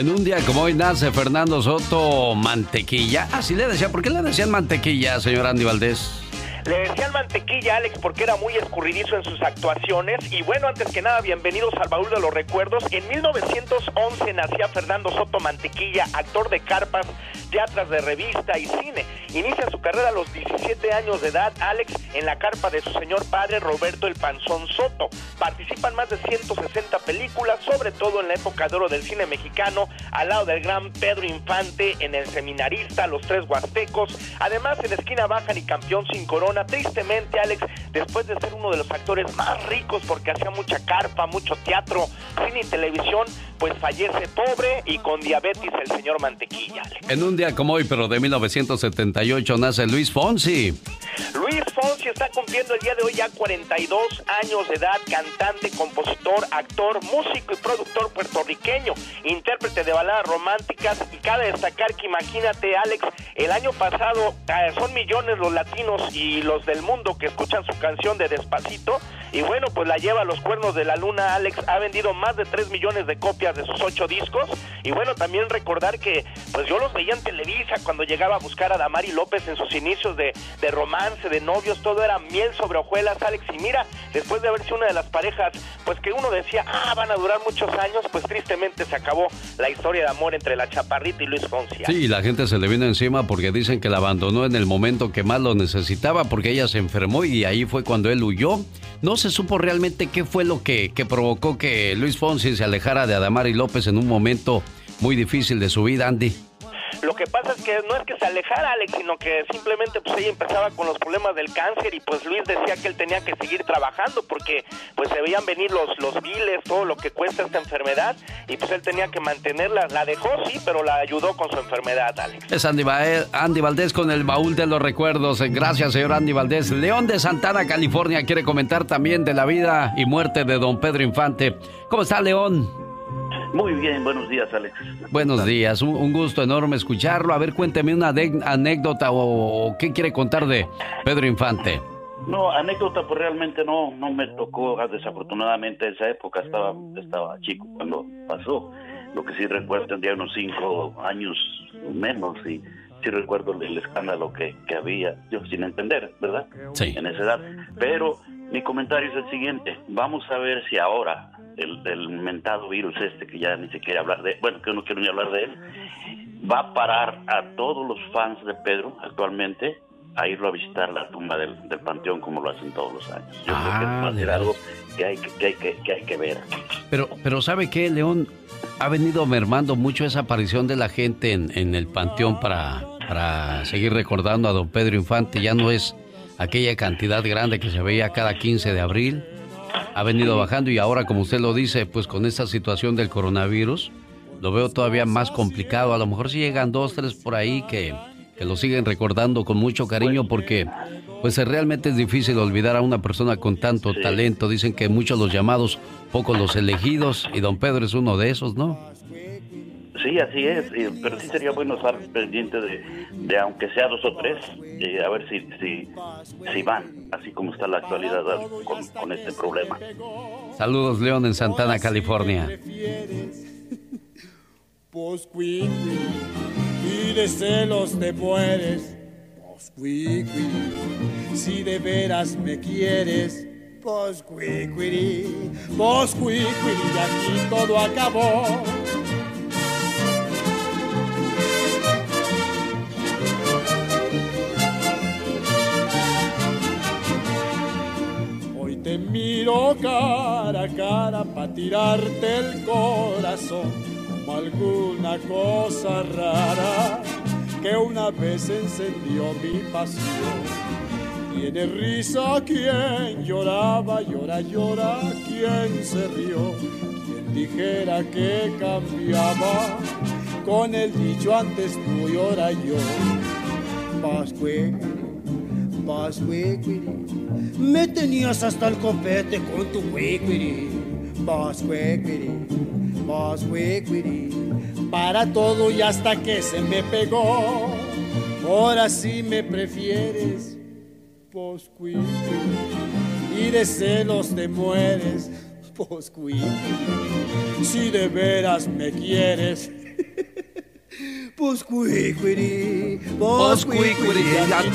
En un día como hoy nace Fernando Soto Mantequilla. Así le decía. ¿Por qué le decían mantequilla, señor Andy Valdés? Le decían mantequilla Alex porque era muy escurridizo en sus actuaciones. Y bueno, antes que nada, bienvenidos al baúl de los recuerdos. En 1911 nacía Fernando Soto Mantequilla, actor de carpas, teatras de revista y cine. Inicia su carrera a los 17 años de edad, Alex, en la carpa de su señor padre Roberto el Panzón Soto. Participa en más de 160 películas, sobre todo en la época de oro del cine mexicano, al lado del gran Pedro Infante, en El Seminarista, Los Tres Huastecos. Además, en Esquina Baja y Campeón sin Corona Tristemente, Alex, después de ser uno de los actores más ricos porque hacía mucha carpa, mucho teatro, cine y televisión, pues fallece pobre y con diabetes el señor Mantequilla. En un día como hoy, pero de 1978, nace Luis Fonsi. Luis Fonsi está cumpliendo el día de hoy ya 42 años de edad, cantante, compositor, actor, músico y productor puertorriqueño, intérprete de baladas románticas. Y cabe destacar que imagínate Alex, el año pasado eh, son millones los latinos y los del mundo que escuchan su canción de Despacito. Y bueno, pues la lleva a los cuernos de la luna Alex, ha vendido más de 3 millones de copias de sus 8 discos. Y bueno, también recordar que pues yo los veía en Televisa cuando llegaba a buscar a Damari López en sus inicios de, de romance, de novios, todo era miel sobre hojuelas Alex y mira, después de haber sido una de las parejas pues que uno decía, ah, van a durar muchos años, pues tristemente se acabó la historia de amor entre la Chaparrita y Luis Fonsi. Sí, y la gente se le vino encima porque dicen que la abandonó en el momento que más lo necesitaba porque ella se enfermó y ahí fue cuando él huyó. No se supo realmente qué fue lo que, que provocó que Luis Fonsi se alejara de Adamari López en un momento muy difícil de su vida, Andy. Lo que pasa es que no es que se alejara Alex, sino que simplemente pues ella empezaba con los problemas del cáncer y pues Luis decía que él tenía que seguir trabajando porque pues se veían venir los, los biles, todo lo que cuesta esta enfermedad y pues él tenía que mantenerla. La dejó sí, pero la ayudó con su enfermedad, Alex. Es Andy, Andy Valdés con el baúl de los recuerdos. Gracias, señor Andy Valdés. León de Santana, California, quiere comentar también de la vida y muerte de don Pedro Infante. ¿Cómo está, León? Muy bien, buenos días, Alex. Buenos días, un, gusto enorme escucharlo. A ver, cuénteme una anécdota o, qué quiere contar de Pedro Infante. No, anécdota, pues realmente no, no me tocó, desafortunadamente, esa época estaba, estaba chico cuando pasó. Lo que sí recuerdo, tendría unos cinco años menos y sí recuerdo el escándalo que, que había, yo sin entender, ¿verdad? Sí. En esa edad. Pero mi comentario es el siguiente, vamos a ver si ahora el, el mentado virus este, que ya ni siquiera hablar de, bueno, que no quiero ni hablar de él, va a parar a todos los fans de Pedro actualmente a irlo a visitar la tumba del, panteón como lo hacen todos los años. Yo creo que va a ser algo que hay que, hay que, que hay que ver. Pero, pero ¿sabe qué, León? Ha venido mermando mucho esa aparición de la gente en, en el panteón para, para seguir recordando a don Pedro Infante. Ya no es aquella cantidad grande que se veía cada 15 de abril ha venido bajando y ahora, como usted lo dice, pues con esta situación del coronavirus, lo veo todavía más complicado. A lo mejor si llegan dos, tres por ahí que, que lo siguen recordando con mucho cariño porque pues realmente es difícil olvidar a una persona con tanto talento. Dicen que muchos los llamados, pocos los elegidos y don Pedro es uno de esos, ¿no? Sí, así es, pero sí sería bueno estar pendiente de, aunque sea dos o tres, a ver si, si, si, van, así como está la actualidad con, con este problema. Saludos, León, en Santana, California. y de celos te mueres. si de veras me quieres. Posquiquiri, posquiquiri, y aquí todo acabó. Te miro cara a cara para tirarte el corazón como alguna cosa rara que una vez encendió mi pasión. Tiene risa quien lloraba, llora, llora quien se rió, quien dijera que cambiaba con el dicho antes tú y ahora yo. Pascue, pascue, me tenías hasta el copete con tu boss wiquiri, boss wiquiri, para todo y hasta que se me pegó. Ahora sí me prefieres, boss y de celos te mueres, boss Si de veras me quieres, Poscuicuiri, poscuicuiri,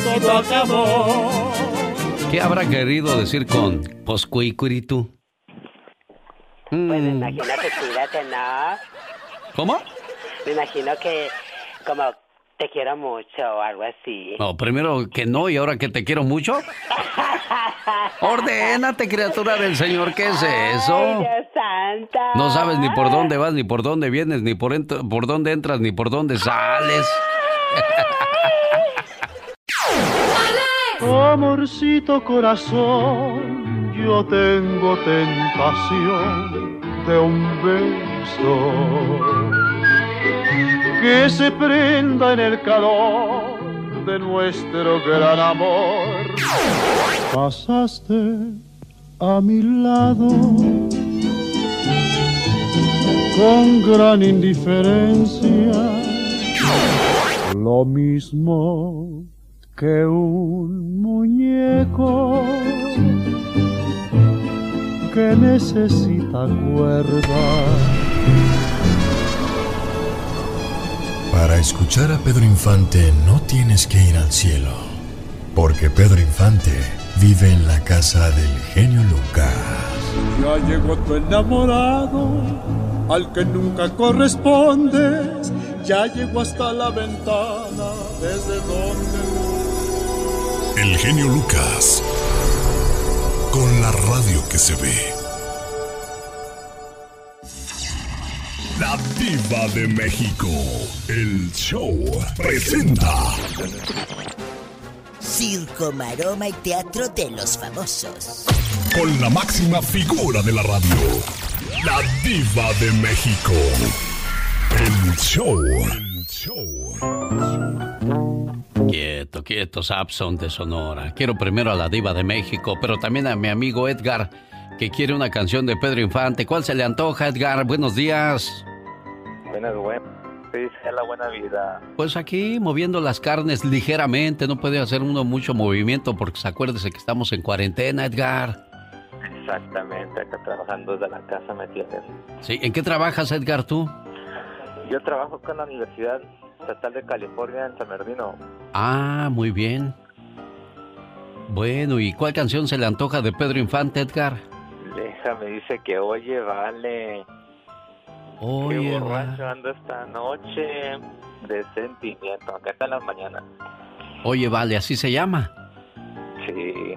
todo acabó. ¿Qué habrá querido decir con poscuicuiri tú? Pues me mm. imagino que cuídate, ¿no? ¿Cómo? Me imagino que como te quiero mucho o algo así. No, primero que no y ahora que te quiero mucho. Ordénate, criatura del Señor, ¿qué es eso? Ay, Dios santa. No sabes ni por dónde vas, ni por dónde vienes, ni por, por dónde entras, ni por dónde sales. Amorcito corazón, yo tengo tentación de un beso que se prenda en el calor de nuestro gran amor. Pasaste a mi lado con gran indiferencia, lo mismo que un muñeco que necesita cuerda Para escuchar a Pedro Infante no tienes que ir al cielo, porque Pedro Infante vive en la casa del genio Lucas. Ya llegó tu enamorado, al que nunca correspondes, ya llegó hasta la ventana, desde donde... El genio Lucas, con la radio que se ve. La Diva de México. El show presenta. Circo, maroma y teatro de los famosos. Con la máxima figura de la radio. La Diva de México. El show. El show. Quieto, quieto, Sapson de Sonora. Quiero primero a la Diva de México, pero también a mi amigo Edgar que quiere una canción de Pedro Infante. ¿Cuál se le antoja, Edgar? Buenos días. Buenas, buenas. Sí, la buena vida. Pues aquí moviendo las carnes ligeramente, no puede hacer uno mucho movimiento porque se acuérdese que estamos en cuarentena, Edgar. Exactamente, acá trabajando desde la casa, ¿me entiendes? Sí, ¿en qué trabajas, Edgar, tú? Yo trabajo con la Universidad Estatal de California en San Bernardino. Ah, muy bien. Bueno, ¿y cuál canción se le antoja de Pedro Infante, Edgar? Me dice que oye, vale. Oye, Qué borracho ando esta noche de sentimiento. Acá está en las mañanas. Oye, vale, ¿así se llama? Sí.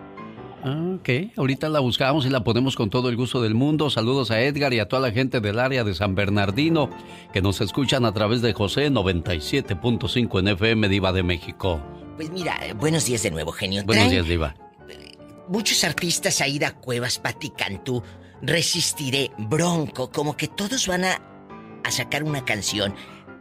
Ah, ok, ahorita la buscamos y la ponemos con todo el gusto del mundo. Saludos a Edgar y a toda la gente del área de San Bernardino que nos escuchan a través de José 97.5 en FM Diva de México. Pues mira, buenos días de nuevo, genio. Buenos días, Diva muchos artistas, Aida Cuevas, Patti Cantú, Resistiré, Bronco, como que todos van a, a sacar una canción.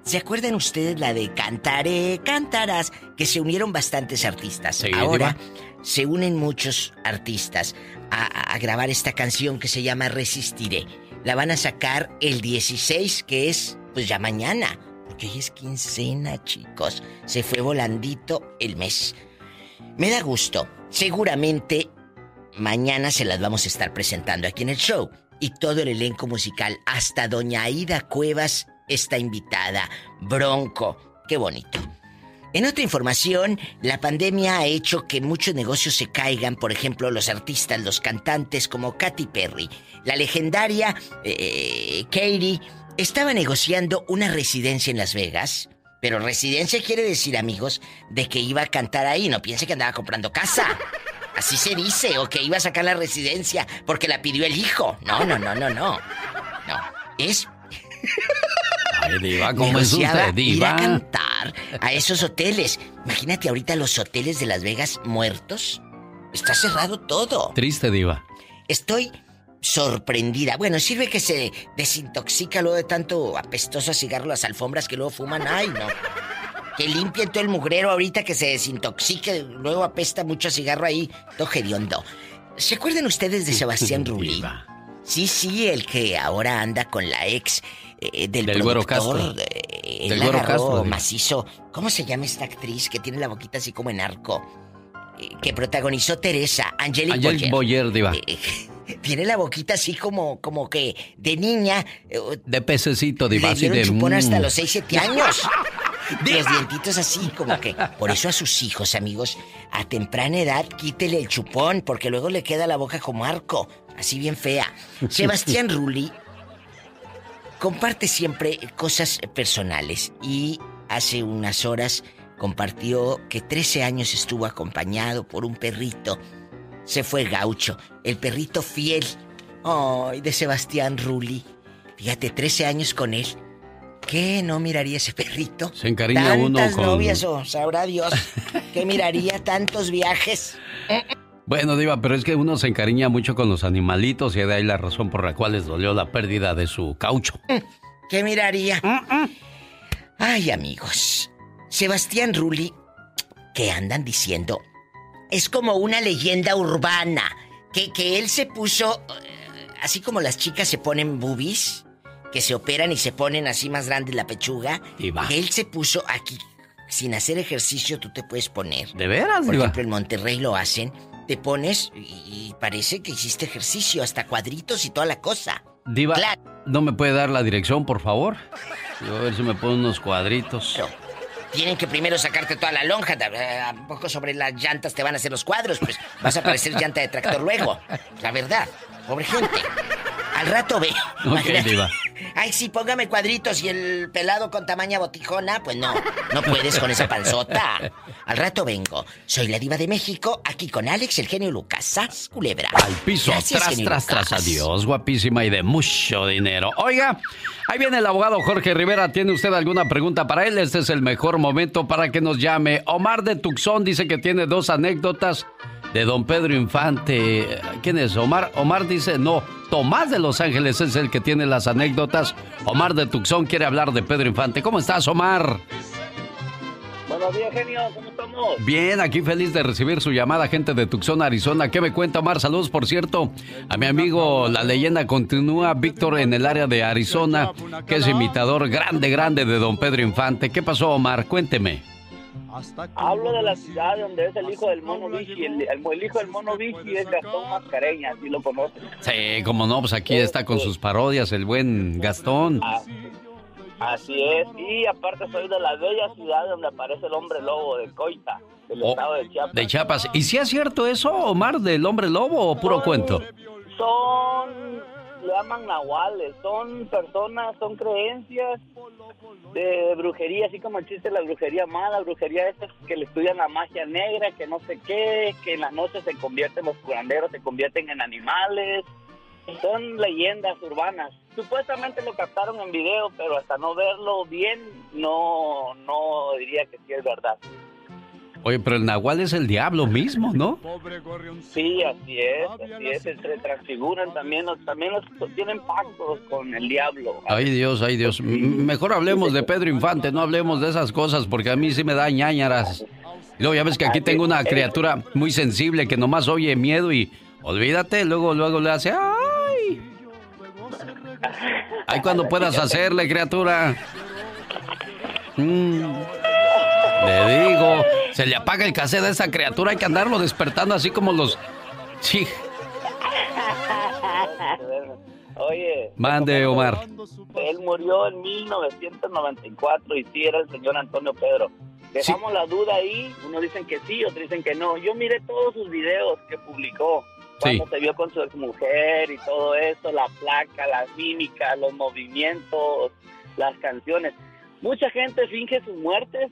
¿Se acuerdan ustedes la de Cantaré, cantarás? Que se unieron bastantes artistas. Ahora se unen muchos artistas a, a, grabar esta canción que se llama Resistiré. La van a sacar el 16, que es pues ya mañana. Porque hoy es quincena, chicos. Se fue volandito el mes. Me da gusto. Seguramente Mañana se las vamos a estar presentando aquí en el show. Y todo el elenco musical, hasta Doña Aida Cuevas está invitada. Bronco, qué bonito. En otra información, la pandemia ha hecho que muchos negocios se caigan, por ejemplo, los artistas, los cantantes como Katy Perry. La legendaria eh, Katy estaba negociando una residencia en Las Vegas. Pero residencia quiere decir, amigos, de que iba a cantar ahí. No piense que andaba comprando casa. Así se dice, o que iba a sacar la residencia porque la pidió el hijo. No, no, no, no, no. No, es... Ay, diva, ¿cómo es usted, diva? Ir a cantar a esos hoteles. Imagínate ahorita los hoteles de Las Vegas muertos. Está cerrado todo. Triste, diva. Estoy sorprendida. Bueno, sirve que se desintoxica luego de tanto apestoso cigarro las alfombras que luego fuman. Ay, no. Que limpien todo el mugrero ahorita que se desintoxique. Luego apesta mucho cigarro ahí. Todo hediondo. ¿Se acuerdan ustedes de Sebastián Rulli? Sí, sí, el que ahora anda con la ex eh, del, del productor. Castro. Eh, del Güero Castro. macizo. ¿Cómo se llama esta actriz que tiene la boquita así como en arco? Eh, que protagonizó Teresa, Angelique, Angelique Boyer. diva. tiene la boquita así como, como que de niña. De pececito, diva. Le así de... chupón hasta mm. los 6, 7 años. Los dientitos así, como que. Por eso a sus hijos, amigos, a temprana edad, quítele el chupón, porque luego le queda la boca como arco, así bien fea. Sebastián Rulli comparte siempre cosas personales y hace unas horas compartió que 13 años estuvo acompañado por un perrito. Se fue gaucho, el perrito fiel. Ay, de Sebastián Rulli. Fíjate, 13 años con él. ¿Qué no miraría ese perrito? Se encariña uno con... novias o sabrá Dios que miraría tantos viajes. Bueno, Diva, pero es que uno se encariña mucho con los animalitos y de ahí la razón por la cual les dolió la pérdida de su caucho. ¿Qué miraría? Ay, amigos. Sebastián Rulli, ¿qué andan diciendo? Es como una leyenda urbana. Que, que él se puso. eh, Así como las chicas se ponen boobies, que se operan y se ponen así más grande la pechuga. Diva. Que él se puso aquí. Sin hacer ejercicio, tú te puedes poner. ¿De veras, Por Diva? ejemplo, en Monterrey lo hacen. Te pones y y parece que hiciste ejercicio, hasta cuadritos y toda la cosa. Diva, Claro. ¿no me puede dar la dirección, por favor? Yo a ver si me pone unos cuadritos. Pero tienen que primero sacarte toda la lonja. eh, ¿A poco sobre las llantas te van a hacer los cuadros? Pues vas a parecer llanta de tractor luego. La verdad, pobre gente. Al rato ve. Ok, Imagínate. Diva. Ay, sí, póngame cuadritos y el pelado con tamaña botijona. Pues no, no puedes con esa panzota. Al rato vengo. Soy la diva de México, aquí con Alex, el genio Lucas. ¡Sas, culebra! Al piso, Gracias, tras, tras, tras, adiós, guapísima y de mucho dinero. Oiga, ahí viene el abogado Jorge Rivera. ¿Tiene usted alguna pregunta para él? Este es el mejor momento para que nos llame. Omar de Tucson dice que tiene dos anécdotas de don Pedro Infante. ¿Quién es? Omar. Omar dice, no, Tomás de Los Ángeles es el que tiene las anécdotas. Omar de Tucson quiere hablar de Pedro Infante. ¿Cómo estás, Omar? Buenos días, genio. ¿Cómo estamos? Bien, aquí feliz de recibir su llamada, gente de Tucson, Arizona. ¿Qué me cuenta, Omar? Saludos, por cierto, a mi amigo La Leyenda Continúa, Víctor, en el área de Arizona, que es imitador grande, grande de don Pedro Infante. ¿Qué pasó, Omar? Cuénteme. Hablo de la ciudad donde es el hijo del mono Vichy. El, el- el hijo del mono Vichy es Gastón Mascareña, si lo conoces. Sí, como no, pues aquí está con sus parodias el buen Gastón. Ah, así es. Y aparte soy de la bella ciudad donde aparece el hombre lobo de Coita, del Oh, estado de Chiapas. De Chiapas. ¿Y si es cierto eso, Omar, del hombre lobo o puro cuento? Son, le llaman nahuales, son personas, son creencias de brujería, así como existe la brujería mala, brujería esa que le estudian la magia negra, que no sé qué, que en la noche se convierten, los curanderos se convierten en animales. Son leyendas urbanas. Supuestamente lo captaron en video, pero hasta no verlo bien, no, no diría que sí es verdad. Oye, pero el nahual es el diablo mismo, ¿no? Sí, así es, así es, se transfiguran también, los- también los, tienen pactos con el diablo. Ay Dios, ay Dios. Mejor hablemos de Pedro Infante, no hablemos de esas cosas porque a mí sí me da ñañaras. Y luego ya ves que aquí tengo una criatura muy sensible que nomás oye miedo y olvídate, luego luego le hace ay. Ay cuando puedas hacerle, criatura. Mm. Le digo, se le apaga el cassette a esa criatura, hay que andarlo despertando así como los Sí, Oye, mande Omar. él murió en 1994 y sí era el señor Antonio Pedro. Dejamos la duda ahí, unos dicen que sí, otros dicen que no. Yo miré todos sus videos que publicó, cuando Sí. se vio con su mujer y todo eso, la placa, las mímicas, los movimientos, las canciones. Mucha gente finge sus muertes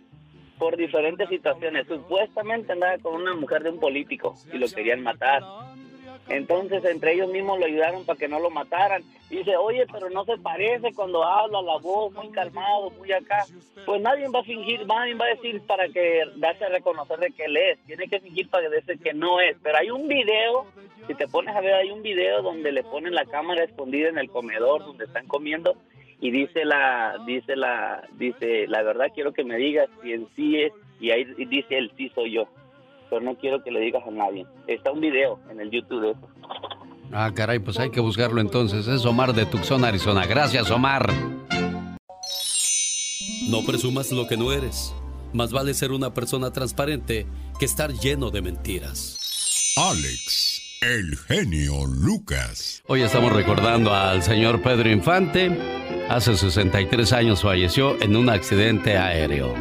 por diferentes situaciones. Supuestamente andaba con una mujer de un político y lo querían matar. Entonces, entre ellos mismos lo ayudaron para que no lo mataran. Dice, oye, pero no se parece cuando habla, la voz muy calmado, muy acá. Pues nadie va a fingir, nadie va a decir para que darse a reconocer de que él es. Tiene que fingir para decir que no es. Pero hay un video, si te pones a ver, hay un video donde le ponen la cámara escondida en el comedor donde están comiendo y dice la, dice la, dice, la verdad quiero que me digas si en sí es, y ahí dice él, sí soy yo. Pero no quiero que le digas a nadie. Está un video en el YouTube de eso. Ah, caray, pues hay que buscarlo entonces. Es Omar de Tucson, Arizona. Gracias, Omar. No presumas lo que no eres. Más vale ser una persona transparente que estar lleno de mentiras. Alex, El genio Lucas. Hoy estamos recordando al señor Pedro Infante. Hace 63 años falleció en un accidente aéreo.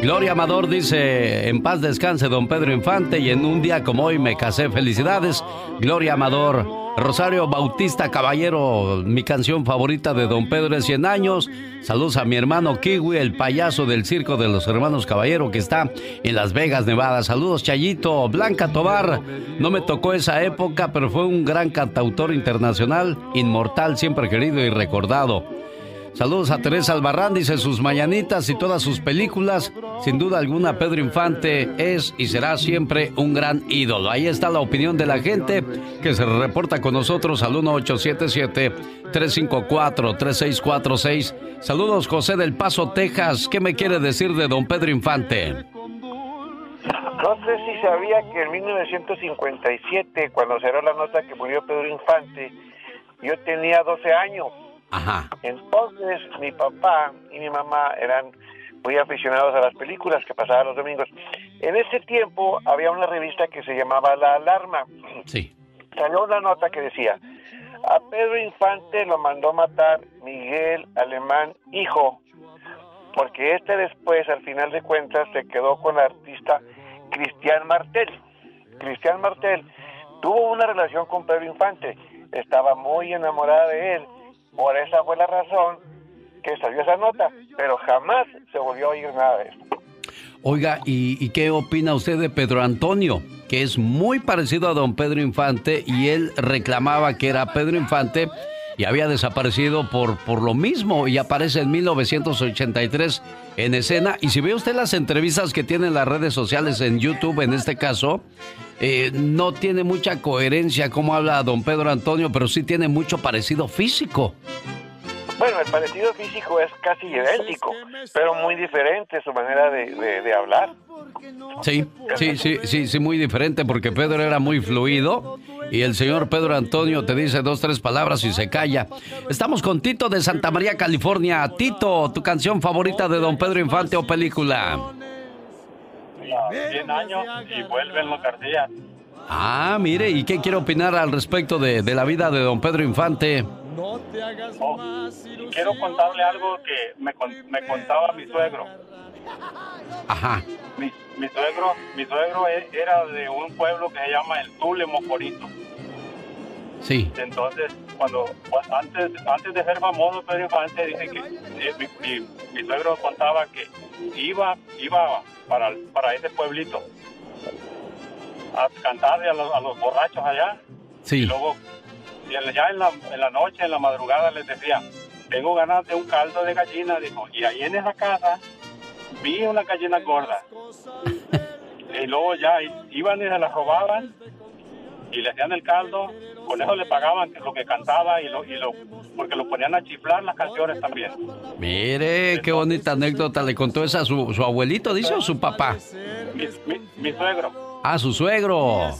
Gloria Amador dice, en paz descanse don Pedro Infante y en un día como hoy me casé. Felicidades, Gloria Amador. Rosario Bautista Caballero, mi canción favorita de don Pedro de 100 años. Saludos a mi hermano Kiwi, el payaso del circo de los hermanos Caballero que está en Las Vegas, Nevada. Saludos Chayito, Blanca Tobar. No me tocó esa época, pero fue un gran cantautor internacional, inmortal, siempre querido y recordado. Saludos a Teresa Albarrán, dice sus mañanitas y todas sus películas. Sin duda alguna, Pedro Infante es y será siempre un gran ídolo. Ahí está la opinión de la gente que se reporta con nosotros al 1877-354-3646. Saludos, José del Paso, Texas. ¿Qué me quiere decir de don Pedro Infante? No sé si sabía que en 1957, cuando dio la nota que murió Pedro Infante, yo tenía 12 años. Entonces mi papá y mi mamá eran muy aficionados a las películas que pasaban los domingos. En ese tiempo había una revista que se llamaba La Alarma. Sí. Salió una nota que decía, a Pedro Infante lo mandó matar Miguel Alemán, hijo, porque este después, al final de cuentas, se quedó con la artista Cristian Martel. Cristian Martel tuvo una relación con Pedro Infante, estaba muy enamorada de él por esa fue la razón que salió esa nota, pero jamás se volvió a oír nada de eso. Oiga, ¿y, qué opina usted de Pedro Antonio? Que es muy parecido a don Pedro Infante y él reclamaba que era Pedro Infante y había desaparecido por, por lo mismo y aparece en 1983 en escena. Y si ve usted las entrevistas que tienen las redes sociales en YouTube, en este caso, eh, no tiene mucha coherencia como habla don Pedro Antonio, pero sí tiene mucho parecido físico. Bueno, el parecido físico es casi idéntico, pero muy diferente su manera de, hablar. Sí, sí, sí, sí, sí, muy diferente porque Pedro era muy fluido y el señor Pedro Antonio te dice dos, tres palabras y se calla. Estamos con Tito de Santa María, California. Tito, tu canción favorita de don Pedro Infante o película. 100 años y vuelven los. Ah, mire, ¿y qué quiere opinar al respecto de, de la vida de don Pedro Infante? Oh, quiero contarle algo que me, me contaba mi suegro. Ajá. Mi, mi, suegro, mi suegro e, era de un pueblo que se llama el Tule Mocorito. Sí. Entonces, cuando antes antes de ser famoso Pedro Infante dice que eh, mi, mi, suegro contaba que iba iba para para ese pueblito a cantarle a los, a los borrachos allá. Sí. Y luego ya en la, en la noche, en la madrugada les decía, tengo ganas de un caldo de gallina, dijo, y ahí en esa casa vi una gallina gorda. y luego ya iban y se la robaban y le hacían el caldo, con eso le pagaban lo que cantaba y lo, y lo porque lo ponían a chiflar las canciones también. Mire, qué bonita anécdota le contó esa a su, su abuelito, dice o su papá. Mi, mi, mi suegro. Ah, su suegro.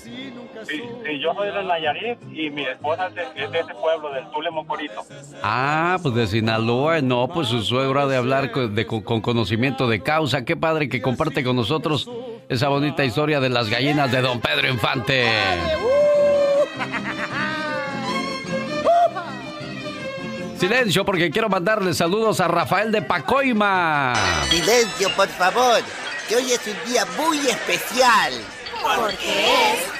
Sí, yo soy de Nayarit y mi esposa es de, ese pueblo, del Tule Mocorito. Ah, pues de Sinaloa. No, pues su suegro ha de hablar con, con, conocimiento de causa. Qué padre que comparte con nosotros esa bonita historia de las gallinas de don Pedro Infante. Silencio porque quiero mandarle saludos a Rafael de Pacoima. Silencio, por favor, que hoy es un día muy especial. Porque es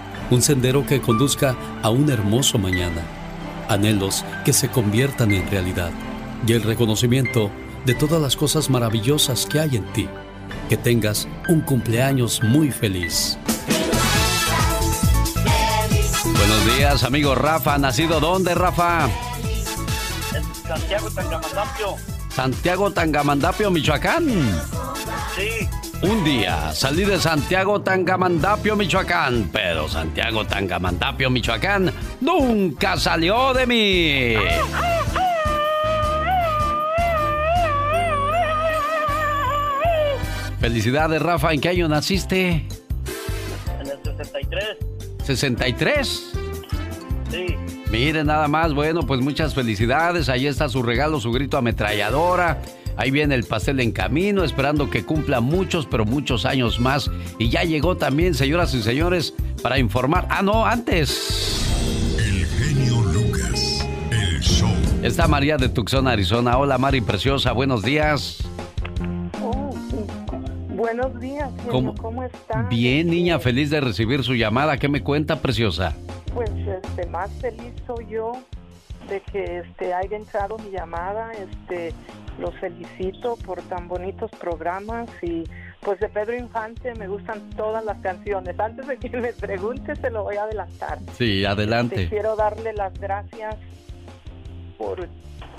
un sendero que conduzca a un hermoso mañana, anhelos que se conviertan en realidad y el reconocimiento de todas las cosas maravillosas que hay en ti. Que tengas un cumpleaños muy feliz. Buenos días, amigo Rafa. ¿Nacido dónde, Rafa? En Santiago Tangamandapio. Santiago Tangamandapio, Michoacán. Sí. Un día salí de Santiago Tangamandapio, Michoacán, pero Santiago Tangamandapio, Michoacán nunca salió de mí. Felicidades, Rafa. ¿En qué año naciste? En el 63. ¿63? Sí. Mire, nada más. Bueno, pues muchas felicidades. Ahí está su regalo, su grito ametralladora. Ahí viene el pastel en camino, esperando que cumpla muchos, pero muchos años más. Y ya llegó también, señoras y señores, para informar. Ah, no, antes. El genio Lucas, el show. Está María de Tucson, Arizona. Hola, Mari Preciosa, buenos días. Oh, buenos días, genio. ¿Cómo? ¿Cómo, está? Bien, niña, feliz de recibir su llamada. ¿Qué me cuenta, Preciosa? Pues este, más feliz soy yo de que este, haya entrado mi llamada. Este, los felicito por tan bonitos programas y pues de Pedro Infante me gustan todas las canciones. Antes de que me pregunte, se lo voy a adelantar. Sí, adelante. Quiero darle las gracias por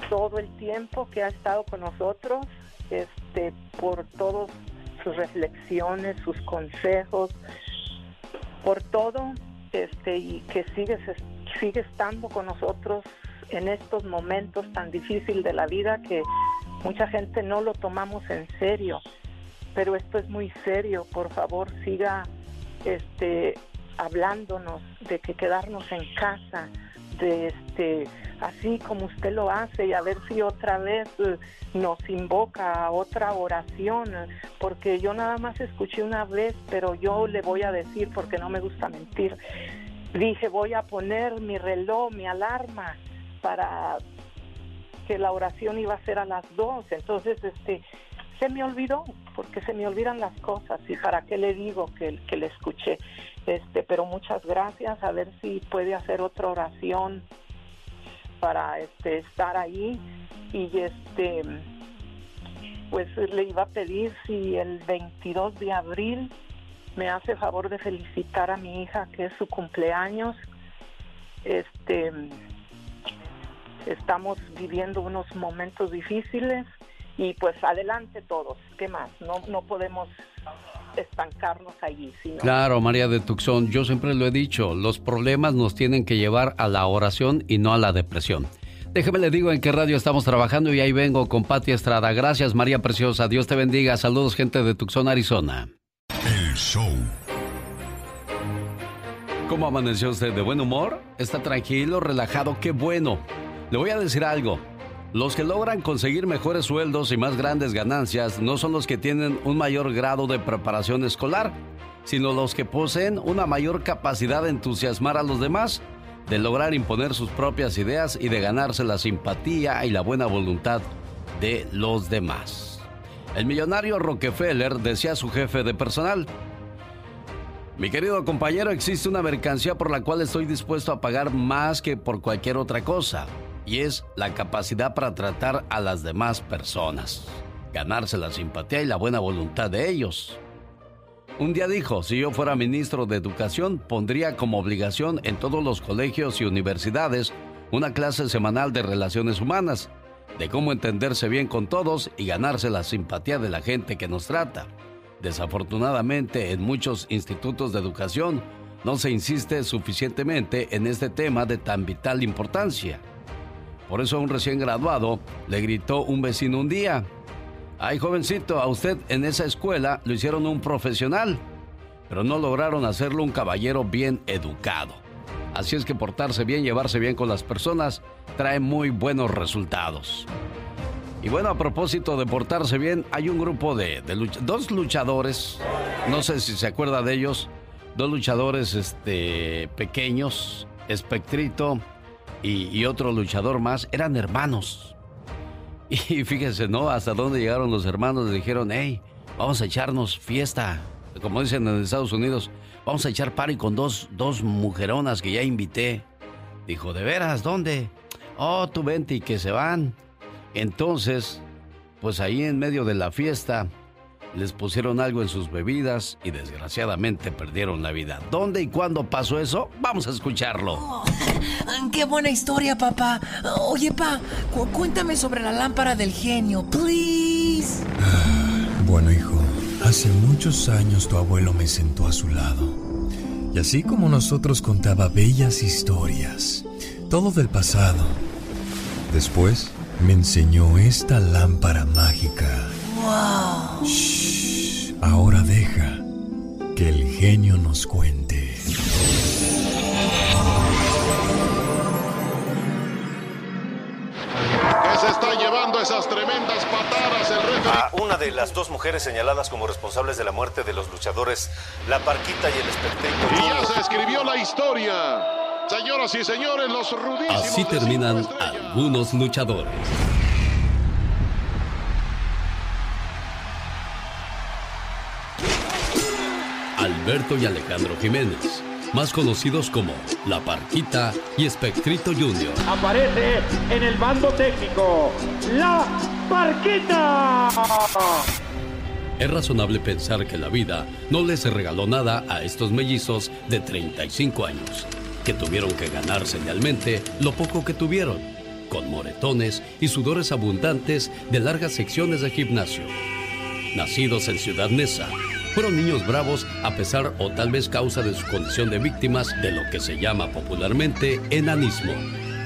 todo el tiempo que ha estado con nosotros, este, por todas sus reflexiones, sus consejos, por todo, este, y que sigue, sigue estando con nosotros en estos momentos tan difíciles de la vida que mucha gente no lo tomamos en serio, pero esto es muy serio. Por favor, siga este hablándonos de que quedarnos en casa, de este así como usted lo hace y a ver si otra vez eh, nos invoca a otra oración, porque yo nada más escuché una vez, pero yo le voy a decir porque no me gusta mentir. Dije, voy a poner mi reloj, mi alarma para que la oración iba a ser a las dos. Entonces, este, se me olvidó, porque se me olvidan las cosas y para qué le digo que, le escuché. Este, pero muchas gracias, a ver si puede hacer otra oración para este, estar ahí y este pues le iba a pedir si el 22 de abril me hace favor de felicitar a mi hija que es su cumpleaños. Este estamos viviendo unos momentos difíciles y pues adelante todos, ¿qué más? No, no podemos estancarnos allí. Sino... Claro, María de Tucson, yo siempre lo he dicho, los problemas nos tienen que llevar a la oración y no a la depresión. Déjeme le digo en qué radio estamos trabajando y ahí vengo con Pati Estrada. Gracias, María Preciosa. Dios te bendiga. Saludos, gente de Tucson, Arizona. El show. ¿Cómo amaneció usted? ¿De buen humor? ¿Está tranquilo, relajado? ¡Qué bueno! Le voy a decir algo. Los que logran conseguir mejores sueldos y más grandes ganancias no son los que tienen un mayor grado de preparación escolar, sino los que poseen una mayor capacidad de entusiasmar a los demás, de lograr imponer sus propias ideas y de ganarse la simpatía y la buena voluntad de los demás. El millonario Rockefeller decía a su jefe de personal, mi querido compañero, existe una mercancía por la cual estoy dispuesto a pagar más que por cualquier otra cosa y es la capacidad para tratar a las demás personas, ganarse la simpatía y la buena voluntad de ellos. Un día dijo, si yo fuera ministro de Educación, pondría como obligación en todos los colegios y universidades una clase semanal de relaciones humanas, de cómo entenderse bien con todos y ganarse la simpatía de la gente que nos trata. Desafortunadamente, en muchos institutos de educación no se insiste suficientemente en este tema de tan vital importancia. Por eso un recién graduado le gritó un vecino un día, ay jovencito, a usted en esa escuela lo hicieron un profesional, pero no lograron hacerlo un caballero bien educado. Así es que portarse bien, llevarse bien con las personas, trae muy buenos resultados. Y bueno, a propósito de portarse bien, hay un grupo de, de dos luchadores, no sé si se acuerda de ellos, dos luchadores este, pequeños, Espectrito y, otro luchador más eran hermanos. Y fíjense, ¿no? Hasta dónde llegaron los hermanos. Le dijeron, hey, vamos a echarnos fiesta. Como dicen en Estados Unidos, vamos a echar party con dos, dos mujeronas que ya invité. Dijo, ¿de veras? ¿Dónde? Oh, tú vente y que se van. Entonces, pues ahí en medio de la fiesta, les pusieron algo en sus bebidas y desgraciadamente perdieron la vida. ¿Dónde y cuándo pasó eso? Vamos a escucharlo. Oh, ¡Qué buena historia, papá! Oye, pa, cuéntame sobre la lámpara del genio, please. Bueno, hijo, Hace muchos años tu abuelo me sentó a su lado. Y así como nosotros contaba bellas historias, todo del pasado. Después me enseñó esta lámpara mágica. ¡Wow! Shh, ahora deja que el genio nos cuente. ¿Qué se está llevando esas tremendas patadas el referee? A una de las dos mujeres señaladas como responsables de la muerte de los luchadores, la Parquita y el Espectro. Y ya se escribió la historia. Señoras y señores, los rudísimos. Así terminan algunos luchadores. Alberto y Alejandro Jiménez, más conocidos como La Parquita y Espectrito Junior. Aparece en el bando técnico la Parquita. Es razonable pensar que la vida no les regaló nada a estos mellizos de 35 años, que tuvieron que ganarse realmente lo poco que tuvieron, con moretones y sudores abundantes de largas secciones de gimnasio. Nacidos en Ciudad Neza, fueron niños bravos a pesar o tal vez causa de su condición de víctimas de lo que se llama popularmente enanismo,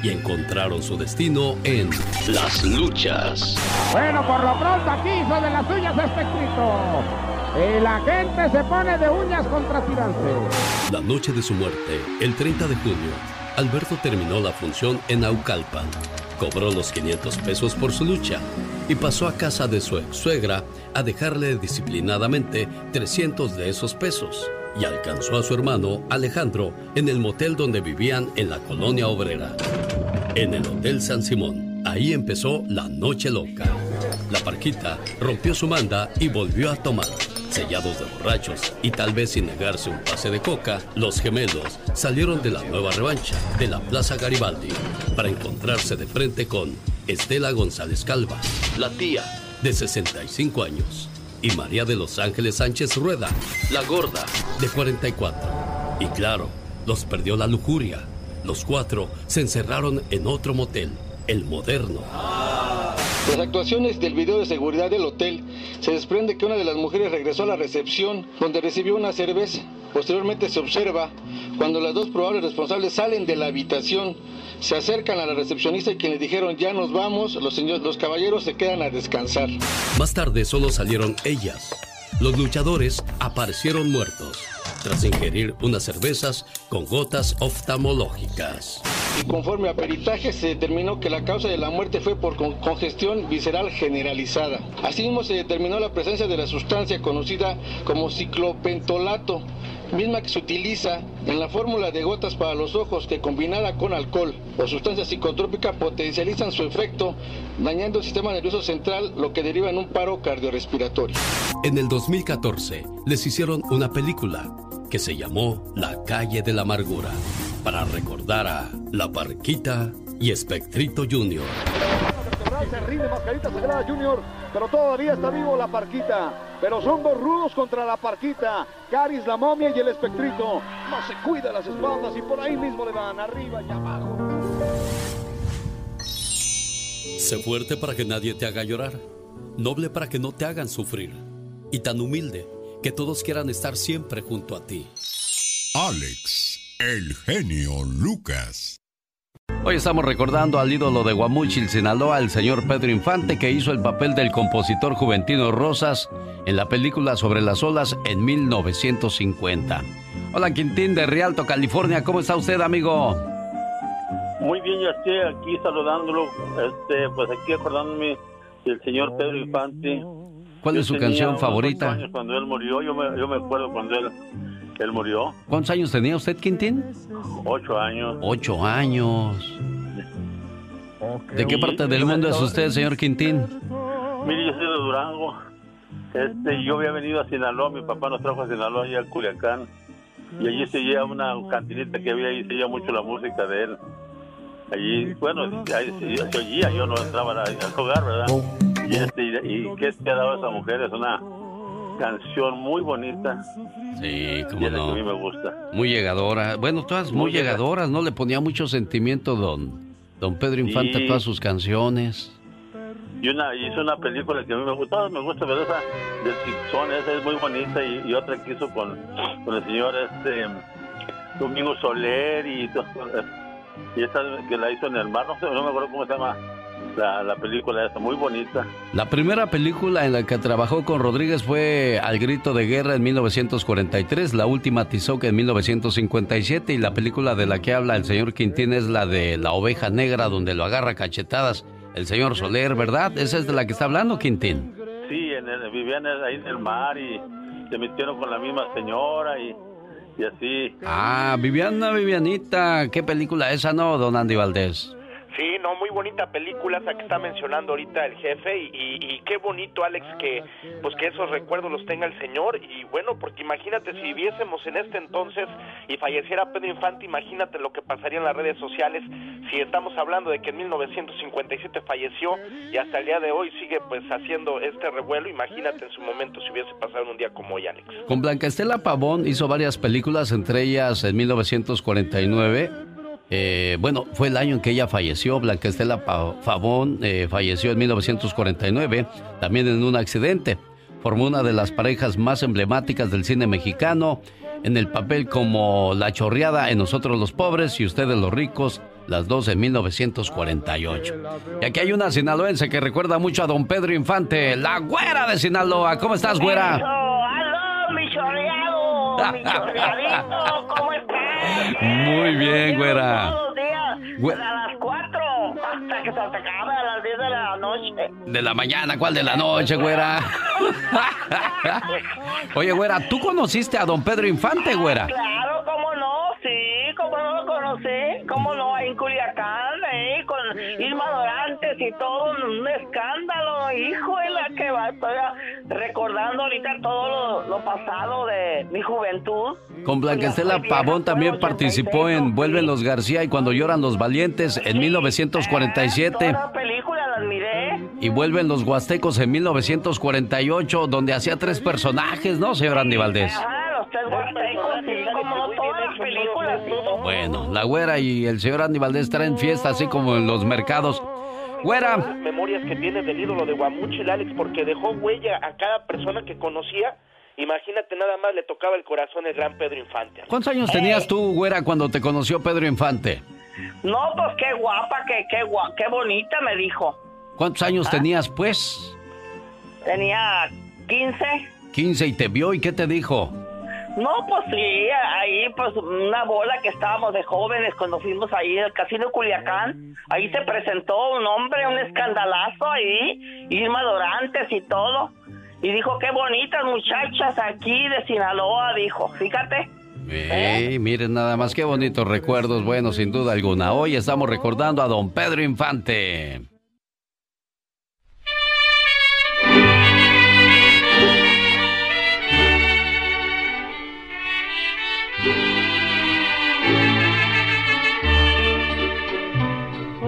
y encontraron su destino en las luchas. Bueno, por lo pronto aquí hizo de las uñas espectrito. Y la gente se pone de uñas contra tirantes. La noche de su muerte, el 30 de junio, Alberto terminó la función en Aucalpan, cobró los 500 pesos por su lucha y pasó a casa de su ex suegra a dejarle disciplinadamente 300 de esos pesos y alcanzó a su hermano Alejandro en el motel donde vivían en la colonia obrera. En el Hotel San Simón, ahí empezó la noche loca. La parquita rompió su manda y volvió a tomar. Sellados de borrachos y tal vez sin negarse un pase de coca, los gemelos salieron de la nueva revancha de la Plaza Garibaldi para encontrarse de frente con Estela González Calva, la tía de 65 años, y María de Los Ángeles Sánchez Rueda, la gorda de 44. Y claro, los perdió la lujuria. Los cuatro se encerraron en otro motel, el moderno. Las actuaciones del video de seguridad del hotel se desprende que una de las mujeres regresó a la recepción donde recibió una cerveza. Posteriormente se observa cuando las dos probables responsables salen de la habitación, se acercan a la recepcionista y quienes dijeron ya nos vamos, los, señores, los caballeros se quedan a descansar. Más tarde solo salieron ellas. Los luchadores aparecieron muertos tras ingerir unas cervezas con gotas oftalmológicas. Y conforme a peritaje se determinó que la causa de la muerte fue por con- congestión visceral generalizada. Asimismo se determinó la presencia de la sustancia conocida como ciclopentolato, misma que se utiliza en la fórmula de gotas para los ojos que combinada con alcohol o sustancia psicotrópica potencializan su efecto dañando el sistema nervioso central lo que deriva en un paro cardiorrespiratorio. En el 2014 les hicieron una película que se llamó La calle de la amargura para recordar a La Parquita y Espectrito Junior. Se rinde Mascarita Sagrada Junior, pero todavía está vivo la Parquita. Pero son dos rudos contra la Parquita. Caris, la momia y el espectrito. No se cuida las espaldas y por ahí mismo le dan arriba y abajo. Sé fuerte para que nadie te haga llorar, noble para que no te hagan sufrir, y tan humilde que todos quieran estar siempre junto a ti. Alex, el genio Lucas. Hoy estamos recordando al ídolo de Guamúchil, Sinaloa, el señor Pedro Infante, que hizo el papel del compositor Juventino Rosas en la película Sobre las olas en 1950. Hola Quintín de Rialto, California, ¿cómo está usted, amigo? Muy bien, ya estoy aquí saludándolo, este, pues aquí acordándome del señor Pedro Infante. ¿Cuál es su canción favorita? años cuando él murió, yo me, yo me acuerdo cuando él, él murió, ¿Cuántos años tenía usted, Quintín? ocho años. Ocho años. ¿De qué parte del mundo es usted, señor Quintín? Mire, yo soy de Durango. Este, yo había venido a Sinaloa, mi papá nos trajo a Sinaloa, allá a Culiacán. Y allí se oía una cantinita que había ahí, se oía mucho la música de él. Allí, bueno, oía, yo no entraba a- al hogar, ¿verdad? Y, este, y, y qué te ha dado esa mujer, es una canción muy bonita. Sí, que a mí no. me gusta. Muy llegadora. Bueno, todas muy Muy llega- llegadoras, ¿no? Le ponía mucho sentimiento don, don Pedro Infante todas sus canciones. y una hizo una película que a mí me gustó, me gusta, pero esa de Tixón, esa es muy bonita y, y otra que hizo con, con el señor este Domingo Soler y, to- y esa que la hizo en el mar, no sé, no me acuerdo cómo se llama la, la película esa, muy bonita. La primera película en la que trabajó con Rodríguez fue Al Grito de Guerra en 1943, la última Tizoc en 1957 y la película de la que habla el señor Quintín es la de La Oveja Negra donde lo agarra cachetadas el señor Soler, ¿verdad? Esa es de la que está hablando Quintín. Sí, en el- vivían ahí en el mar y se metieron con la misma señora y, y así. Ah, Viviana, Vivianita, ¿qué película esa no, don Andy Valdés? Sí, no, muy bonita película esa que está mencionando ahorita el jefe y, y- qué bonito Alex que pues que esos recuerdos los tenga el señor y bueno porque imagínate si viviésemos en este entonces y falleciera Pedro Infante imagínate lo que pasaría en las redes sociales si estamos hablando de que en 1957 falleció y hasta el día de hoy sigue pues haciendo este revuelo imagínate en su momento si hubiese pasado un día como hoy Alex Con Blanca Estela Pavón hizo varias películas, entre ellas en 1949. Eh, bueno, fue el año en que ella falleció. Blanca Estela Pavón eh, falleció en 1949, también en un accidente. Formó una de las parejas más emblemáticas del cine mexicano, en el papel como La Chorreada en Nosotros los Pobres y Ustedes los Ricos, las dos en 1948. Y aquí hay una sinaloense que recuerda mucho a don Pedro Infante, la güera de Sinaloa. ¿Cómo estás, güera? ¡Aló, mi chorreado! ¡Mi chorreadito! ¿Cómo estás? Muy bien, güera. Todos los días, Güe- a las 4, hasta que se acabe a las 10 de la noche. De la mañana, ¿cuál de la noche, güera? Oye, güera, ¿tú conociste a don Pedro Infante, güera? Claro, ¿cómo no? Sí, ¿cómo no lo conocí? ¿Cómo no? Ahí en Culiacán, ahí con Irma Dorantes y todo, un escándalo, recordando ahorita todo lo, lo pasado de mi juventud. Con Blanca Estela Pavón también participó en Vuelven los García y Cuando lloran los valientes en 1947 Toda la película las miré. y Vuelven los Huastecos en 1948 donde hacía tres personajes, ¿no, señor Andy Valdés? Ah, los tres huastecos, sí, como no todas las películas. sí. Bueno, la güera y el señor Andy Valdés traen fiesta así como en los mercados. Güera, Las memorias que tiene del ídolo de Guamuchil Alex porque dejó huella a cada persona que conocía imagínate nada más le tocaba el corazón el gran Pedro Infante ¿cuántos años tenías tú, güera, cuando te conoció Pedro Infante? No, pues qué guapa, qué, qué, gua- qué bonita, me dijo. ¿Cuántos años tenías, pues? Tenía 15. 15 y te vio y qué te dijo? No, pues sí, ahí pues una bola que estábamos de jóvenes cuando fuimos ahí al Casino Culiacán. Ahí se presentó un hombre, un escandalazo ahí, Irma Dorantes y todo. Y dijo, qué bonitas muchachas aquí de Sinaloa, dijo. Fíjate. Miren nada más qué bonitos recuerdos, bueno, sin duda alguna. Hoy estamos recordando a don Pedro Infante.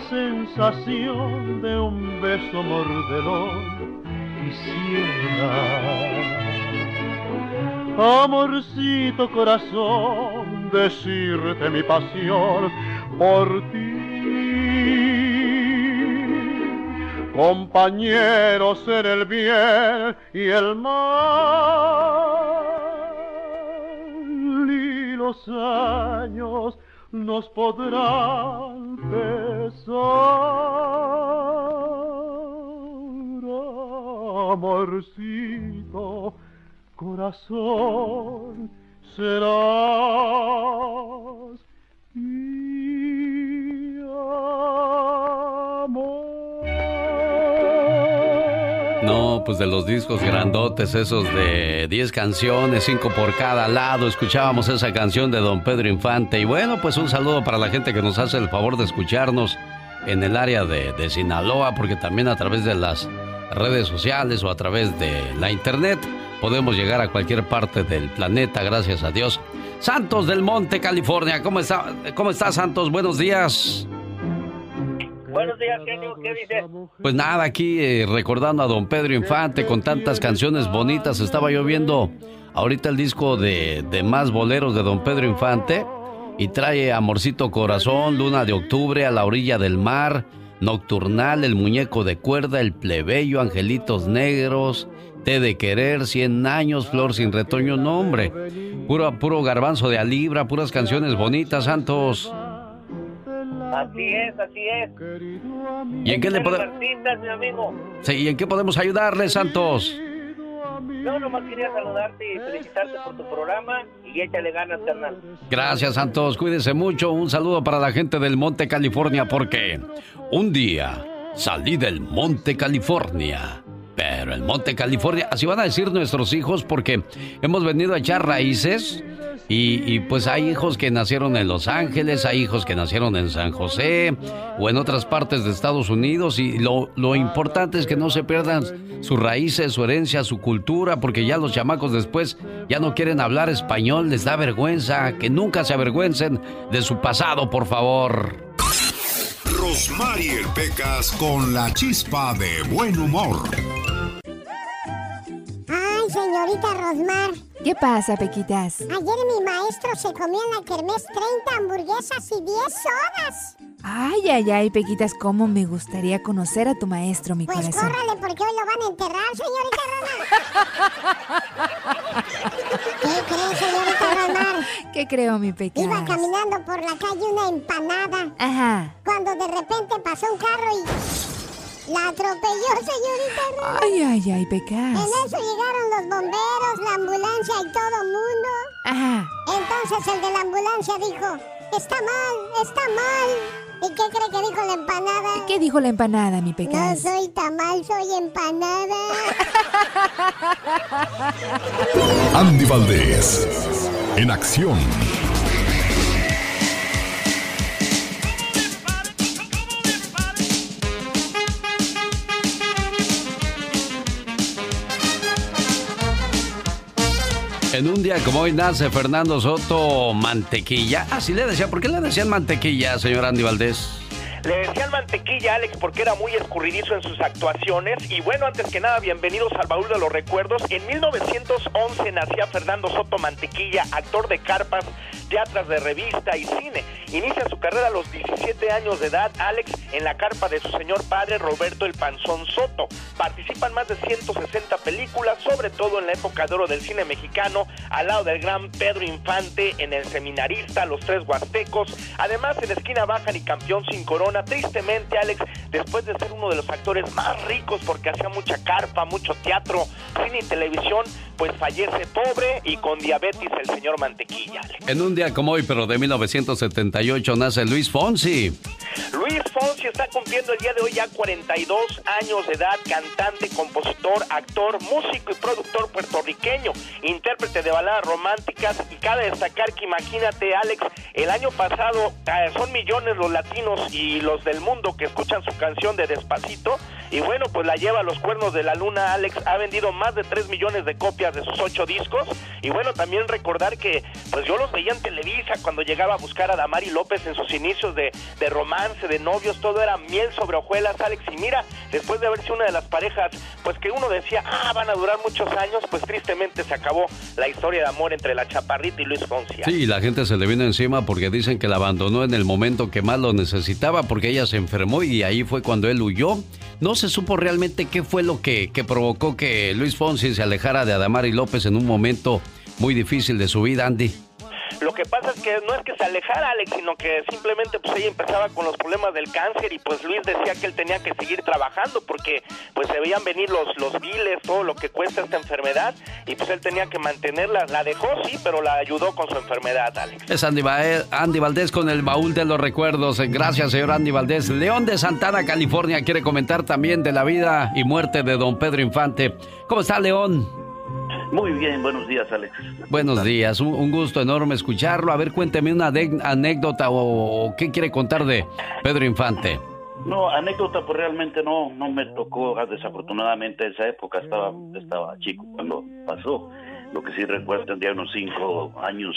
Sensación de un beso mordelón quisiera. Amorcito corazón, decirte mi pasión por ti. Compañeros en el bien y el mal. Y los años nos podrán pesar. Amorcito corazón serás mi amor. No, pues de los discos grandotes, esos de 10 canciones, 5 por cada lado, escuchábamos esa canción de don Pedro Infante. Y bueno, pues un saludo para la gente que nos hace el favor de escucharnos en el área de, de Sinaloa, porque también a través de las redes sociales o a través de la internet podemos llegar a cualquier parte del planeta, gracias a Dios. Santos del Monte, California, ¿cómo está, cómo está Santos? Buenos días. Buenos días, genio. ¿Qué dice? Pues nada, aquí eh, recordando a don Pedro Infante con tantas canciones bonitas. Estaba yo viendo ahorita el disco de, de más boleros de don Pedro Infante y trae Amorcito Corazón, Luna de Octubre, A la Orilla del Mar, Nocturnal, El Muñeco de Cuerda, El Plebeyo, Angelitos Negros, Té de Querer, Cien Años, Flor sin Retoño, no hombre. Puro, puro garbanzo de a libra, puras canciones bonitas, Santos. Así es, así es. ¿Y en qué le podemos... artistas, mi amigo. Sí, ¿y en qué podemos ayudarle, Santos? No, nomás quería saludarte y felicitarte por tu programa y échale ganas, carnal. Gracias, Santos. Cuídense mucho. Un saludo para la gente del Monte California porque un día salí del Monte California. Pero el Monte California, así van a decir nuestros hijos porque hemos venido a echar raíces y, y, pues hay hijos que nacieron en Los Ángeles, hay hijos que nacieron en San José o en otras partes de Estados Unidos y lo, lo importante es que no se pierdan sus raíces, su herencia, su cultura, porque ya los chamacos después ya no quieren hablar español, les da vergüenza, que nunca se avergüencen de su pasado, por favor. Rosmarie Pecas con la chispa de buen humor. Ay, señorita Rosmar. ¿Qué pasa, Pequitas? Ayer mi maestro se comió en la kermés 30 hamburguesas y 10 sodas. Ay, ay, ay, Pequitas, cómo me gustaría conocer a tu maestro, mi pues corazón. Pues córrale, porque hoy lo van a enterrar, señorita Rosmar. ¿Qué cree, señorita Rosmar? ¿Qué creo, mi Pequitas? Iba caminando por la calle una empanada. Ajá. Cuando de repente pasó un carro y... La atropelló, señorita. Ay, ay, ay, Pecas. En eso llegaron los bomberos, la ambulancia y todo mundo. Ajá. Entonces el de la ambulancia dijo, está mal, está mal. ¿Y qué cree que dijo la empanada? ¿Qué dijo la empanada, mi Pecas? No soy tamal, soy empanada. Andy Valdés, en acción. En un día como hoy nace Fernando Soto Mantequilla. Así le decía. ¿Por qué le decían mantequilla, señor Andy Valdés? Le decían mantequilla, Alex, porque era muy escurridizo en sus actuaciones. Y bueno, antes que nada, bienvenidos al baúl de los recuerdos. En 1911 nacía Fernando Soto Mantequilla, actor de carpas, teatros de revista y cine. Inicia su carrera a los 17 años de edad, Alex, en la carpa de su señor padre Roberto el Panzón Soto. Participa en más de 160 películas, sobre todo en la época de oro del cine mexicano, al lado del gran Pedro Infante, en El Seminarista, Los Tres Huastecos. Además, en Esquina Baja y Campeón sin Corona. Tristemente, Alex, después de ser uno de los actores más ricos porque hacía mucha carpa, mucho teatro, cine y televisión, pues fallece pobre y con diabetes el señor Mantequilla. Alex. En un día como hoy, pero de 1978, nace Luis Fonsi. Luis Fonsi está cumpliendo el día de hoy ya 42 años de edad, cantante, compositor, actor, músico y productor puertorriqueño, intérprete de baladas románticas y cabe destacar que imagínate Alex, el año pasado eh, son millones los latinos y los del mundo que escuchan su canción de Despacito. Y bueno, pues la lleva a los cuernos de la luna. Alex ha vendido más de 3 millones de copias de sus ocho discos. Y bueno, también recordar que pues yo los veía en Televisa cuando llegaba a buscar a Damari López en sus inicios de, de romance, de novios, todo era miel sobre hojuelas, Alex. Y mira, después de haber sido una de las parejas, pues que uno decía, ah, van a durar muchos años, pues tristemente se acabó la historia de amor entre la Chaparrita y Luis Fonsi. Sí, la gente se le vino encima porque dicen que la abandonó en el momento que más lo necesitaba porque ella se enfermó y ahí fue cuando él huyó. No se supo realmente qué fue lo que, que provocó que Luis Fonsi se alejara de Adamari López en un momento muy difícil de su vida, Andy. Lo que pasa es que no es que se alejara Alex, sino que simplemente pues ella empezaba con los problemas del cáncer y pues Luis decía que él tenía que seguir trabajando porque pues se veían venir los, los biles, todo lo que cuesta esta enfermedad y pues él tenía que mantenerla. La dejó, sí, pero la ayudó con su enfermedad, Alex. Es Andy, Andy Valdés con el baúl de los recuerdos. Gracias, señor Andy Valdés. León de Santana, California, quiere comentar también de la vida y muerte de don Pedro Infante. ¿Cómo está, León? Muy bien, buenos días, Alex. Buenos días, un, gusto enorme escucharlo. A ver, cuénteme una anécdota o, qué quiere contar de Pedro Infante. No, anécdota, pues realmente no, no me tocó, desafortunadamente, esa época, estaba, estaba chico cuando pasó. Lo que sí recuerdo, tendría unos cinco años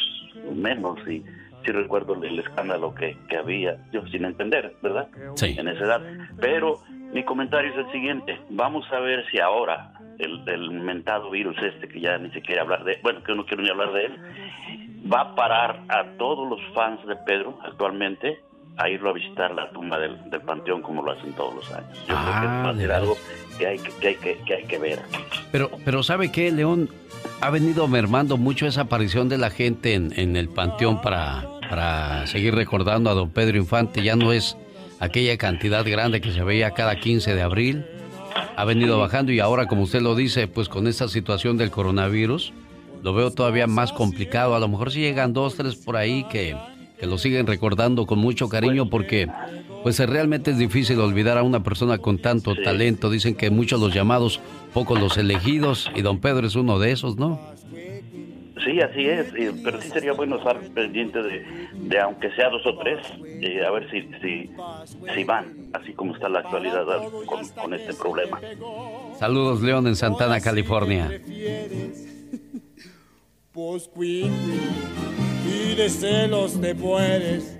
menos y sí recuerdo el escándalo que, que había, yo sin entender, ¿verdad? Sí. En esa edad. Pero mi comentario es el siguiente, vamos a ver si ahora el, mentado virus este, que ya ni se quiere hablar de, bueno, que no quiero ni hablar de él, va a parar a todos los fans de Pedro actualmente a irlo a visitar la tumba del, Panteón como lo hacen todos los años. Yo creo que va a ser algo que hay que, hay que, que hay que ver. Pero, pero ¿sabe qué, León? Ha venido mermando mucho esa aparición de la gente en, en el Panteón para, para seguir recordando a don Pedro Infante. Ya no es aquella cantidad grande que se veía cada 15 de abril ha venido bajando y ahora, como usted lo dice, pues con esta situación del coronavirus, lo veo todavía más complicado. A lo mejor si llegan dos, tres por ahí que, que lo siguen recordando con mucho cariño porque pues realmente es difícil olvidar a una persona con tanto talento. Dicen que muchos los llamados, pocos los elegidos y don Pedro es uno de esos, ¿no? Sí, así es, pero sí sería bueno estar pendiente de, aunque sea dos o tres, eh, a ver si, si, si, van, así como está la actualidad con, con este problema. Saludos, León, en Santana, California. y de celos te puedes.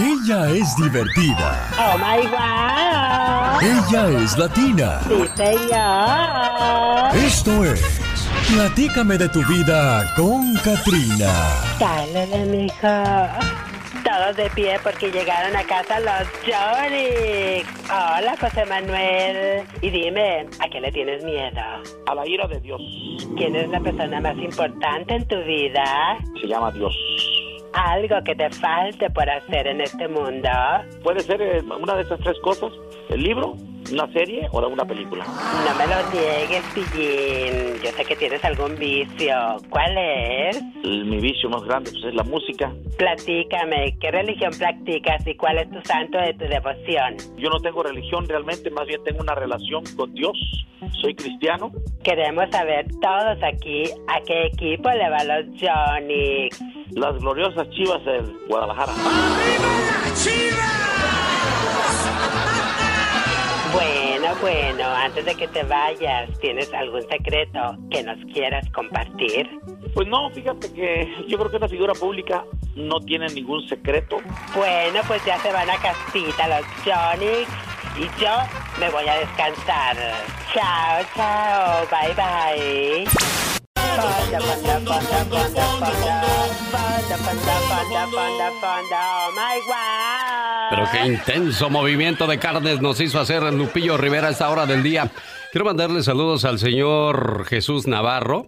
Ella es divertida. Oh my God. Ella es latina. Sí, señor. Esto es Platícame de tu vida con Katrina. Dale, mija. Todos de pie porque llegaron a casa los Johnny. Hola, José Manuel. Y dime, ¿a qué le tienes miedo? A la ira de Dios. ¿Quién es la persona más importante en tu vida? Se llama Dios. ¿Algo que te falte por hacer en este mundo? Puede ser eh, una de esas tres cosas. El libro, una serie o una película. No me lo niegues, Pillín. Yo sé que tienes algún vicio. ¿Cuál es? mi vicio más grande pues, es la música. Platícame, ¿qué religión practicas y cuál es tu santo de tu devoción? Yo no tengo religión realmente, más bien tengo una relación con Dios. Soy cristiano. Queremos saber todos aquí a qué equipo le va los Johnny. Las gloriosas chivas de Guadalajara. ¡Arriba chivas! Bueno, bueno, antes de que te vayas, ¿tienes algún secreto que nos quieras compartir? Pues no, fíjate que yo creo que una figura pública no tiene ningún secreto. Bueno, pues ya se van a casita los Johnny y yo me voy a descansar. Chao, chao, bye bye. Pero qué intenso movimiento de carnes nos hizo hacer Lupillo Rivera a esta hora del día. Quiero mandarle saludos al señor Jesús Navarro.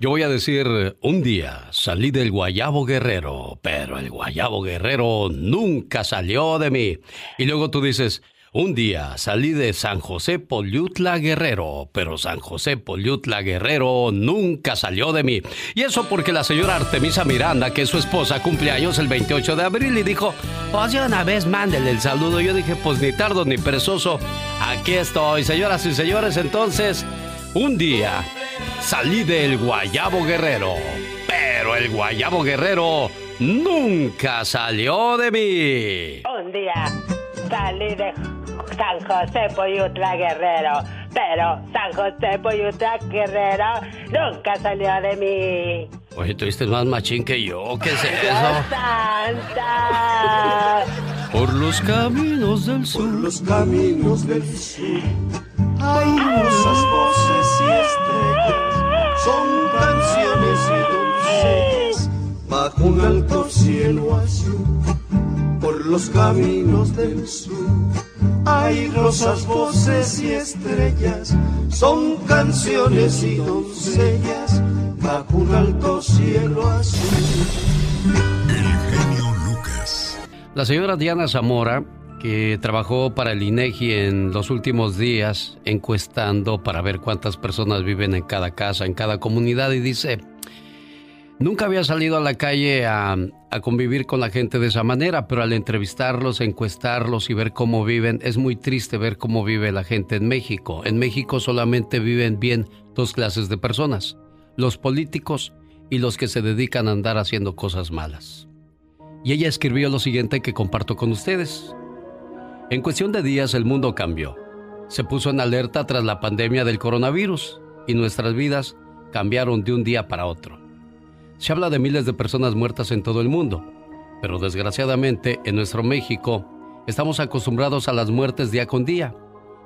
Yo voy a decir, un día salí del Guayabo Guerrero, pero el Guayabo Guerrero nunca salió de mí. Y luego tú dices, un día salí de San José Poliutla Guerrero, pero San José Poliutla Guerrero nunca salió de mí. Y eso porque la señora Artemisa Miranda, que es su esposa, cumpleaños el 28 de abril y dijo, pues de una vez mándele el saludo. Yo dije, pues ni tardo ni perezoso, aquí estoy. Señoras y señores, entonces, un día salí del Guayabo Guerrero, pero el Guayabo Guerrero nunca salió de mí. Un día salí de San José Poyutla Guerrero, pero San José Poyutla Guerrero nunca salió de mí. Oye, tú viste más machín que yo, ¿qué es eso? Santa. Por los caminos del sur. Por los caminos del sur. Hay rosas, voces y estrellas. Son canciones y doncellas. Bajo un alto cielo azul. Por los caminos del sur. Hay rosas, voces y estrellas. Son canciones y doncellas. Bajo un alto cielo azul. La señora Diana Zamora, que trabajó para el INEGI en los últimos días, encuestando para ver cuántas personas viven en cada casa, en cada comunidad, y dice, nunca había salido a la calle a, a convivir con la gente de esa manera, pero al entrevistarlos, encuestarlos y ver cómo viven, es muy triste ver cómo vive la gente en México. En México solamente viven bien dos clases de personas, los políticos y los que se dedican a andar haciendo cosas malas. Y ella escribió lo siguiente que comparto con ustedes. En cuestión de días el mundo cambió. Se puso en alerta tras la pandemia del coronavirus y nuestras vidas cambiaron de un día para otro. Se habla de miles de personas muertas en todo el mundo, pero desgraciadamente en nuestro México estamos acostumbrados a las muertes día con día,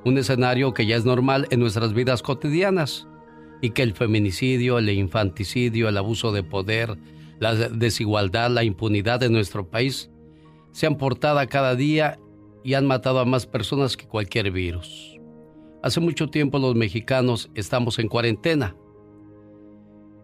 un escenario que ya es normal en nuestras vidas cotidianas y que el feminicidio, el infanticidio, el abuso de poder, la desigualdad, la impunidad de nuestro país se han portado cada día y han matado a más personas que cualquier virus. Hace mucho tiempo los mexicanos estamos en cuarentena.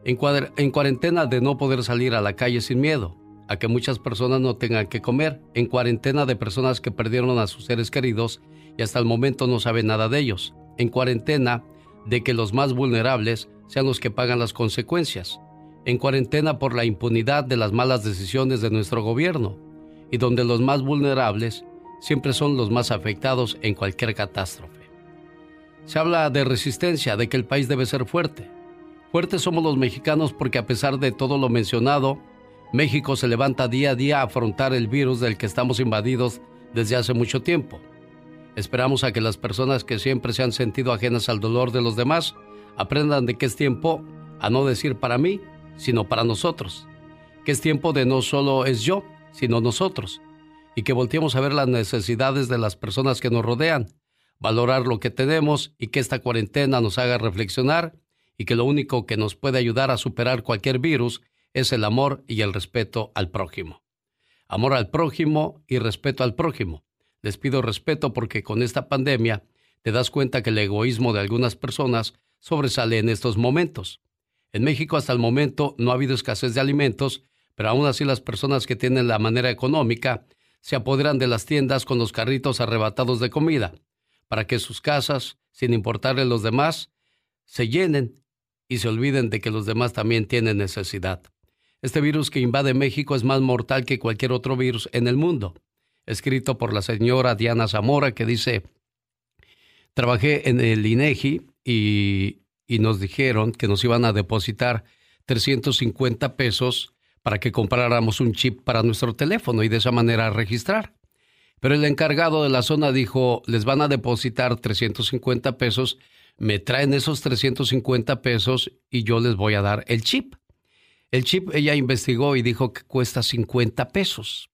En, en, cuarentena de no poder salir a la calle sin miedo, a que muchas personas no tengan que comer, en cuarentena de personas que perdieron a sus seres queridos y hasta el momento no saben nada de ellos, en cuarentena de que los más vulnerables sean los que pagan las consecuencias, en cuarentena por la impunidad de las malas decisiones de nuestro gobierno, y donde los más vulnerables siempre son los más afectados en cualquier catástrofe. Se habla de resistencia, de que el país debe ser fuerte. Fuertes somos los mexicanos porque a pesar de todo lo mencionado, México se levanta día a día a afrontar el virus del que estamos invadidos desde hace mucho tiempo. Esperamos a que las personas que siempre se han sentido ajenas al dolor de los demás aprendan de que es tiempo a no decir para mí, sino para nosotros. Que es tiempo de no solo es yo, sino nosotros. Y que volteemos a ver las necesidades de las personas que nos rodean, valorar lo que tenemos y que esta cuarentena nos haga reflexionar y que lo único que nos puede ayudar a superar cualquier virus es el amor y el respeto al prójimo. Amor al prójimo y respeto al prójimo. Les pido respeto porque con esta pandemia te das cuenta que el egoísmo de algunas personas sobresale en estos momentos. En México hasta el momento no ha habido escasez de alimentos, pero aún así las personas que tienen la manera económica se apoderan de las tiendas con los carritos arrebatados de comida, para que sus casas, sin importarle los demás, se llenen y se olviden de que los demás también tienen necesidad. Este virus que invade México es más mortal que cualquier otro virus en el mundo. Escrito por la señora Diana Zamora que dice, trabajé en el INEGI y, y nos dijeron que nos iban a depositar 350 pesos para que compráramos un chip para nuestro teléfono y de esa manera registrar. Pero el encargado de la zona dijo, les van a depositar 350 pesos, me traen esos 350 pesos y yo les voy a dar el chip. El chip ella investigó y dijo que cuesta 50 pesos.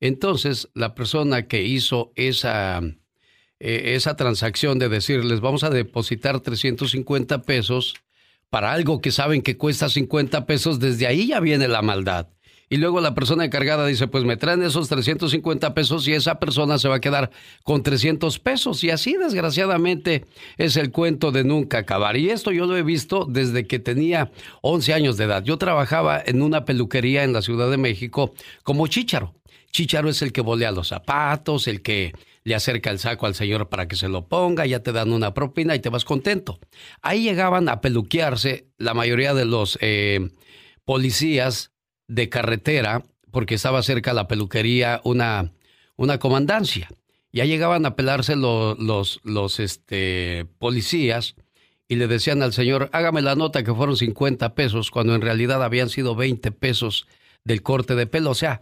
Entonces, la persona que hizo esa, eh, esa transacción de decir, les vamos a depositar 350 pesos para algo que saben que cuesta 50 pesos, desde ahí ya viene la maldad. Y luego la persona encargada dice, pues me traen esos 350 pesos y esa persona se va a quedar con 300 pesos. Y así desgraciadamente es el cuento de nunca acabar. Y esto yo lo he visto desde que tenía 11 años de edad. Yo trabajaba en una peluquería en la Ciudad de México como chícharo. Chícharo es el que volea los zapatos, el que le acerca el saco al señor para que se lo ponga, ya te dan una propina y te vas contento. Ahí llegaban a peluquearse la mayoría de los eh, policías de carretera, porque estaba cerca la peluquería una, una comandancia. Ya llegaban a pelarse los, los, este, policías y le decían al señor, hágame la nota que fueron 50 pesos, cuando en realidad habían sido 20 pesos del corte de pelo. O sea,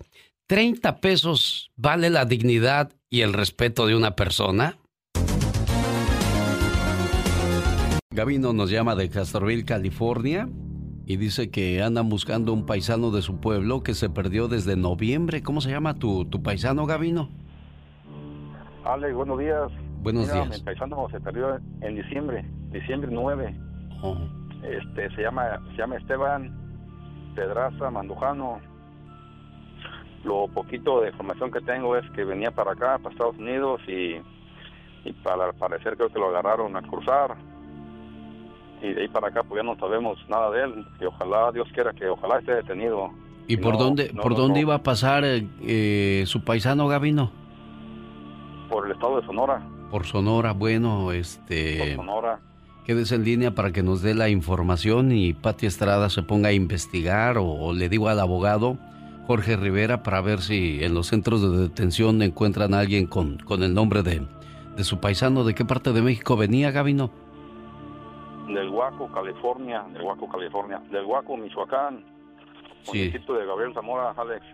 30 pesos vale la dignidad y el respeto de una persona. Gabino nos llama de Castroville, California, y dice que andan buscando un paisano de su pueblo que se perdió desde noviembre. ¿Cómo se llama tu, tu paisano, Gabino? Alex, buenos días. Buenos días. Mi paisano se perdió en diciembre, diciembre 9. Este, se llama, se llama Esteban Pedraza Mandujano. Lo poquito de información que tengo es que venía para acá, para Estados Unidos, y, y para parecer creo que lo agarraron al cruzar. Y de ahí para acá pues ya no sabemos nada de él. Y ojalá, Dios quiera que ojalá esté detenido. ¿Y por dónde, por dónde iba a pasar eh, su paisano Gabino? Por el estado de Sonora. Por Sonora, bueno, este... Por Sonora. Quédese en línea para que nos dé la información y Pati Estrada se ponga a investigar o, le digo al abogado Jorge Rivera para ver si en los centros de detención encuentran a alguien con, con el nombre de, de su paisano. ¿De qué parte de México venía, Gabino? Del Huaco, California, del Huaco, California, del Huaco, Michoacán, Sí. municipio de Gabriel Zamora, Alex.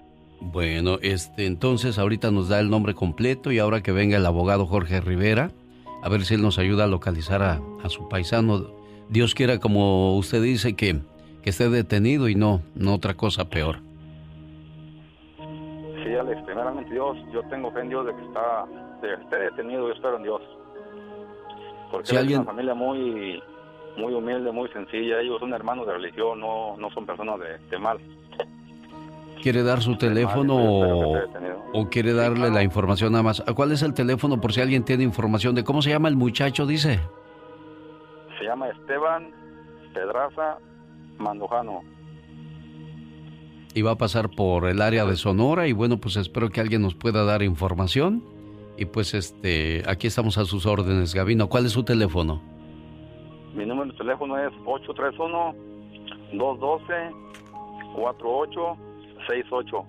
Bueno, este, entonces ahorita nos da el nombre completo y ahora que venga el abogado Jorge Rivera, a ver si él nos ayuda a localizar a, a su paisano. Dios quiera, como usted dice, que, que esté detenido y no, no otra cosa peor. Sí, Alex, primeramente Dios, yo tengo fe en Dios de que está, de que esté detenido, yo espero en Dios. Porque Si él alguien- es una familia muy, muy humilde, muy sencilla, ellos son hermanos de religión, no, no son personas de, de mal. ¿Quiere dar su teléfono o, o quiere darle la información nada más? ¿Cuál es el teléfono por si alguien tiene información de cómo se llama el muchacho, dice? Se llama Esteban Pedraza Mandujano. Y va a pasar por el área de Sonora y bueno, pues espero que alguien nos pueda dar información. Y pues este, aquí estamos a sus órdenes, Gabino. ¿Cuál es su teléfono? Mi número de teléfono es 831-212-4868.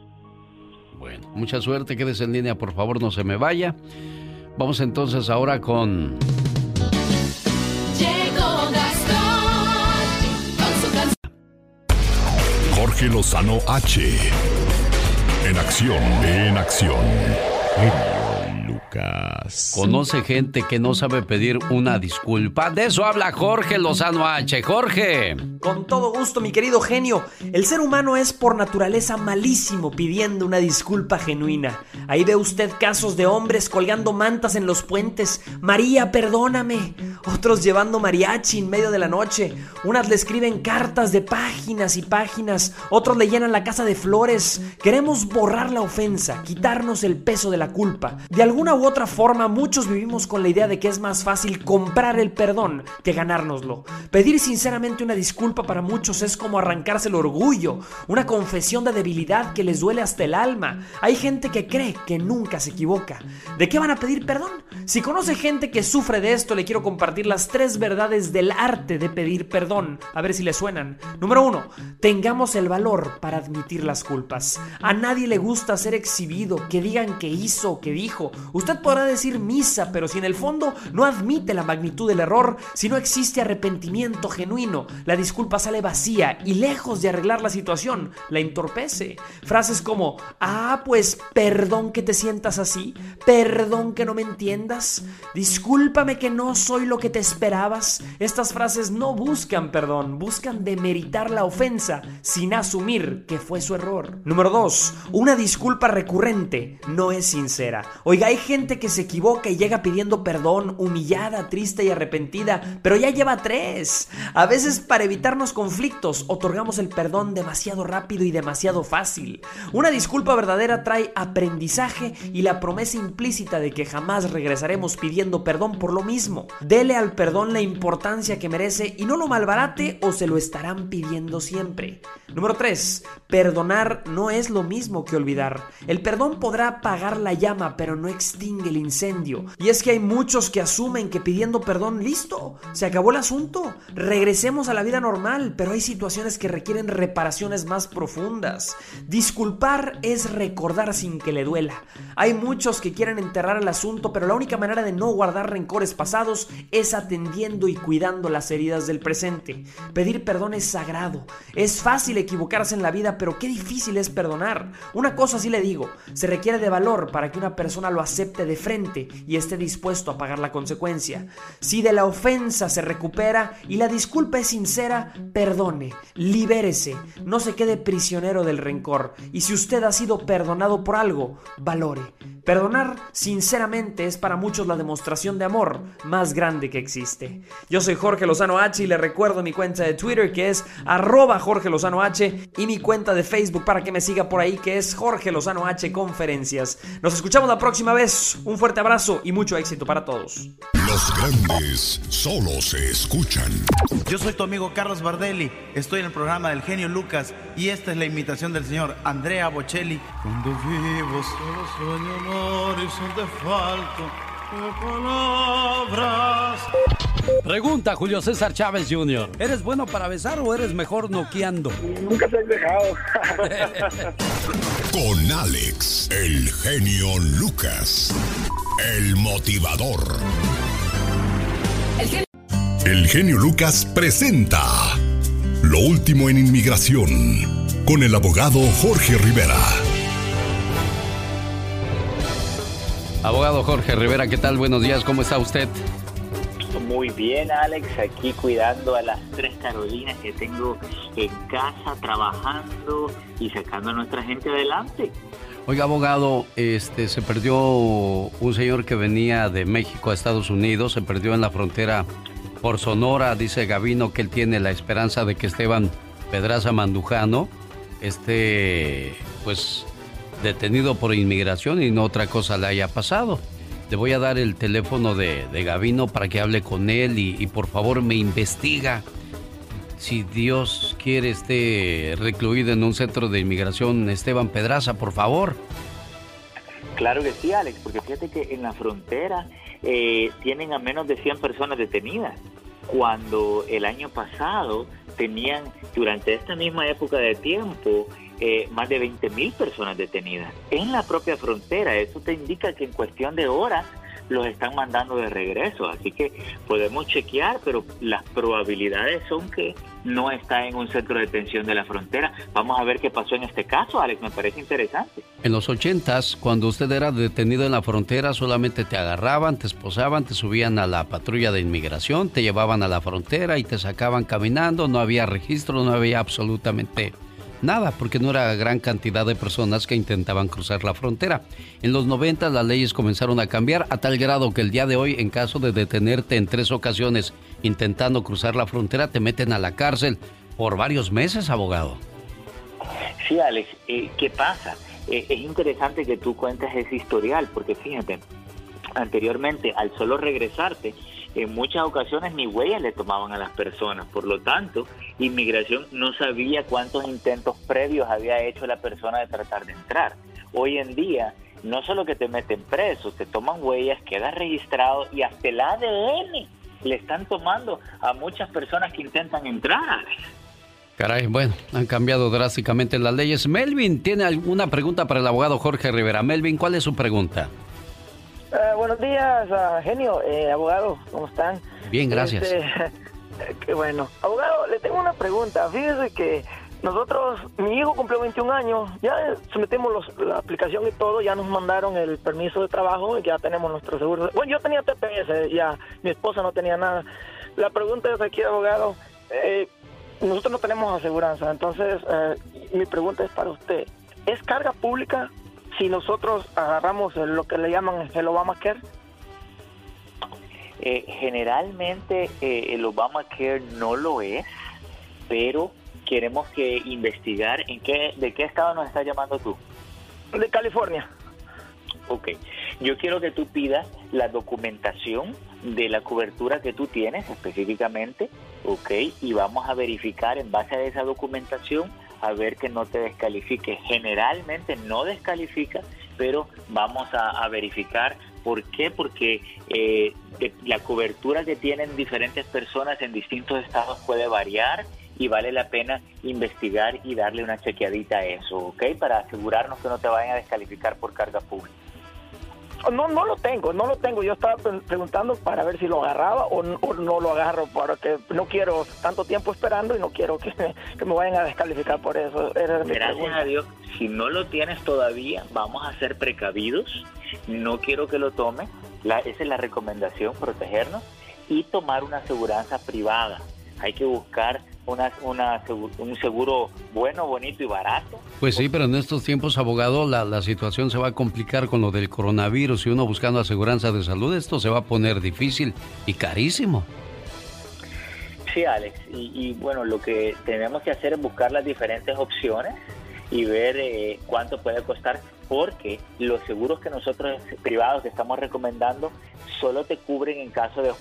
Bueno, mucha suerte, quédese en línea, por favor, no se me vaya. Vamos entonces ahora con... Llegó Gastón con su canción. Jorge Lozano H. En acción, en acción. Lucas. Conoce gente que no sabe pedir una disculpa. De eso habla Jorge Lozano H. Jorge. Con todo gusto, mi querido genio. El ser humano es por naturaleza malísimo pidiendo una disculpa genuina. Ahí ve usted casos de hombres colgando mantas en los puentes. María, perdóname. Otros llevando mariachi en medio de la noche. Unas le escriben cartas de páginas y páginas. Otros le llenan la casa de flores. Queremos borrar la ofensa, quitarnos el peso de la culpa. De alguna u otra forma, muchos vivimos con la idea de que es más fácil comprar el perdón que ganárnoslo. Pedir sinceramente una disculpa para muchos es como arrancarse el orgullo, una confesión de debilidad que les duele hasta el alma. Hay gente que cree que nunca se equivoca. ¿De qué van a pedir perdón? Si conoce gente que sufre de esto, le quiero compartir las tres verdades del arte de pedir perdón. A ver si le suenan. Número uno, tengamos el valor para admitir las culpas. A nadie le gusta ser exhibido, que digan que hizo que dijo. Usted podrá decir misa, pero si en el fondo no admite la magnitud del error, si no existe arrepentimiento genuino, la disculpa sale vacía y lejos de arreglar la situación, la entorpece. Frases como, ah, pues perdón que te sientas así, perdón que no me entiendas, discúlpame que no soy lo que te esperabas. Estas frases no buscan perdón, buscan demeritar la ofensa sin asumir que fue su error. Número 2. Una disculpa recurrente no es sincera. Oiga, hay gente que se equivoca y llega pidiendo perdón, humillada, triste y arrepentida, pero ya lleva tres. A veces para evitarnos conflictos otorgamos el perdón demasiado rápido y demasiado fácil. Una disculpa verdadera trae aprendizaje y la promesa implícita de que jamás regresaremos pidiendo perdón por lo mismo. Dele al perdón la importancia que merece y no lo malbarate o se lo estarán pidiendo siempre. Número 3. Perdonar no es lo mismo que olvidar. El perdón podrá apagar la llama, pero no extingue el incendio. Y es que hay muchos que asumen que pidiendo perdón, listo, se acabó el asunto, regresemos a la vida normal, pero hay situaciones que requieren reparaciones más profundas. Disculpar es recordar sin que le duela. Hay muchos que quieren enterrar el asunto, pero la única manera de no guardar rencores pasados es atendiendo y cuidando las heridas del presente. Pedir perdón es sagrado. Es fácil equivocarse en la vida, pero qué difícil es perdonar. Una cosa sí le digo, se requiere de valor para que una persona lo acepte de frente y esté dispuesto a pagar la consecuencia. Si de la ofensa se recupera y la disculpa es sincera, perdone, libérese, no se quede prisionero del rencor. Y si usted ha sido perdonado por algo, valore. Perdonar, sinceramente, es para muchos la demostración de amor más grande que existe. Yo soy Jorge Lozano H y le recuerdo mi cuenta de Twitter que es arroba Jorge Lozano H y mi cuenta de Facebook para que me siga por ahí que es Jorge Lozano H Conferencias. Nos escuchamos la próxima vez. Un fuerte abrazo y mucho éxito para todos. Los grandes solo se escuchan. Yo soy tu amigo Carlos Bardelli. Estoy en el programa del genio Lucas y esta es la imitación del señor Andrea Bocelli. Cuando vivo solo sueño un horizonte falto de palabras. Pregunta Julio César Chávez Jr. ¿Eres bueno para besar o eres mejor noqueando? Nunca se han dejado. Con Alex, el genio Lucas, el motivador. El genio Lucas presenta Lo último en inmigración con el abogado Jorge Rivera. Abogado Jorge Rivera, ¿qué tal? Buenos días, ¿cómo está usted? Muy bien, Alex, aquí cuidando a las tres Carolinas que tengo en casa, trabajando y sacando a nuestra gente adelante. Oiga, abogado, este se perdió un señor que venía de México a Estados Unidos, se perdió en la frontera por Sonora, dice Gavino que él tiene la esperanza de que Esteban Pedraza Mandujano esté pues detenido por inmigración y no otra cosa le haya pasado. Le voy a dar el teléfono de, de Gavino para que hable con él y, y, por favor me investiga. Si Dios quiere esté recluido en un centro de inmigración, Esteban Pedraza, por favor. Claro que sí, Alex, porque fíjate que en la frontera eh, tienen a menos de 100 personas detenidas, cuando el año pasado tenían, durante esta misma época de tiempo, eh, más de 20 mil personas detenidas en la propia frontera. Eso te indica que en cuestión de horas los están mandando de regreso. Así que podemos chequear, pero las probabilidades son que no está en un centro de detención de la frontera. Vamos a ver qué pasó en este caso, Alex. Me parece interesante. En los ochentas, cuando usted era detenido en la frontera, solamente te agarraban, te esposaban, te subían a la patrulla de inmigración, te llevaban a la frontera y te sacaban caminando. No había registro, no había absolutamente nada, porque no era gran cantidad de personas que intentaban cruzar la frontera. En los 90 las leyes comenzaron a cambiar a tal grado que el día de hoy, en caso de detenerte en tres ocasiones intentando cruzar la frontera, te meten a la cárcel por varios meses, abogado. Sí, Alex, eh, ¿qué pasa? Eh, es interesante que tú cuentes ese historial, porque fíjate, anteriormente, al solo regresarte, en muchas ocasiones ni huellas le tomaban a las personas. Por lo tanto, inmigración no sabía cuántos intentos previos había hecho la persona de tratar de entrar. Hoy en día, no solo que te meten preso, te toman huellas, queda registrado y hasta el ADN le están tomando a muchas personas que intentan entrar. Caray, bueno, han cambiado drásticamente las leyes. Melvin tiene alguna pregunta para el abogado Jorge Rivera. Melvin, ¿cuál es su pregunta? Uh, buenos días, uh, genio, eh, abogado, ¿cómo están? Bien, gracias. Este, bueno. Abogado, le tengo una pregunta. Fíjese que nosotros, mi hijo cumplió 21 años, ya sometemos los, la aplicación y todo, ya nos mandaron el permiso de trabajo y ya tenemos nuestro seguro. Bueno, yo tenía TPS, ya mi esposa no tenía nada. La pregunta es aquí, abogado, eh, nosotros no tenemos aseguranza, entonces eh, mi pregunta es para usted, ¿es carga pública si nosotros agarramos lo que le llaman el Obamacare? Eh, generalmente eh, el Obamacare no lo es, pero queremos que investigar en qué, de qué estado nos estás llamando tú. De California. Ok, yo quiero que tú pidas la documentación de la cobertura que tú tienes específicamente, ok, y vamos a verificar en base a esa documentación a ver que no te descalifique. Generalmente no descalifica pero vamos a, verificar. ¿Por qué? Porque eh, la cobertura que tienen diferentes personas en distintos estados puede variar y vale la pena investigar y darle una chequeadita a eso, ¿ok? Para asegurarnos que no te vayan a descalificar por carga pública. No, no lo tengo, no lo tengo. Yo estaba preguntando para ver si lo agarraba o no, lo agarro, porque no quiero tanto tiempo esperando y no quiero que, me vayan a descalificar por eso. Gracias a Dios, si no lo tienes todavía, vamos a ser precavidos. No quiero que lo tome. La, esa es la recomendación, protegernos y tomar una aseguranza privada. Hay que buscar una, un seguro bueno, bonito y barato. Pues sí, pero en estos tiempos, abogado, la, la situación se va a complicar con lo del coronavirus y uno buscando aseguranza de salud, esto se va a poner difícil y carísimo. Sí, Alex, y, bueno, lo que tenemos que hacer es buscar las diferentes opciones y ver eh, cuánto puede costar, porque los seguros que nosotros privados que estamos recomendando solo te cubren en caso de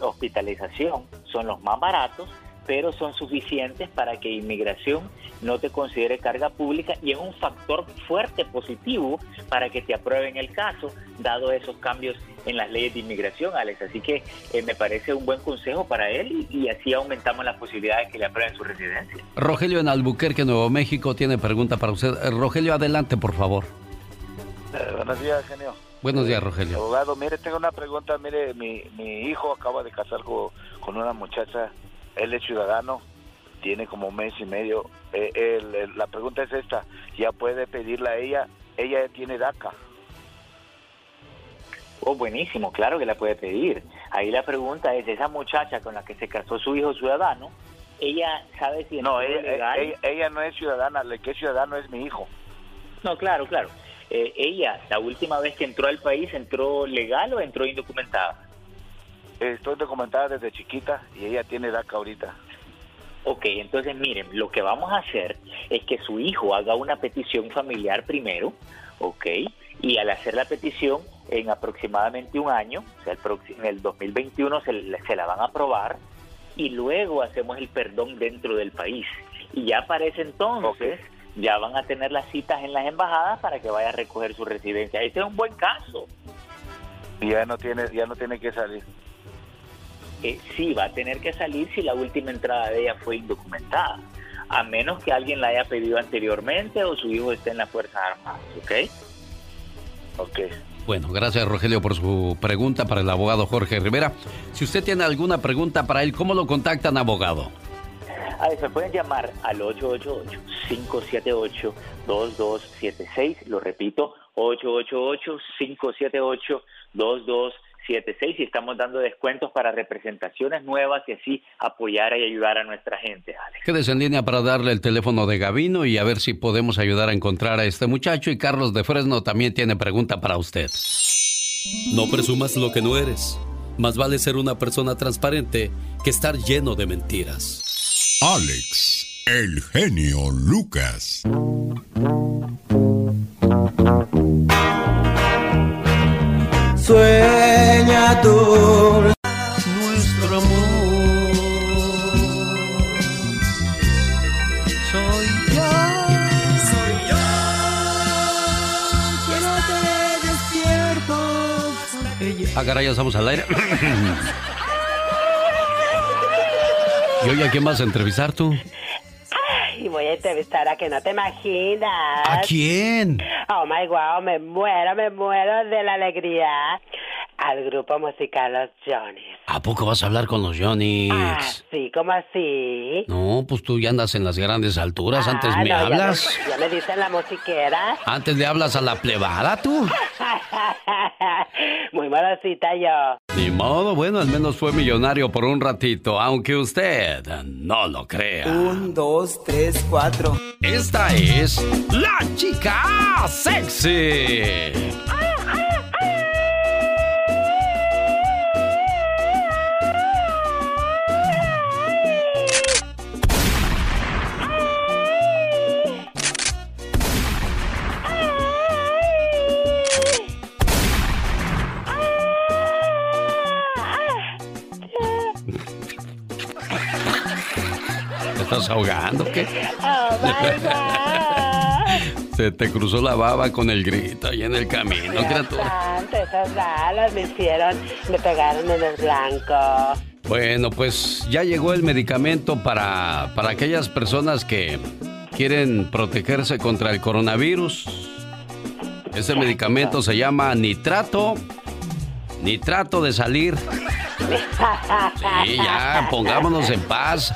hospitalización, son los más baratos pero son suficientes para que inmigración no te considere carga pública y es un factor fuerte positivo para que te aprueben el caso, dado esos cambios en las leyes de inmigración, Alex. Así que eh, me parece un buen consejo para él y, así aumentamos las posibilidades de que le aprueben su residencia. Rogelio en Albuquerque, Nuevo México, tiene pregunta para usted. Eh, Rogelio, adelante, por favor. Eh, buenos días, genio. Buenos días, Rogelio. Abogado, mire, tengo una pregunta. Mire, mi, mi hijo acaba de casar con una muchacha él es ciudadano, tiene como un mes y medio. Eh, la pregunta es esta, ¿ya puede pedirle a ella? Ella tiene DACA. Oh, buenísimo, claro que la puede pedir. Ahí la pregunta es, esa muchacha con la que se casó su hijo ciudadano, ¿ella sabe si no, ella, Ella, no es ciudadana, el que es ciudadano es mi hijo. No, claro, claro. Eh, ella, la última vez que entró al país, ¿entró legal o entró indocumentada? Estoy documentada desde chiquita y ella tiene DACA ahorita. Ok, entonces miren, lo que vamos a hacer es que su hijo haga una petición familiar primero, ok, y al hacer la petición en aproximadamente un año, o sea, el en el 2021 se, se la van a aprobar y luego hacemos el perdón dentro del país. Y ya para ese entonces ya van a tener las citas en las embajadas para que vaya a recoger su residencia. Ese es un buen caso. Y ya no tiene, ya no tiene que salir sí va a tener que salir si la última entrada de ella fue indocumentada, a menos que alguien la haya pedido anteriormente o su hijo esté en las Fuerzas Armadas, ¿ok? Ok. Bueno, gracias Rogelio por su pregunta para el abogado Jorge Rivera. Si usted tiene alguna pregunta para él, ¿cómo lo contactan, abogado? A ver, se pueden llamar al 888-578-2276, lo repito, 888-578-2276. 76 y estamos dando descuentos para representaciones nuevas y así apoyar y ayudar a nuestra gente, Alex. Quédese en línea para darle el teléfono de Gavino y a ver si podemos ayudar a encontrar a este muchacho. Y Carlos de Fresno también tiene pregunta para usted. No presumas lo que no eres. Más vale ser una persona transparente que estar lleno de mentiras. Alex, el genio Lucas. Sueña tú nuestro amor. Soy yo. Soy yo. Quiero te despierto. Ah, caray, ya estamos al aire. ¿Y hoy a quién vas a entrevistar tú? Voy a entrevistar a que no te imaginas. ¿A quién? Oh my wow, me muero, me muero de la alegría. Al grupo musical Los Johnnies. ¿A poco vas a hablar con los Johnnies? Ah, sí, ¿cómo así? No, pues tú ya andas en las grandes alturas. Antes ah, me hablas. Ya me, dicen la musiquera. Antes le hablas a la plebada, tú. Muy malacita yo. Ni modo, bueno, al menos fue millonario por un ratito, aunque usted no lo crea. Un, dos, tres, cuatro. Esta es la chica sexy. Estás ahogando? ¿Qué? Oh, Se te cruzó la baba con el grito ahí en el camino, criatura. Santo, esas balas me hicieron, me pegaron en el blanco. Bueno, pues ya llegó el medicamento para, para aquellas personas que quieren protegerse contra el coronavirus. Ese medicamento se llama nitrato. Nitrato de salir. Sí, ya, pongámonos en paz.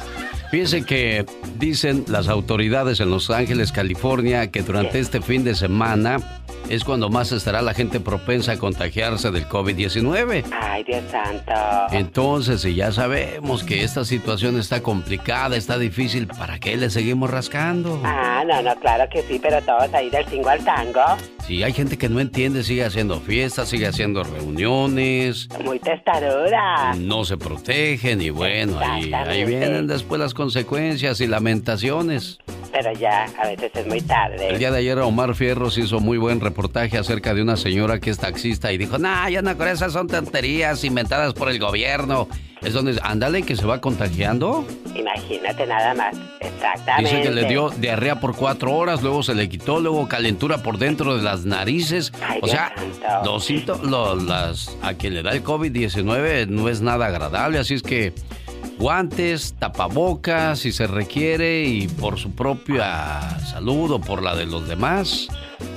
Fíjense que dicen las autoridades en Los Ángeles, California, que durante este fin de semana es cuando más estará la gente propensa a contagiarse del COVID-19. Ay, Dios santo. Entonces, si ya sabemos que esta situación está complicada, está difícil, ¿para qué le seguimos rascando? Ah, no, no, claro que sí, pero todos ahí del cingo al tango. Si hay gente que no entiende, sigue haciendo fiestas, sigue haciendo reuniones. Muy testaruda. No se protegen y bueno, ahí, ahí vienen después las consecuencias y lamentaciones. Pero ya, a veces es muy tarde. El día de ayer Omar Fierros hizo muy buen reportaje acerca de una señora que es taxista y dijo, nah, ya no, con esas son tonterías inventadas por el gobierno. Es donde, ándale, que se va contagiando. Imagínate nada más. Exactamente. Dice que le dio diarrea por cuatro horas, luego se le quitó, luego calentura por dentro de las narices. Ay, o sea, los síntomas, lo- las, a quien le da el COVID-19 no es nada agradable, así es que guantes, tapabocas si se requiere y por su propia salud o por la de los demás.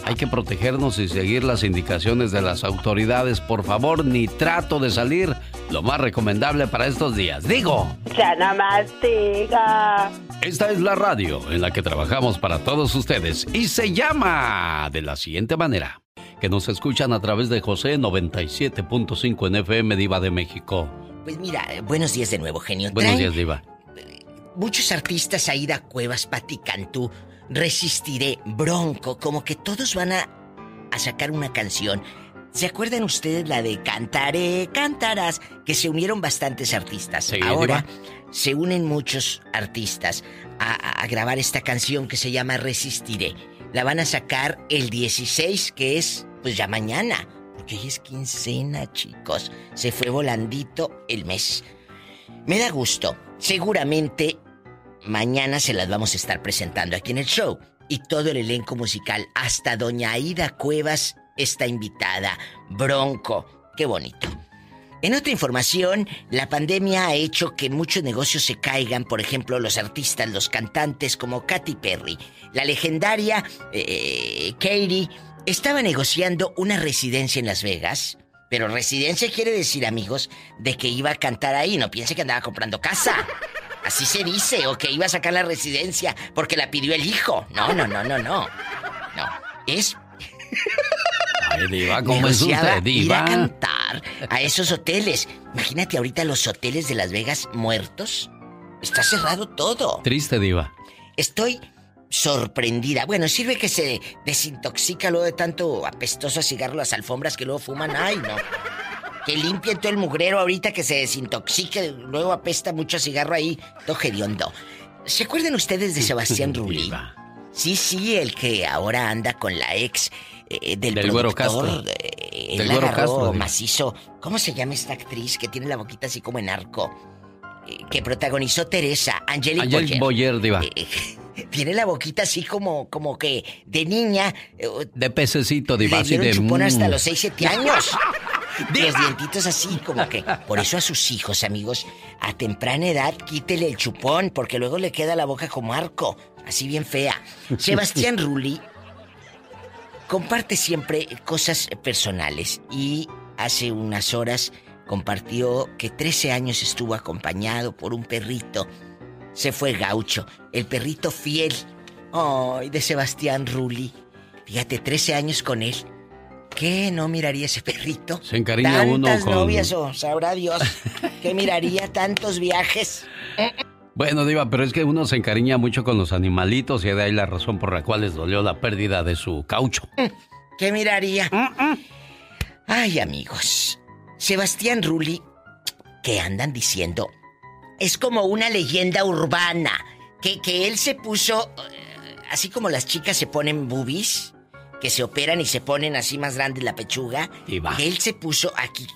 Hay que protegernos y seguir las indicaciones de las autoridades. Por favor, ni trato de salir. Lo más recomendable para estos días. Digo. Ya no más diga. Esta es la radio en la que trabajamos para todos ustedes y se llama de la siguiente manera. Que nos escuchan a través de José 97.5 en FM Diva de México. Pues mira, buenos días de nuevo, genio. Buenos Traen días, Diva. Muchos artistas, Aida Cuevas, Patti Cantú, Resistiré, Bronco, como que todos van a, a sacar una canción. ¿Se acuerdan ustedes la de Cantaré, cantarás? Que se unieron bastantes artistas. Sí, Ahora Diva. se unen muchos artistas a, a- a grabar esta canción que se llama Resistiré. La van a sacar el 16, que es pues ya mañana. Porque es quincena, chicos. Se fue volandito el mes. Me da gusto. Seguramente mañana se las vamos a estar presentando aquí en el show. Y todo el elenco musical, hasta Doña Aida Cuevas está invitada. Bronco. Qué bonito. En otra información, la pandemia ha hecho que muchos negocios se caigan, por ejemplo, los artistas, los cantantes como Katy Perry. La legendaria eh, Katy estaba negociando una residencia en Las Vegas, pero residencia quiere decir, amigos, de que iba a cantar ahí, no piense que andaba comprando casa. Así se dice, o que iba a sacar la residencia porque la pidió el hijo. No, no, no, no, no. No, es Ay, Diva, ¿cómo es usted, ir a Diva? cantar a esos hoteles. Imagínate ahorita los hoteles de Las Vegas muertos. Está cerrado todo. Triste, Diva. Estoy sorprendida. Bueno, sirve que se desintoxica luego de tanto apestoso cigarro las alfombras que luego fuman. Ay, no. Que limpien todo el mugrero ahorita que se desintoxique. Luego apesta mucho cigarro ahí. Todo hediondo. ¿Se acuerdan ustedes de Sebastián Rulli? Sí, sí, el que ahora anda con la ex eh, del, Del Güero productor. Castro. eh, Del Güero Castro, macizo. ¿Cómo se llama esta actriz que tiene la boquita así como en arco? Eh, que protagonizó Teresa, Angelique Angelique Boyer, Diva. Tiene la boquita así como, como que de niña. eh, De pececito, le dieron de, chupón hasta los 6, 7 años. Los dientitos así, como que. Por eso a sus hijos, amigos, a temprana edad, quítele el chupón, porque luego le queda la boca como arco, así bien fea. Sebastián Rulli comparte siempre cosas personales y hace unas horas compartió que 13 años estuvo acompañado por un perrito. Se fue gaucho, el perrito fiel. Ay, de Sebastián Rulli. Fíjate, 13 años con él. ¿Qué no miraría ese perrito? Se encariña uno Tantas con- novias, o sabrá Dios, que miraría tantos viajes. Bueno, Diva, pero es que uno se encariña mucho con los animalitos y de ahí la razón por la cual les dolió la pérdida de su caucho. ¿Qué miraría? Ay, amigos. Sebastián Rulli, ¿qué andan diciendo? Es como una leyenda urbana. Que, que él se puso. eh, Así como las chicas se ponen boobies, que se operan y se ponen así más grande la pechuga. Diva. Que él se puso aquí.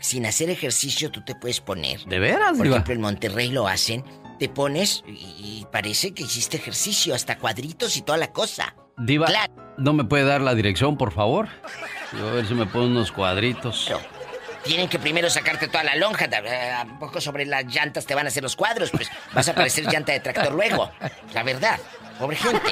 Sin hacer ejercicio, tú te puedes poner. ¿De veras, Por Diva? ejemplo, en Monterrey lo hacen. Te pones y y parece que hiciste ejercicio, hasta cuadritos y toda la cosa. Diva, ¿no me puede dar la dirección, por favor? Yo a ver si me pongo unos cuadritos. Tienen que primero sacarte toda la lonja. eh, ¿A poco sobre las llantas te van a hacer los cuadros? Pues vas a parecer llanta de tractor luego. La verdad. Pobre gente.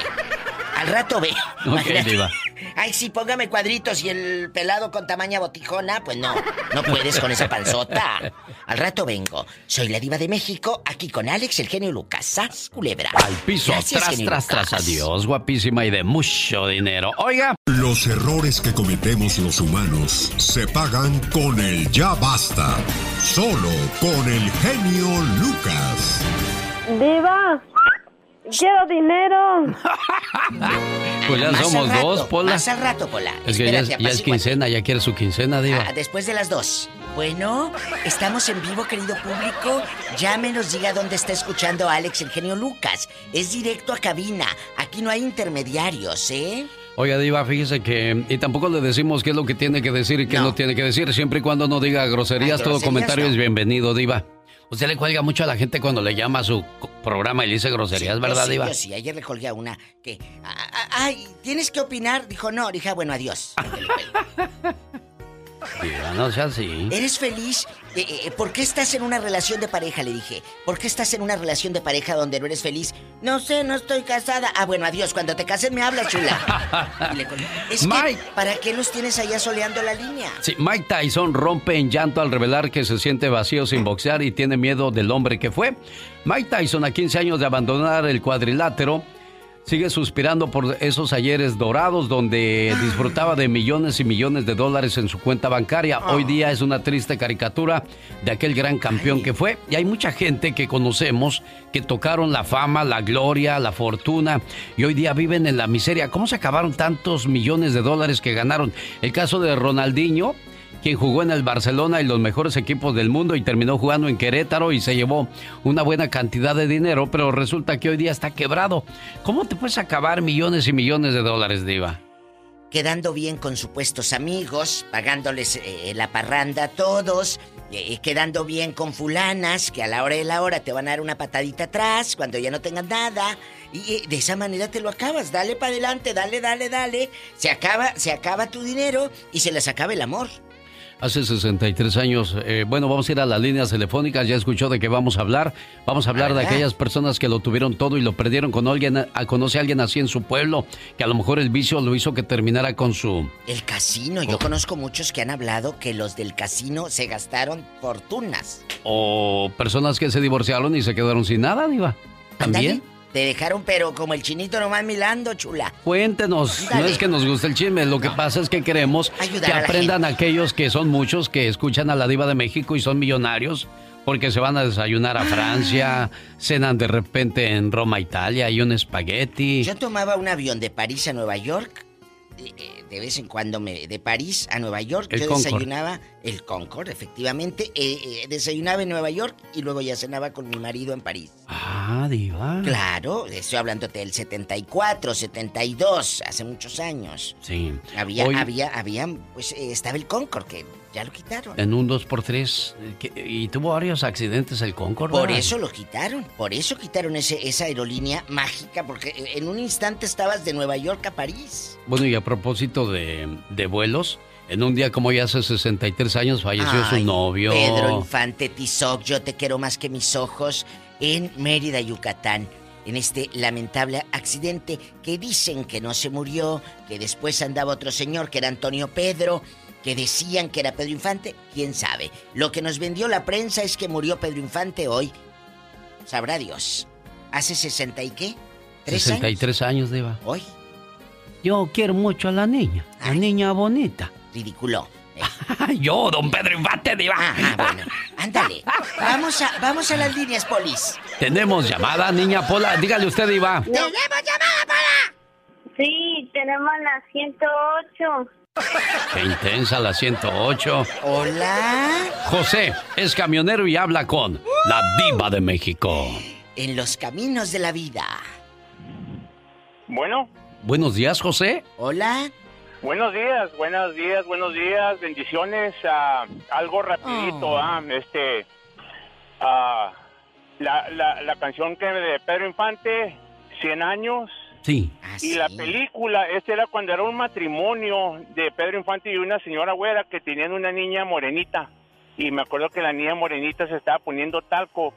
Al rato ve. Ok, Imagínate. Diva. Ay, sí, póngame cuadritos y el pelado con tamaña botijona. Pues no, no puedes con esa panzota. Al rato vengo. Soy la diva de México, aquí con Alex, el genio Lucas. ¡Sas, culebra! Al piso, Gracias, tras, genio tras, tras, adiós, guapísima y de mucho dinero. Oiga. Los errores que cometemos los humanos se pagan con el ya basta. Solo con el genio Lucas. Diva, quiero dinero. Pues ya Más somos rato, dos, Pola. Más al rato, Pola. Es que ya, es- Espérate, ya es apacíguate. quincena, ya quiere su quincena, Diva. Ah, después de las dos. Bueno, estamos en vivo, querido público. Llámenos, diga dónde está escuchando a Alex, el genio Lucas. Es directo a cabina. Aquí no hay intermediarios, ¿eh? Oiga, Diva, fíjese que. Y tampoco le decimos qué es lo que tiene que decir y qué no, tiene que decir. Siempre y cuando no diga groserías, Ah, todo groserías comentario no. es bienvenido, Diva. Usted le cuelga mucho a la gente cuando le llama a su programa y le dice groserías, Sí, ¿verdad, yo sí, Diva? Yo sí, ayer le colgué a una que. Ay, ¿tienes que opinar? Dijo, no. Dije, ah, bueno, adiós. Diva, no sea así. ¿Eres feliz? Eh, eh, ¿Por qué estás en una relación de pareja? Le dije. ¿Por qué estás en una relación de pareja donde no eres feliz? No sé, no estoy casada. Ah, bueno, adiós. Cuando te cases me hablas, chula. Le. Es que, Mike. ¿para qué los tienes allá soleando la línea? Sí, Mike Tyson rompe en llanto al revelar que se siente vacío sin boxear y tiene miedo del hombre que fue. Mike Tyson, a 15 años de abandonar el cuadrilátero, sigue suspirando por esos ayeres dorados donde disfrutaba de millones y millones de dólares en su cuenta bancaria. Hoy día es una triste caricatura de aquel gran campeón que fue. Y hay mucha gente que conocemos que tocaron la fama, la gloria, la fortuna y hoy día viven en la miseria. ¿Cómo se acabaron tantos millones de dólares que ganaron? El caso de Ronaldinho quien jugó en el Barcelona y los mejores equipos del mundo y terminó jugando en Querétaro y se llevó una buena cantidad de dinero, pero resulta que hoy día está quebrado. ¿Cómo te puedes acabar millones y millones de dólares, Diva? Quedando bien con supuestos amigos, pagándoles eh, la parranda a todos, eh, quedando bien con fulanas que a la hora de la hora te van a dar una patadita atrás cuando ya no tengas nada. Y eh, de esa manera te lo acabas. Dale para adelante, dale, dale, dale. Se acaba, se acaba tu dinero y se les acaba el amor. Hace 63 años, eh, bueno, vamos a ir a las líneas telefónicas, ya escuchó de qué vamos a hablar. Vamos a hablar de aquellas personas que lo tuvieron todo y lo perdieron con alguien, a, conoce a alguien así en su pueblo, que a lo mejor el vicio lo hizo que terminara con su... El casino, yo conozco muchos que han hablado que los del casino se gastaron fortunas. O personas que se divorciaron y se quedaron sin nada, Diva. También. Te dejaron, pero como el chinito nomás milando, chula. Cuéntenos, no es que nos guste el chisme, lo que pasa es que queremos Ayudar que a aprendan aquellos que son muchos que escuchan a la diva de México y son millonarios porque se van a desayunar a Francia, cenan de repente en Roma, Italia y un espagueti. Yo tomaba un avión de París a Nueva York. Eh, De vez en cuando me. De París a Nueva York. El yo desayunaba. El Concord, efectivamente. eh, eh, desayunaba en Nueva York y luego ya cenaba con mi marido en París. Ah, diva. Claro, estoy hablándote del 74, 72, hace muchos años. Sí. Había, Hoy, había, había, pues eh, estaba el Concord, que ya lo quitaron. En un 2x3 y tuvo varios accidentes el Concorde. Por ¿verdad? eso lo quitaron, por eso quitaron ese, esa aerolínea mágica, porque en un instante estabas de Nueva York a París. Bueno, y a propósito de, de vuelos, en un día como ya hace 63 años falleció Ay, su novio. Pedro Infante Tizoc, yo te quiero más que mis ojos, en Mérida, Yucatán. En este lamentable accidente que dicen que no se murió, que después andaba otro señor que era Antonio Pedro, que decían que era Pedro Infante, quién sabe. Lo que nos vendió la prensa es que murió Pedro Infante hoy. Sabrá Dios. ¿Hace 60 y qué? ¿Tres años? 63 años, Diva. Hoy. Yo quiero mucho a la niña, la niña bonita. Ridículo. Yo, don Pedro Infante, Diva. Ajá, bueno. Ándale. Vamos a, vamos a las líneas, polis. Tenemos llamada, niña Pola. Dígale usted, Diva. ¡Tenemos llamada, Pola! Sí, tenemos la 108. Qué intensa la 108. Hola. José es camionero y habla con la Diva de México. En los caminos de la vida. Bueno, Buenos días, José. Hola. buenos días, buenos días, buenos días, bendiciones. ah, algo rapidito, ah, este, ah, la, la, la canción que de Pedro Infante, 100 años. Sí. y la película, este era cuando era un matrimonio de Pedro Infante y una señora güera que tenían una niña morenita. Y me acuerdo que la niña morenita se estaba poniendo talco.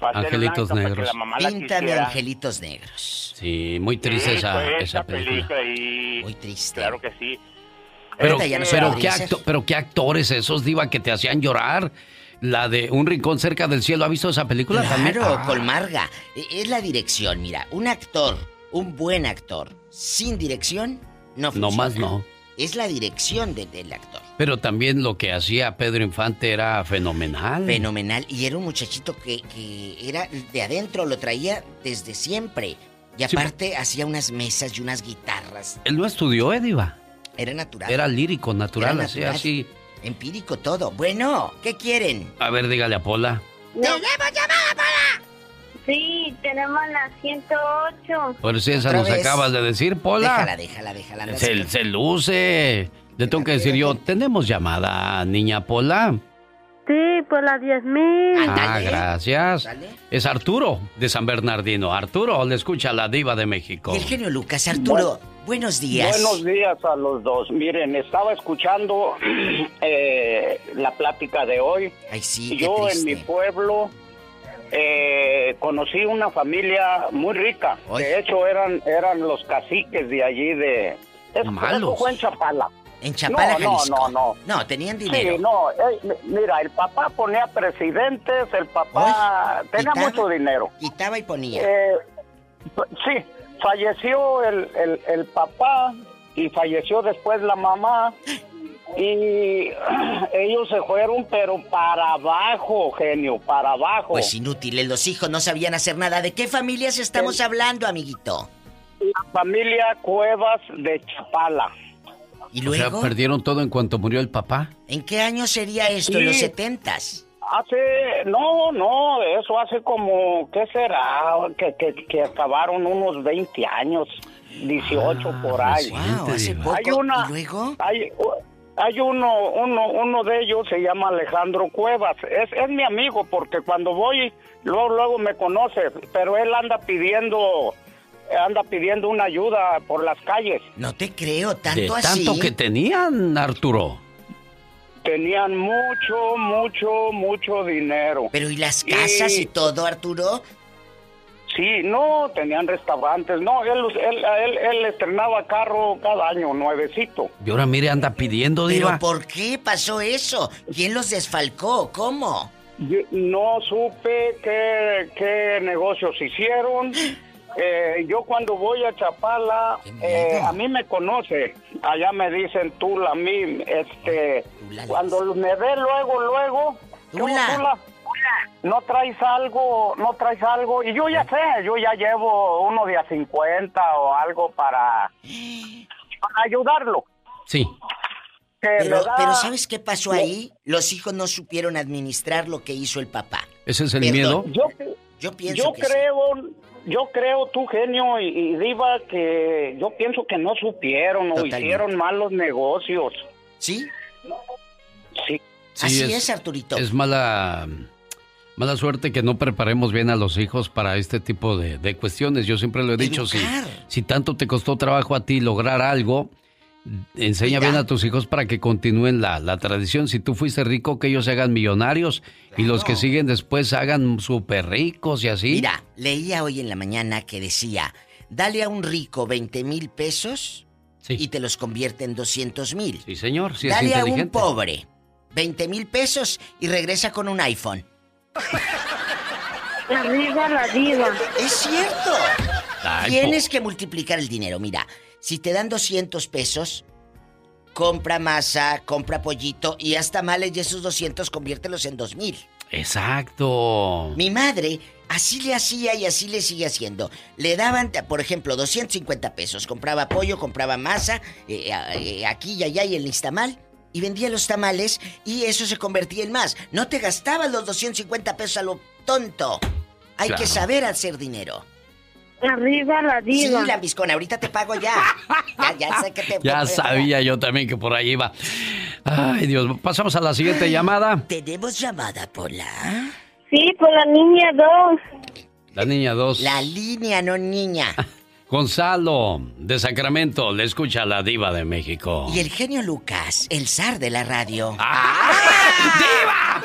para hacer Angelitos blanca, para que negros. la mamá la Píntame quisiera. angelitos negros. Sí, muy triste Sí, esa, fue esa película. y... Muy triste. Claro que sí. Pero, Ahorita ya no se pero, ¿qué acto- pero qué actores esos, Diva, que te hacían llorar. La de Un Rincón Cerca del Cielo. ¿Ha visto esa película también? Claro, Ah, Colmarga. E- Es la dirección, mira. Un actor, un buen actor, sin dirección, no funciona. No más no. Es la dirección de- del actor. Pero también lo que hacía Pedro Infante era fenomenal. Fenomenal. Y era un muchachito que, que era de adentro, lo traía desde siempre. Y Sí, aparte hacía unas mesas y unas guitarras. Él no estudió, ¿eh, Diva? Era natural. Era lírico, natural, Era así, natural. así. Empírico todo. Bueno, ¿qué quieren? A ver, dígale a Pola. ¿Tenemos llamada para...? Sí, tenemos la 108. Por si esa nos vez. acabas de decir, Pola. Déjala, déjala, déjala. no Se, se- luce. Le tengo que decir yo, tenemos llamada, niña Pola. Sí, por la 10.000. Ah, gracias. Es Arturo de San Bernardino. Arturo, le escucha la diva de México. Y el genio Lucas, Arturo, buenos días. Buenos días a los dos. Miren, estaba escuchando eh, la plática de hoy. Ay, sí, qué Yo en mi pueblo eh, conocí una familia muy rica. De hecho, eran eran los caciques de allí de... Eso, Malos. eso fue en Chapala. En Chapala, no, Jalisco. No, no, no. No, tenían dinero. Sí, no, eh, mi- mira, el papá ponía presidentes, el papá tenía quitaba- mucho dinero. Quitaba y ponía. Eh, sí, falleció el, el, el papá y falleció después la mamá y ellos se fueron pero para abajo, genio, para abajo. Pues inútiles, los hijos no sabían hacer nada. ¿De qué familias estamos hablando, amiguito? La familia Cuevas de Chapala. ¿Y O sea, luego? perdieron todo en cuanto murió el papá. ¿En qué año sería esto? ¿En los Sí. setentas? Hace, no, no, eso hace como, ¿qué será? Que, que, que acabaron unos 20 años, 18 por ahí. Wow, hace poco. Hay una, ¿Y luego? Hay, hay uno, uno, uno de ellos se llama Alejandro Cuevas. Es, es mi amigo porque cuando voy, luego, luego me conoce, pero él anda pidiendo, anda pidiendo una ayuda por las calles. No te creo, De tanto así. tanto que tenían, Arturo. Tenían mucho, mucho, mucho dinero. Pero ¿y las casas y todo, Arturo? Sí, no, tenían restaurantes. No, él, él, él, él estrenaba carro cada año, nuevecito. Y ahora mire, anda pidiendo, ¿Pero diva. por qué pasó eso? ¿Quién los desfalcó? ¿Cómo? Yo no supe qué, qué negocios hicieron. Eh, yo cuando voy a Chapala, eh, a mí me conoce. Allá me dicen Tula, a mí, este, cuando me ve luego, luego, ¿cómo, Tula? No traes algo, no traes algo. Y yo ya sé, yo ya llevo uno de a 50 o algo para, para ayudarlo. Sí. Pero, me da- pero ¿sabes qué pasó ahí? Los hijos no supieron administrar lo que hizo el papá. Ese es el Perdón. miedo. Yo, Yo pienso yo que sí. creo, yo creo, tú genio y, y diva, que yo pienso que no supieron o hicieron malos negocios. ¿Sí? Sí. Así es, Arturito. Es mala, mala suerte que no preparemos bien a los hijos para este tipo de, de cuestiones. Yo siempre lo he dicho, si, si tanto te costó trabajo a ti lograr algo, enseña bien a tus hijos para que continúen la, la tradición. Si tú fuiste rico, que ellos se hagan millonarios y los que siguen después se hagan súper ricos y así. Mira, leía hoy en la mañana que decía, dale a un rico 20 mil pesos y te los convierte en 200 mil. Sí, señor, es dale a un pobre 20 mil pesos y regresa con un iPhone. Arriba la diva. Es cierto. Ay, Tienes que multiplicar el dinero. Mira, si te dan 200 pesos, compra masa, compra pollito y hasta males y esos 200 conviértelos en 2000. Exacto. Mi madre así le hacía y así le sigue haciendo. Le daban, por ejemplo, 250 pesos. Compraba pollo, compraba masa, eh, eh, aquí y allá y el Instamal. Y vendía los tamales y eso se convertía en más. No te gastabas los 250 pesos a lo tonto. Hay Claro. que saber hacer dinero. Arriba la Sí, diva. lambiscón, ahorita te pago ya. Ya, ya sé que te... Ya sabía yo también que por ahí iba. Ay, Dios. Pasamos a la siguiente llamada. ¿Tenemos llamada, Pola? Sí, por la niña 2. La niña 2. La línea, no niña. Gonzalo, de Sacramento, le escucha a la diva de México. Y el genio Lucas, el zar de la radio. ¡Ah! ¡Diva!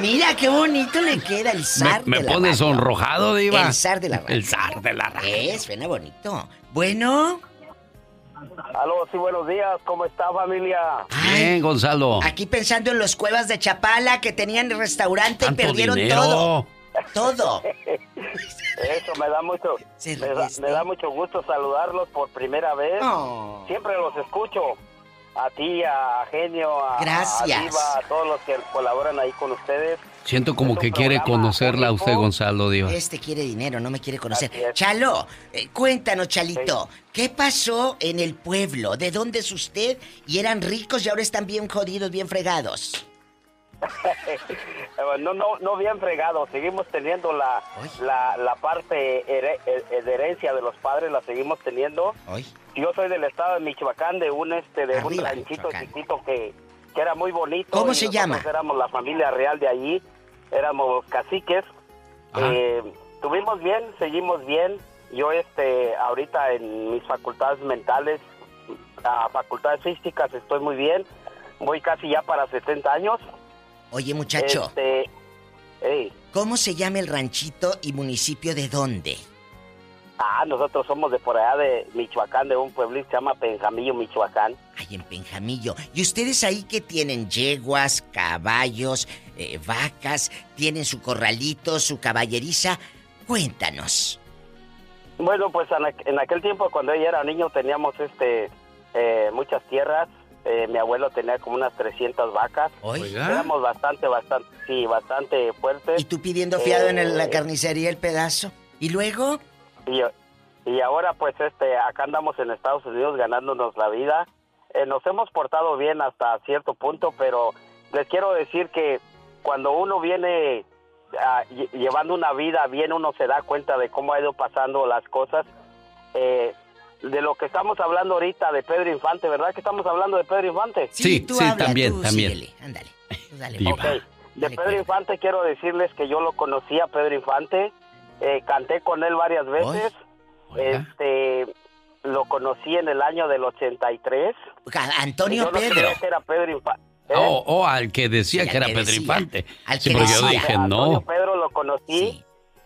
Mira qué bonito le queda el zar Me, de me la pone radio. sonrojado, diva. El zar de la radio. El zar de la radio. Es, suena bonito. Bueno. Aló, sí, buenos días. ¿Cómo está, familia? Bien, Gonzalo. Aquí pensando en los cuevas de Chapala que tenían el restaurante y perdieron dinero. todo. Todo. Eso me da mucho, me da, me da mucho gusto saludarlos por primera vez. Oh. Siempre los escucho. A ti, a Genio, a, Gracias. a Diva, a todos los que colaboran ahí con ustedes. Siento como que quiere conocerla a usted, Gonzalo, diva. Este quiere dinero, no me quiere conocer. Chalo, eh, cuéntanos, Chalito, ¿qué pasó en el pueblo? ¿De dónde es usted? Y eran ricos y ahora están bien jodidos, bien fregados. Eh, no, no, no bien fregado. Seguimos teniendo la, la, la parte here- eh, de herencia de los padres, la seguimos teniendo. Yo soy del estado de Michoacán, de un este, de un Arriba, ranchito chiquito que, que era muy bonito. ¿Cómo se llama? Éramos la familia real de allí, éramos caciques. Eh, tuvimos bien, seguimos bien. Yo este, ahorita en mis facultades mentales, a facultades físicas, estoy muy bien. Voy casi ya para 70 años. Oye, muchacho, Este. ¿cómo se llama el ranchito y municipio de dónde? Ah, nosotros somos de por allá de Michoacán, de un pueblito que se llama Penjamillo, Michoacán. Ay, en Penjamillo. ¿Y ustedes ahí que tienen? Yeguas, caballos, eh, vacas, tienen su corralito, su caballeriza. Cuéntanos. Bueno, pues en, aqu- en aquel tiempo cuando ella era niño teníamos este eh, muchas tierras. Eh, mi abuelo tenía como unas 300 vacas. Oiga. Éramos bastante, bastante, sí, bastante fuertes. ¿Y tú pidiendo fiado en el- la Eh, carnicería el pedazo? ¿Y luego? Y, y ahora pues este acá andamos en Estados Unidos ganándonos la vida. Eh, nos hemos portado bien hasta cierto punto, pero les quiero decir que cuando uno viene ah, lle- llevando una vida bien, uno se da cuenta de cómo ha ido pasando las cosas. Eh, de lo que estamos hablando ahorita de Pedro Infante, ¿verdad que estamos hablando de Pedro Infante? Sí, tú sí, habla, también, tú también. síguele, ándale. De Pedro Infante quiero decirles que yo lo conocí a Pedro Infante, eh, canté con él varias veces, este, lo conocí en el año del 83. Antonio Yo no Pedro. que era Pedro Infante. O o al que decía Sí, que era que Pedro decía. Infante. Al Sí, que yo dije, Antonio no. Pedro lo conocí,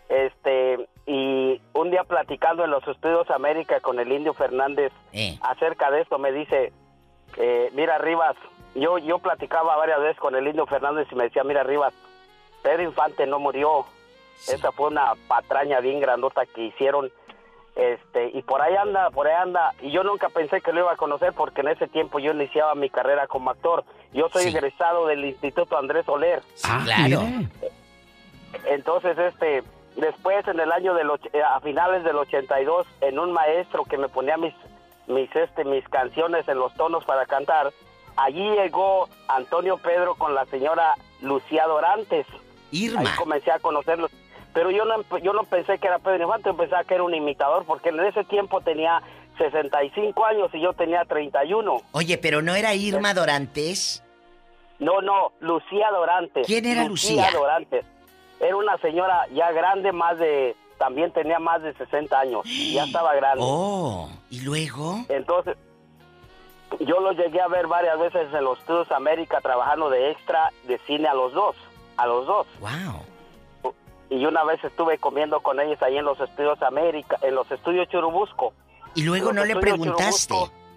este, y un día platicando en los estudios América con el Indio Fernández Eh. acerca de esto, me dice, eh, mira Rivas, yo, yo platicaba varias veces con el Indio Fernández y me decía, mira Rivas, Pedro Infante no murió, esa fue una patraña bien grandota que hicieron, este, y por ahí anda, por ahí anda, y yo nunca pensé que lo iba a conocer porque en ese tiempo yo iniciaba mi carrera como actor, yo soy egresado del Instituto Andrés Soler. Ah, claro. Entonces, este, después en el año del eh, a finales del 82, en un maestro que me ponía mis, mis, este, mis canciones en los tonos para cantar, allí llegó Antonio Pedro con la señora Lucía Dorantes. Irma. Ahí comencé a conocerlos. Pero yo no, yo no pensé que era Pedro Infante, yo pensaba que era un imitador, porque en ese tiempo tenía 65 años y yo tenía 31. Oye, pero no era Irma Dorantes. No, no, Lucía Dorantes. ¿Quién era Lucía? Dorantes. Era una señora ya grande, más de, también tenía más de 60 años, ya estaba grande. Oh, ¿y luego? Entonces, yo los llegué a ver varias veces en los Estudios América trabajando de extra de cine a los dos, a los dos. Wow. Y una vez estuve comiendo con ellos ahí en los Estudios América, en los Estudios Churubusco. ¿Y luego no le preguntaste? Churubusco.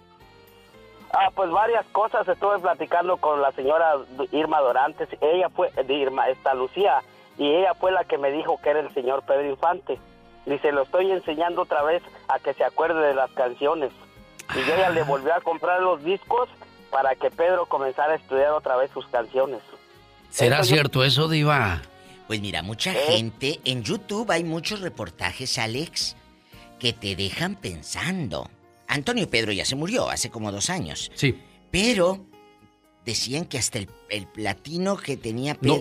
Ah, pues varias cosas estuve platicando con la señora Irma Dorantes. Ella fue, Irma, esta Lucía, y ella fue la que me dijo que era el señor Pedro Infante. Dice, lo estoy enseñando otra vez a que se acuerde de las canciones. Y yo ya le volví a comprar los discos para que Pedro comenzara a estudiar otra vez sus canciones. ¿Será Eso yo- cierto eso, Diva? Pues mira, mucha ¿Eh? gente en YouTube hay muchos reportajes, Alex, que te dejan pensando. Antonio Pedro ya se murió hace como dos años. Sí. Pero decían que hasta el, el platino que tenía No.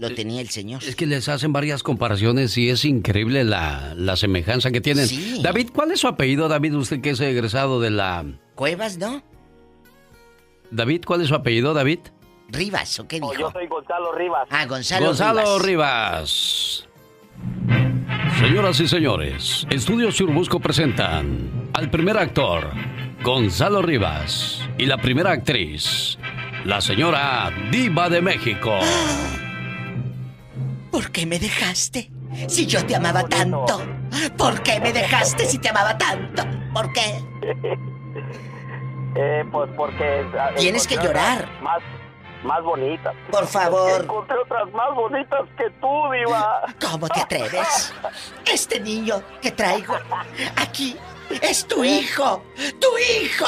Lo tenía el señor. Es que les hacen varias comparaciones y es increíble la, la semejanza que tienen. Sí. David, ¿cuál es su apellido, David? Usted que es egresado de la... Cuevas, ¿no? David, ¿cuál es su apellido, David? Rivas, ¿o qué Oh, dijo? yo soy Gonzalo Rivas. Ah, Gonzalo, Gonzalo Rivas. Rivas. Señoras y señores, Estudios Urbusco presentan al primer actor, Gonzalo Rivas, y la primera actriz, la señora Diva de México. ¿Por qué me dejaste? Si yo te amaba tanto. ¿Por qué me dejaste si te amaba tanto? ¿Por qué? Eh, pues porque... ah, Tienes que llorar. Más, más bonitas. Por favor. Encontré otras más bonitas que tú, Diva. ¿Cómo te atreves? Este niño que traigo aquí es tu hijo. ¡Tu hijo!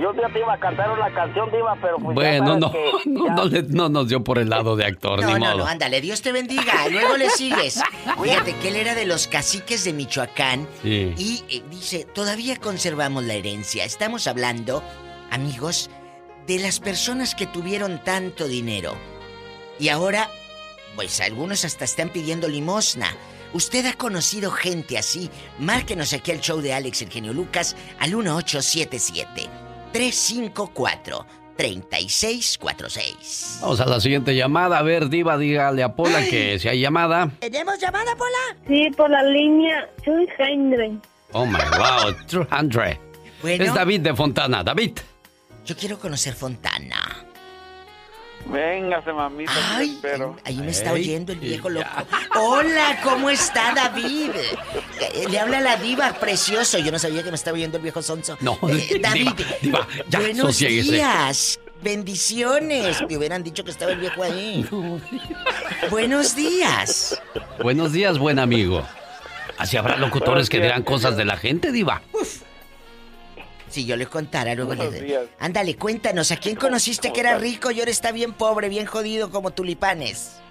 Yo ya te iba a cantar una canción, Diva, pero pues Bueno, no, que no, ya- no, le- no nos dio por el lado de actor, No, ni no, modo. no, ándale, Dios te bendiga. Luego le sigues. Fíjate que él era de los caciques de Michoacán Sí. y eh, dice, todavía conservamos la herencia. Estamos hablando, amigos, de las personas que tuvieron tanto dinero. Y ahora, pues algunos hasta están pidiendo limosna. ¿Usted ha conocido gente así? Márquenos aquí al show de Alex el genio Lucas al 1877 354 3646. Vamos a la siguiente llamada. A ver, Diva, dígale a Pola que si hay llamada. ¿Tenemos llamada, Pola? Sí, por la línea 200. Oh my wow, 200. Bueno. Es David de Fontana. David. Yo quiero conocer Fontana. Véngase, mamita, Ay, te espero. Ahí me está oyendo el viejo loco. Hola, ¿cómo está David? Eh, Le habla la diva, precioso. Yo no sabía que me estaba oyendo el viejo sonso. No, Eh, David, Diva, Diva, ya, buenos sosiéguese. días. Bendiciones. Me hubieran dicho que estaba el viejo ahí. Buenos días. Buenos días, buen amigo. Así habrá locutores que dirán cosas de la gente, Diva. Si yo le contara, luego Buenos días. Ándale, cuéntanos, ¿a quién conociste que era rico y ahora está bien pobre, bien jodido como tulipanes?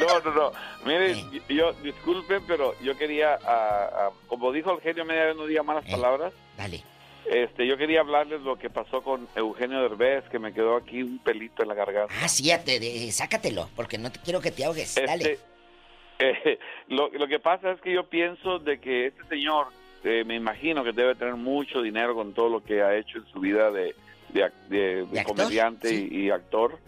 No, no, no. Miren, yo, disculpen, pero yo quería, ah, como dijo el genio media vez, no diga malas palabras. Dale. Este, yo quería hablarles lo que pasó con Eugenio Derbez, que me quedó aquí un pelito en la garganta. Ah, sí, te- de- sácatelo, porque no te quiero que te ahogues. Dale. Este, eh, lo, lo que pasa es que yo pienso de que este señor, eh, me imagino que debe tener mucho dinero con todo lo que ha hecho en su vida de, de, de- comediante Sí. y, y actor,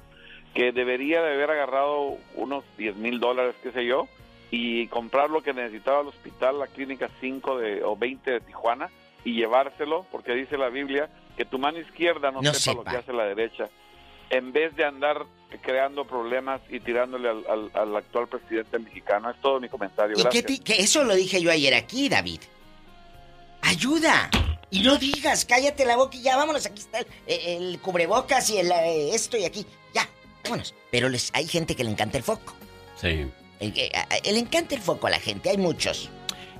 que debería de haber agarrado unos 10 mil dólares, qué sé yo, y comprar lo que necesitaba el hospital, la clínica 5 de, o 20 de Tijuana, y llevárselo, porque dice la Biblia que tu mano izquierda no, No sepa, lo que hace la derecha en vez de andar creando problemas y tirándole al, al- al actual presidente mexicano. Es todo mi comentario. ¿Y qué, Gracias. ti- que eso lo dije yo ayer aquí, David? ¡Ayuda! Y no digas, cállate la boca y ya, vámonos, aquí está el, el cubrebocas y el, eh, esto y aquí, ya, vámonos. Pero les, hay gente que le encanta el foco. Sí. Le encanta el foco a la gente, hay muchos.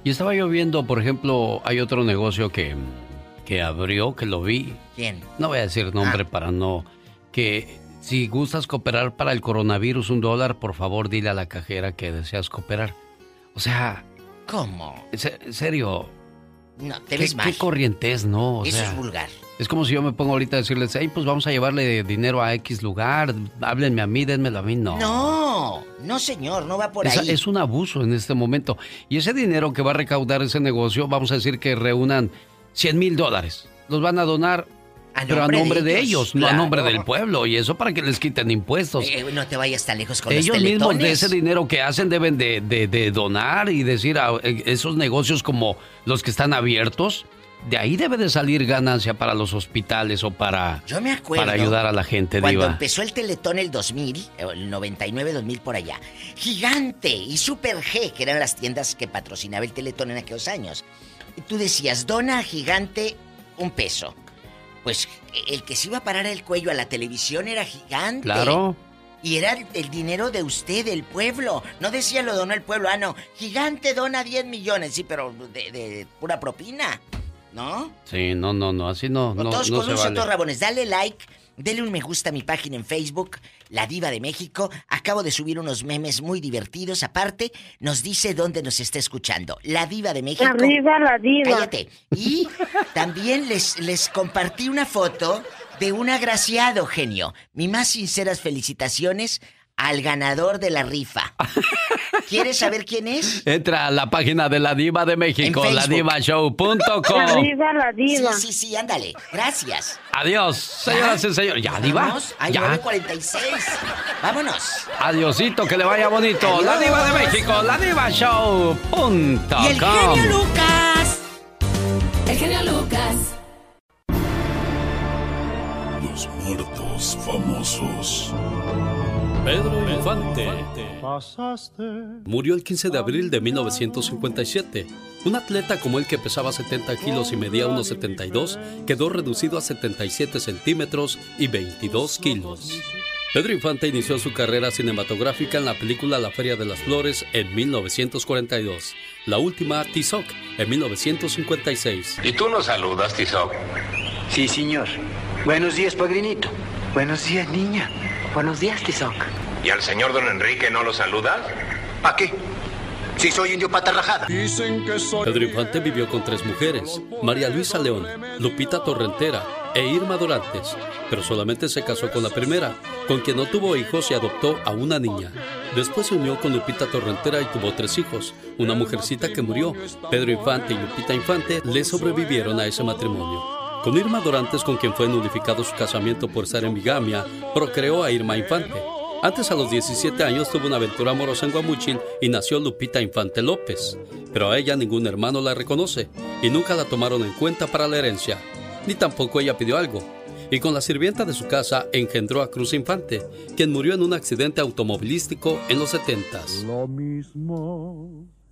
Y estaba yo viendo, por ejemplo, hay otro negocio que, que abrió, que lo vi. ¿Quién? No voy a decir nombre para no. Que si gustas cooperar para el coronavirus un dólar, por favor dile a la cajera que deseas cooperar. O sea. ¿Cómo? En serio. No, te ¿Qué, ves mal. qué corrientes, no? O Eso sea, es vulgar. Es como si yo me pongo ahorita a decirles, hey, pues vamos a llevarle dinero a X lugar, háblenme a mí, denmelo a mí. No. No, no señor, no va por Es, ahí. es un abuso en este momento. Y ese dinero que va a recaudar ese negocio, vamos a decir que reúnan 100 mil dólares. Los van a donar, pero a nombre de ellos, no a nombre del pueblo. Y eso para que les quiten impuestos. Eh, no te vayas tan lejos con Ellos los mismos de ese dinero que hacen deben de, de- de donar y decir a eh, esos negocios como los que están abiertos. De ahí debe de salir ganancia para los hospitales o para, Yo me acuerdo para ayudar a la gente, Cuando Diva. empezó el Teletón el 2000, o el 99-2000 por allá, Gigante y Super G, que eran las tiendas que patrocinaba el Teletón en aquellos años, tú decías, dona a Gigante un peso. Pues el que se iba a parar el cuello a la televisión era Gigante. Claro. Y era el, dinero de usted, del pueblo. No decía lo donó el pueblo. Ah, no. Gigante dona 10 millones. Sí, pero de, de pura propina. ¿No? Sí, no, no, no, así no, no, todos no con se un vale. rabones. Dale like, dele un me gusta a mi página en Facebook, La Diva de México. Acabo de subir unos memes muy divertidos. Aparte, nos dice dónde nos está escuchando. La Diva de México. Arriba la diva. Cállate. Y también les, les compartí una foto de un agraciado genio. Mi más sinceras felicitaciones al ganador de la rifa. ¿Quieres saber quién es? Entra a la página de la Diva de México, ladivashow.com. La diva, la diva. Sí, sí, sí, ándale. Gracias. Adiós, señoras y señores. ¿Ya, Diva? Vamos, hay ¿Ya? 9.46. Vámonos. Adiosito, que le vaya bonito. La Diva de México, ladivashow.com. Y el genio Lucas. El genio Lucas. Los muertos famosos. Pedro Infante. Murió el 15 de abril de 1957. Un atleta como él que pesaba 70 kilos y medía unos 72 quedó reducido a 77 centímetros y 22 kilos. Pedro Infante inició su carrera cinematográfica en la película La Feria de las Flores en 1942. La última, Tizoc, en 1956. ¿Y tú nos saludas, Tizoc? Sí, señor. Buenos días, padrinito. Buenos días, niña. Buenos días, Tizoc. ¿Y al señor don Enrique no lo saludas? ¿Para qué? Si soy indio pata rajada. Pedro Infante vivió con tres mujeres, María Luisa León, Lupita Torrentera e Irma Dorantes, pero solamente se casó con la primera, con quien no tuvo hijos y adoptó a una niña. Después se unió con Lupita Torrentera y tuvo tres hijos, una mujercita que murió. Pedro Infante y Lupita Infante le sobrevivieron a ese matrimonio. Con Irma Dorantes, con quien fue nulificado su casamiento por estar en bigamia, procreó a Irma Infante. Antes, a los 17 años, tuvo una aventura amorosa en Guamuchil y nació Lupita Infante López. Pero a ella ningún hermano la reconoce y nunca la tomaron en cuenta para la herencia, ni tampoco ella pidió algo. Y con la sirvienta de su casa engendró a Cruz Infante, quien murió en un accidente automovilístico en los 70s.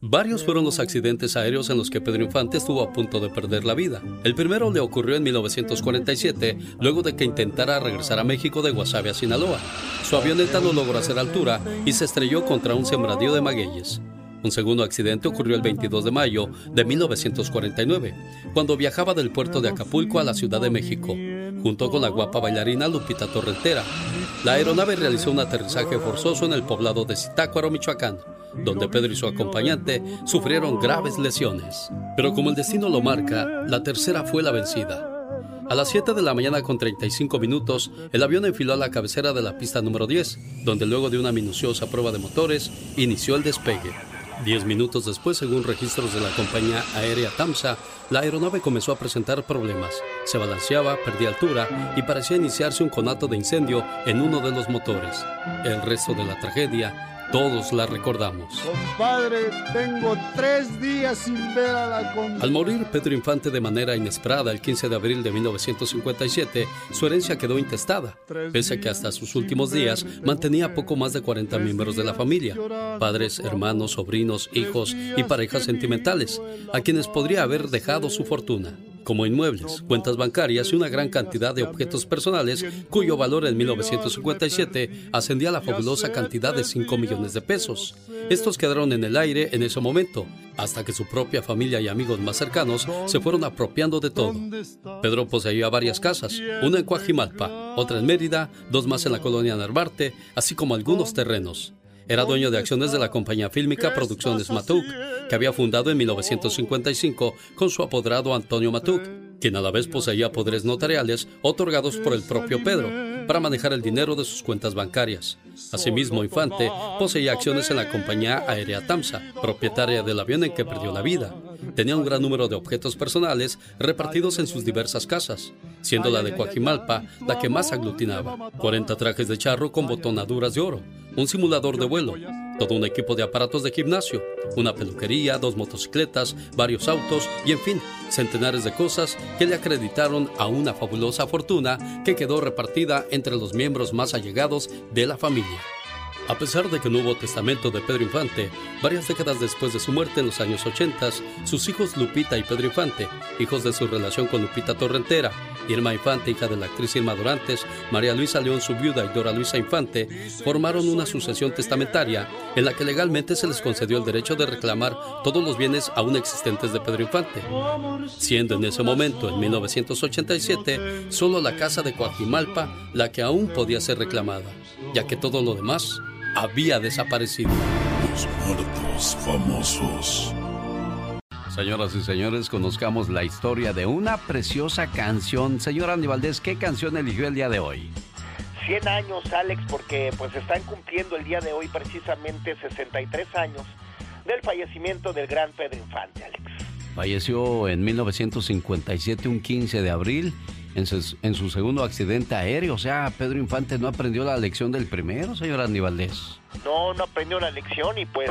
Varios fueron los accidentes aéreos en los que Pedro Infante estuvo a punto de perder la vida. El primero le ocurrió en 1947, luego de que intentara regresar a México de Guasave a Sinaloa. Su avioneta no logró hacer altura y se estrelló contra un sembradío de magueyes. Un segundo accidente ocurrió el 22 de mayo de 1949, cuando viajaba del puerto de Acapulco a la Ciudad de México, junto con la guapa bailarina Lupita Torrentera. La aeronave realizó un aterrizaje forzoso en el poblado de Zitácuaro, Michoacán, donde Pedro y su acompañante sufrieron graves lesiones. Pero como el destino lo marca, la tercera fue la vencida. A las 7 de la mañana con 35 minutos, el avión enfiló a la cabecera de la pista número 10, donde luego de una minuciosa prueba de motores, inició el despegue. Diez minutos después, según registros de la compañía aérea TAMSA, la aeronave comenzó a presentar problemas. Se balanceaba, perdía altura y parecía iniciarse un conato de incendio en uno de los motores. El resto de la tragedia, todos la recordamos. Compadre, tengo tres días sin ver a la con... Al morir Pedro Infante de manera inesperada el 15 de abril de 1957, su herencia quedó intestada, pese a que hasta sus últimos días mantenía poco más de 40 miembros de la familia, padres, hermanos, sobrinos, hijos y parejas sentimentales, a quienes podría haber dejado su fortuna como inmuebles, cuentas bancarias y una gran cantidad de objetos personales cuyo valor en 1957 ascendía a la fabulosa cantidad de 5 millones de pesos. Estos quedaron en el aire en ese momento, hasta que su propia familia y amigos más cercanos se fueron apropiando de todo. Pedro poseía varias casas, una en Coajimalpa, otra en Mérida, dos más en la colonia Narvarte, así como algunos terrenos. Era dueño de acciones de la compañía fílmica Producciones Matuk, que había fundado en 1955 con su apoderado Antonio Matuk, quien a la vez poseía poderes notariales otorgados por el propio Pedro para manejar el dinero de sus cuentas bancarias. Asimismo, Infante poseía acciones en la compañía aérea TAMSA, propietaria del avión en que perdió la vida. Tenía un gran número de objetos personales repartidos en sus diversas casas, siendo la de Coajimalpa la que más aglutinaba. 40 trajes de charro con botonaduras de oro, un simulador de vuelo, todo un equipo de aparatos de gimnasio, una peluquería, dos motocicletas, varios autos y, en fin, centenares de cosas que le acreditaron a una fabulosa fortuna que quedó repartida entre los miembros más allegados de la familia. A pesar de que no hubo testamento de Pedro Infante, varias décadas después de su muerte en los años 80, sus hijos Lupita y Pedro Infante, hijos de su relación con Lupita Torrentera, Irma Infante, hija de la actriz Irma Dorantes, María Luisa León, su viuda, y Dora Luisa Infante, formaron una sucesión testamentaria en la que legalmente se les concedió el derecho de reclamar todos los bienes aún existentes de Pedro Infante, siendo en ese momento, en 1987, solo la casa de Coajimalpa la que aún podía ser reclamada, ya que todo lo demás había desaparecido. Los muertos famosos. Señoras y señores, conozcamos la historia de una preciosa canción. Señor Andy Valdés, ¿qué canción eligió el día de hoy? 100 años, Alex, porque pues están cumpliendo el día de hoy precisamente 63 años del fallecimiento del gran Pedro Infante, Alex. Falleció en 1957, un 15 de abril, en su, segundo accidente aéreo. O sea, Pedro Infante no aprendió la lección del primero, señor Aníbaldez. No, no aprendió la lección y pues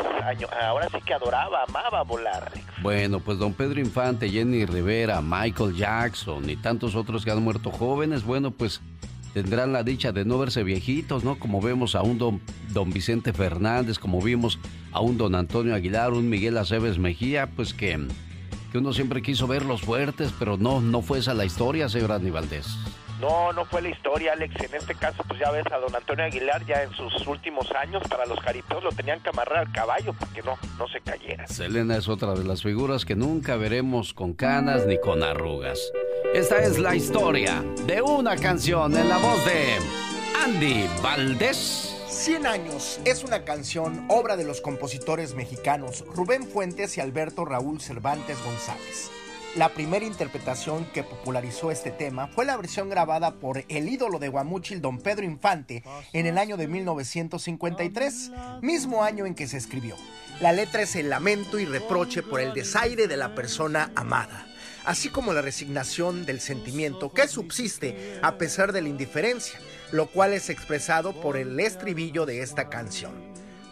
ahora sí que adoraba, amaba volar. Bueno, pues don Pedro Infante, Jenny Rivera, Michael Jackson y tantos otros que han muerto jóvenes, bueno, pues tendrán la dicha de no verse viejitos, ¿no? Como vemos a un don, don Vicente Fernández, como vimos a un don Antonio Aguilar, un Miguel Aceves Mejía, pues que que uno siempre quiso verlos fuertes, pero no, no fue esa la historia, señor Aníbaldez. No, no fue la historia, Alex. En este caso, pues ya ves a don Antonio Aguilar, ya en sus últimos años, para los jaripeos lo tenían que amarrar al caballo para que no, no se cayera. Selena es otra de las figuras que nunca veremos con canas ni con arrugas. Esta es la historia de una canción en la voz de Andy Valdés. 100 años es una canción obra de los compositores mexicanos Rubén Fuentes y Alberto Raúl Cervantes González. La primera interpretación que popularizó este tema fue la versión grabada por el ídolo de Guamúchil, don Pedro Infante, en el año de 1953, mismo año en que se escribió. La letra es el lamento y reproche por el desaire de la persona amada, así como la resignación del sentimiento que subsiste a pesar de la indiferencia lo cual es expresado por el estribillo de esta canción.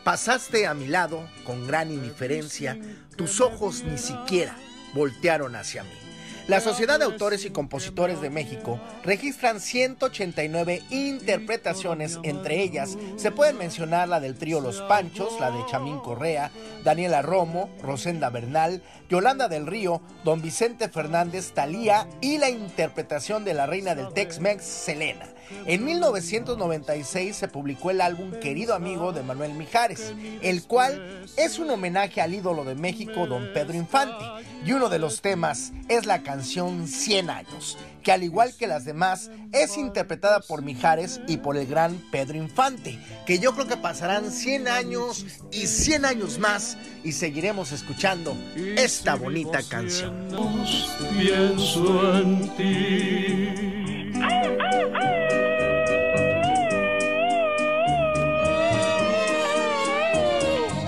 Pasaste a mi lado con gran indiferencia, tus ojos ni siquiera voltearon hacia mí. La Sociedad de Autores y Compositores de México registran 189 interpretaciones, entre ellas se pueden mencionar la del trío Los Panchos, la de Chamín Correa, Daniela Romo, Rosenda Bernal, Yolanda del Río, Don Vicente Fernández, Talía y la interpretación de la reina del Tex-Mex, Selena. En 1996 se publicó el álbum Querido Amigo de Manuel Mijares, el cual es un homenaje al ídolo de México, don Pedro Infante, y uno de los temas es la canción 100 años, que al igual que las demás es interpretada por Mijares y por el gran Pedro Infante, que yo creo que pasarán 100 años y 100 años más y seguiremos escuchando esta bonita canción.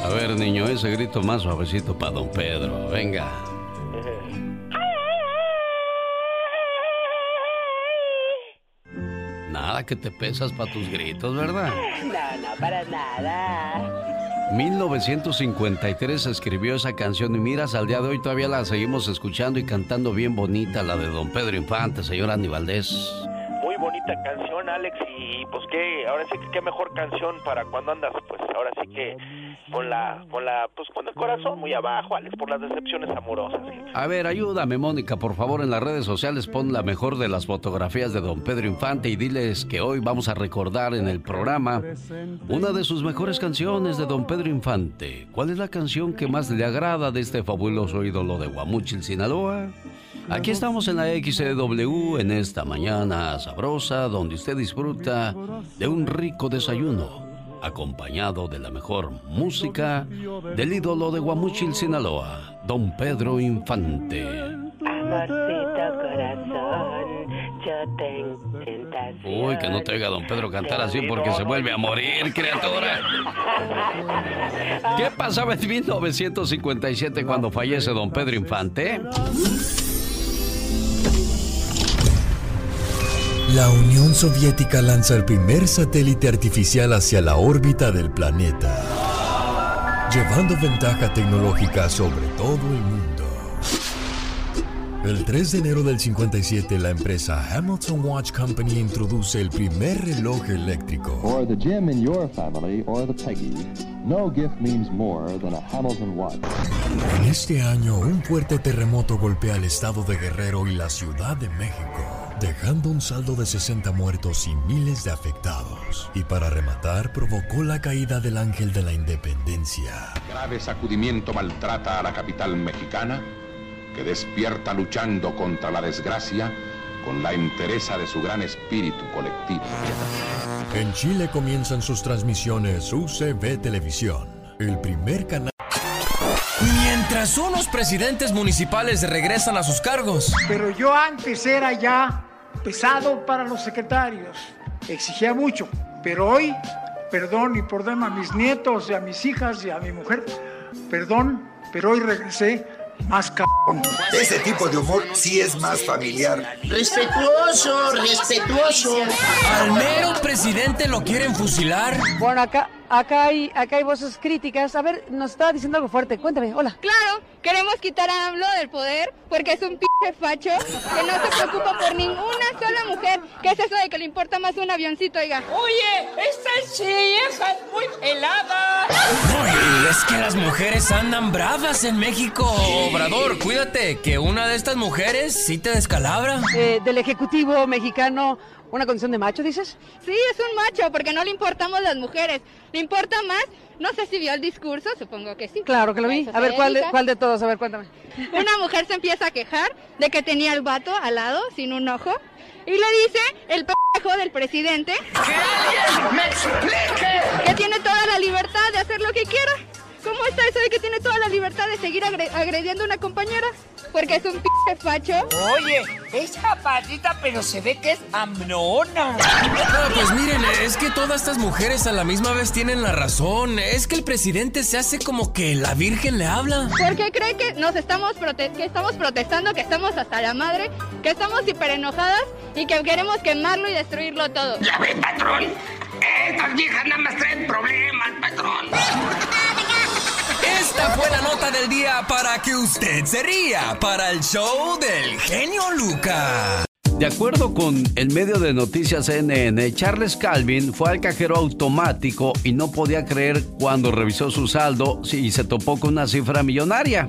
A ver, niño, ese grito más suavecito para don Pedro. Venga. Nada que te pesas para tus gritos, ¿verdad? No, no, para nada. 1953 escribió esa canción y miras, al día de hoy todavía la seguimos escuchando y cantando bien bonita, la de Don Pedro Infante, señor Andy Valdés. Muy bonita canción, Alex, y pues qué, ahora sí que qué mejor canción para cuando andas, pues ahora sí que con la, con la, pues con el corazón muy abajo, Alex, por las decepciones amorosas. A ver, ayúdame, Mónica, por favor, en las redes sociales pon la mejor de las fotografías de don Pedro Infante y diles que hoy vamos a recordar en el programa una de sus mejores canciones de don Pedro Infante. ¿Cuál es la canción que más le agrada de este fabuloso ídolo de Guamuchil, Sinaloa? Aquí estamos en la XW en esta mañana sabrosa donde usted disfruta de un rico desayuno acompañado de la mejor música del ídolo de Guamuchil, Sinaloa, don Pedro Infante. Amorcito corazón, yo tengo tentación. Uy, que no te oiga don Pedro cantar así porque se vuelve a morir, criatura. ¿Qué pasaba en 1957 cuando fallece don Pedro Infante? La Unión Soviética lanza el primer satélite artificial hacia la órbita del planeta, llevando ventaja tecnológica sobre todo el mundo. El 3 de enero del 57, la empresa Hamilton Watch Company introduce el primer reloj eléctrico. For the Jim in your family or the Peggy, no gift means more than a Hamilton Watch. En este año, un fuerte terremoto golpea el estado de Guerrero y la Ciudad de México, dejando un saldo de 60 muertos y miles de afectados. Y para rematar, provocó la caída del ángel de la independencia. Grave sacudimiento maltrata a la capital mexicana, que despierta luchando contra la desgracia con la entereza de su gran espíritu colectivo. En Chile comienzan sus transmisiones UCB Televisión, el primer canal. Mientras unos presidentes municipales regresan a sus cargos. Pero yo antes era ya pesado para los secretarios. exigía mucho, pero hoy, perdón y perdón a mis nietos y a mis hijas y a mi mujer, perdón, pero hoy regresé más cabrón. Ese tipo de humor sí es más familiar. Respetuoso, respetuoso. Al mero presidente lo quieren fusilar. Bueno, acá, acá hay, acá hay voces críticas. A ver, nos estaba diciendo algo fuerte. Cuéntame, hola. Claro, queremos quitar a AMLO del poder porque es un p facho que no se preocupa por ninguna sola mujer. ¿Qué es eso de que le importa más un avioncito, oiga? Oye, esta vieja es muy helada. No, es que las mujeres andan bravas en México. Obrador, cuídate, que una de estas mujeres sí te descalabra. Eh, del Ejecutivo mexicano, ¿una condición de macho, dices? Sí, es un macho, porque no le importamos las mujeres. Le importa más, no sé si vio el discurso, supongo que sí. Claro que lo vi. A ver, ¿cuál de, ¿cuál de todos? A ver, cuéntame. Una mujer se empieza a quejar de que tenía el vato al lado, sin un ojo, y le dice el p*** del presidente... ¡Que alguien me explique! Que tiene toda la libertad de hacer lo que quiera. ¿Cómo está eso de que tiene toda la libertad de seguir agrediendo a una compañera? Porque es un p facho. Oye, es chaparrita, pero se ve que es amnona. pues miren, es que todas estas mujeres a la misma vez tienen la razón. Es que el presidente se hace como que la Virgen le habla. ¿Por qué cree que nos estamos, que estamos protestando, que estamos hasta la madre, que estamos hiper enojadas y que queremos quemarlo y destruirlo todo? Ya ve, patrón. Estas viejas nada más traen problemas, patrón. Esta fue la nota del día para que usted se ría para el show del genio Lucas. De acuerdo con el medio de noticias CNN, Charles Calvin fue al cajero automático y no podía creer cuando revisó su saldo y se topó con una cifra millonaria.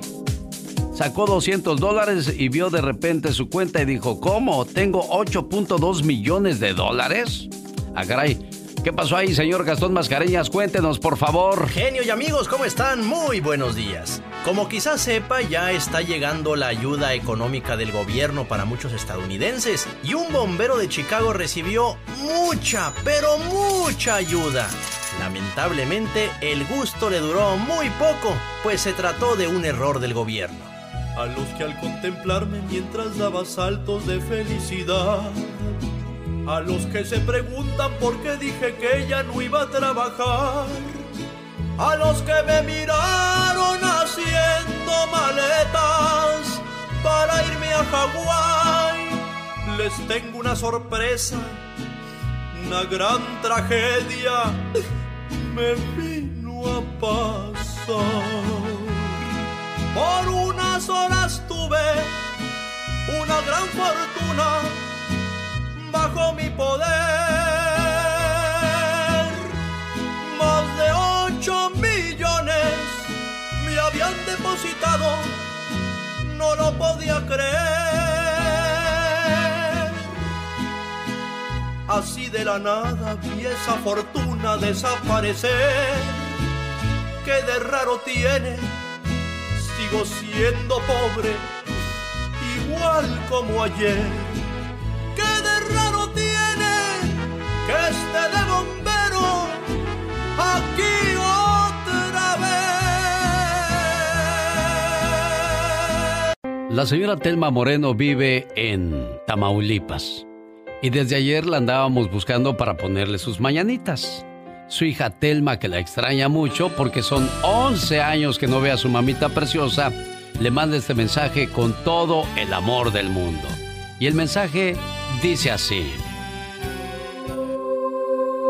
Sacó 200 dólares y vio de repente su cuenta y dijo, ¿cómo? ¿Tengo 8.2 millones de dólares? Ah, ¿Qué pasó ahí, señor Gastón Mascareñas? Cuéntenos, por favor. Genio y amigos, ¿cómo están? Muy buenos días. Como quizás sepa, ya está llegando la ayuda económica del gobierno para muchos estadounidenses y un bombero de Chicago recibió mucha, pero mucha ayuda. Lamentablemente, el gusto le duró muy poco, pues se trató de un error del gobierno. A los que al contemplarme mientras daba saltos de felicidad a los que se preguntan por qué dije que ella no iba a trabajar. A los que me miraron haciendo maletas para irme a Hawái. Les tengo una sorpresa, una gran tragedia me vino a pasar. Por unas horas tuve una gran fortuna bajo mi poder. Más de ocho millones me habían depositado, no lo podía creer. Así de la nada vi esa fortuna desaparecer. Que de raro tiene, sigo siendo pobre, igual como ayer que esté de bombero aquí otra vez. La señora Telma Moreno vive en Tamaulipas y desde ayer la andábamos buscando para ponerle sus mañanitas. Su hija Telma, que la extraña mucho porque son 11 años que no ve a su mamita preciosa, le manda este mensaje con todo el amor del mundo. Y el mensaje dice así.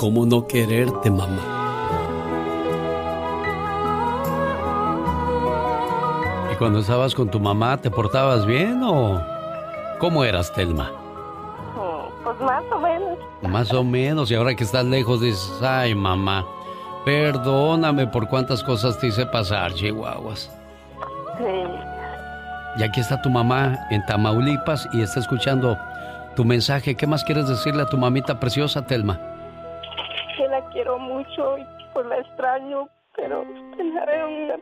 ¿Cómo no quererte, mamá? ¿Y cuando estabas con tu mamá, te portabas bien o cómo eras, Telma? Pues más o menos. Más o menos, y ahora que estás lejos dices, ay mamá, perdóname por cuántas cosas te hice pasar, chihuahuas. Sí. Y aquí está tu mamá en Tamaulipas y está escuchando tu mensaje. ¿Qué más quieres decirle a tu mamita preciosa, Telma? Quiero mucho y pues la extraño, pero pensaré una...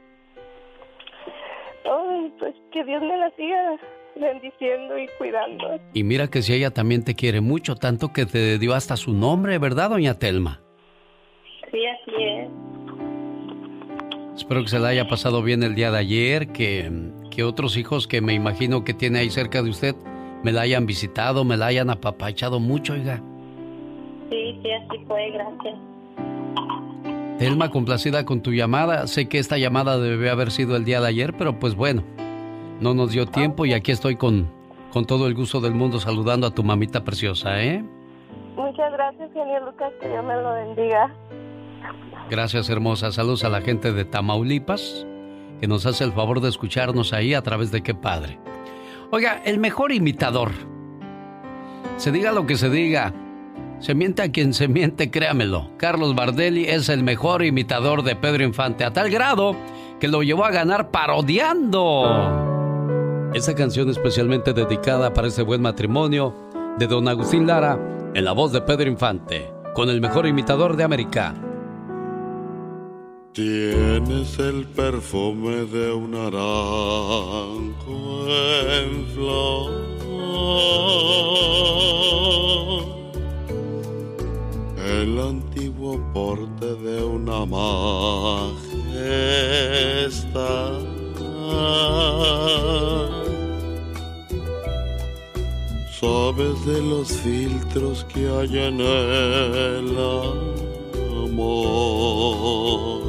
Ay, pues que Dios me la siga bendiciendo y cuidando. Y mira que si ella también te quiere mucho, tanto que te dio hasta su nombre, ¿verdad, doña Telma? Sí, así es. Espero que se la haya pasado bien el día de ayer, que, que otros hijos que me imagino que tiene ahí cerca de usted me la hayan visitado, me la hayan apapachado mucho, oiga. Sí, sí, así fue, gracias. Telma, complacida con tu llamada. Sé que esta llamada debe haber sido el día de ayer, pero pues bueno, no nos dio tiempo y aquí estoy con, con todo el gusto del mundo saludando a tu mamita preciosa, ¿eh? Muchas gracias, señor Lucas, que Dios me lo bendiga. Gracias, hermosa. Saludos a la gente de Tamaulipas, que nos hace el favor de escucharnos ahí a través de qué padre. Oiga, el mejor imitador. Se diga lo que se diga. Se miente a quien se miente, créamelo. Carlos Bardelli es el mejor imitador de Pedro Infante, a tal grado que lo llevó a ganar parodiando. Esa canción especialmente dedicada para ese buen matrimonio de don Agustín Lara en la voz de Pedro Infante, con el mejor imitador de América. Tienes el perfume de un naranjo en flor. El antiguo porte de una majestad. Sabes de los filtros que hay en el amor.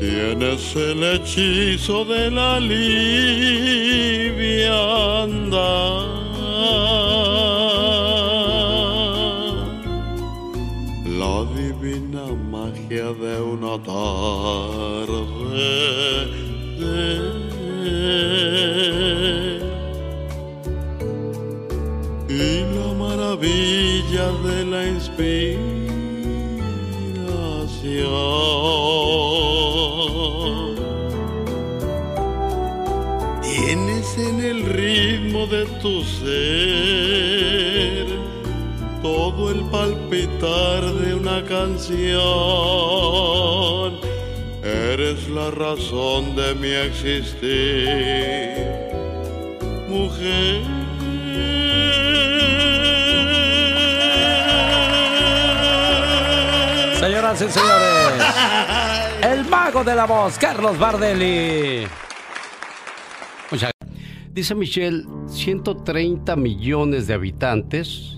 Tienes el hechizo de la liviandad, de una tarde. Y la maravilla de la inspiración. Tienes en el ritmo de tu ser todo el de una canción. Eres la razón de mi existir, mujer. Señoras y señores, el mago de la voz, Carlos Bardelli. Dice Michelle, 130 millones de habitantes,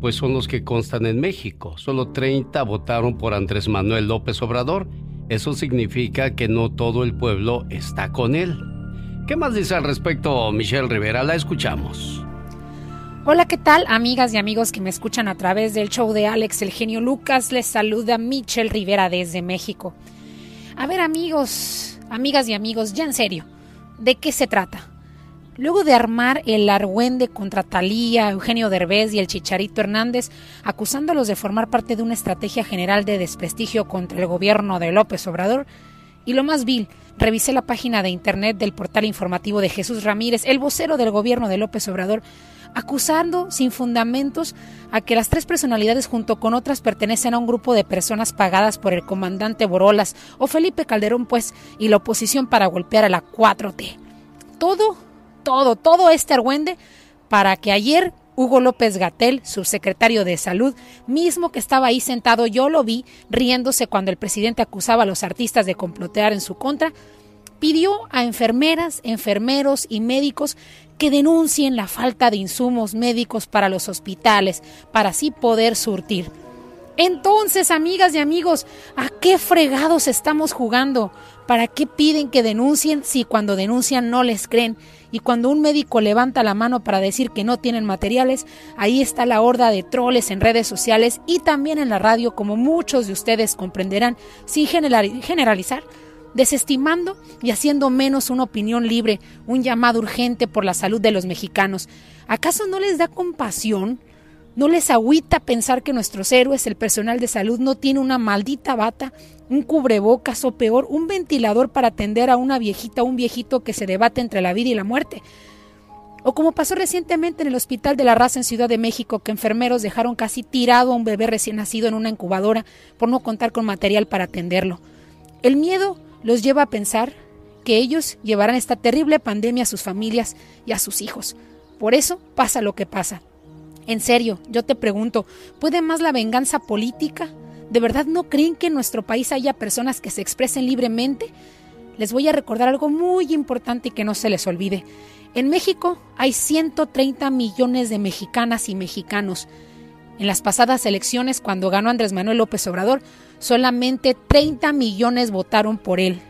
pues son los que constan en México. Solo 30 votaron por Andrés Manuel López Obrador. Eso significa que no todo el pueblo está con él. ¿Qué más dice al respecto Michelle Rivera? La escuchamos. Hola, ¿qué tal? Amigas y amigos que me escuchan a través del show de Alex El Genio Lucas, les saluda Michelle Rivera desde México. A ver, amigos, amigas y amigos, ya en serio, ¿de qué se trata? Luego de armar el argüende contra Talía, Eugenio Derbez y el Chicharito Hernández, acusándolos de formar parte de una estrategia general de desprestigio contra el gobierno de López Obrador, y lo más vil, revisé la página de internet del portal informativo de Jesús Ramírez, el vocero del gobierno de López Obrador, acusando sin fundamentos a que las tres personalidades junto con otras pertenecen a un grupo de personas pagadas por el comandante Borolas o Felipe Calderón, pues, y la oposición para golpear a la 4T. Todo, todo, todo este argüende para que ayer Hugo López Gatel, subsecretario de Salud, mismo que estaba ahí sentado, yo lo vi riéndose cuando el presidente acusaba a los artistas de complotear en su contra, pidió a enfermeras, enfermeros y médicos que denuncien la falta de insumos médicos para los hospitales, para así poder surtir. Entonces, amigas y amigos, ¿a qué fregados estamos jugando? ¿Para qué piden que denuncien si cuando denuncian no les creen? Y cuando un médico levanta la mano para decir que no tienen materiales, ahí está la horda de troles en redes sociales y también en la radio, como muchos de ustedes comprenderán, sin generalizar, desestimando y haciendo menos una opinión libre, un llamado urgente por la salud de los mexicanos. ¿Acaso no les da compasión? ¿No les agüita pensar que nuestros héroes, el personal de salud, no tiene una maldita bata, un cubrebocas o peor, un ventilador para atender a una viejita o un viejito que se debate entre la vida y la muerte? O como pasó recientemente en el Hospital de la Raza en Ciudad de México, que enfermeros dejaron casi tirado a un bebé recién nacido en una incubadora por no contar con material para atenderlo. El miedo los lleva a pensar que ellos llevarán esta terrible pandemia a sus familias y a sus hijos. Por eso pasa lo que pasa. En serio, yo te pregunto, ¿puede más la venganza política? ¿De verdad no creen que en nuestro país haya personas que se expresen libremente? Les voy a recordar algo muy importante y que no se les olvide. En México hay 130 millones de mexicanas y mexicanos. En las pasadas elecciones, cuando ganó Andrés Manuel López Obrador, solamente 30 millones votaron por él.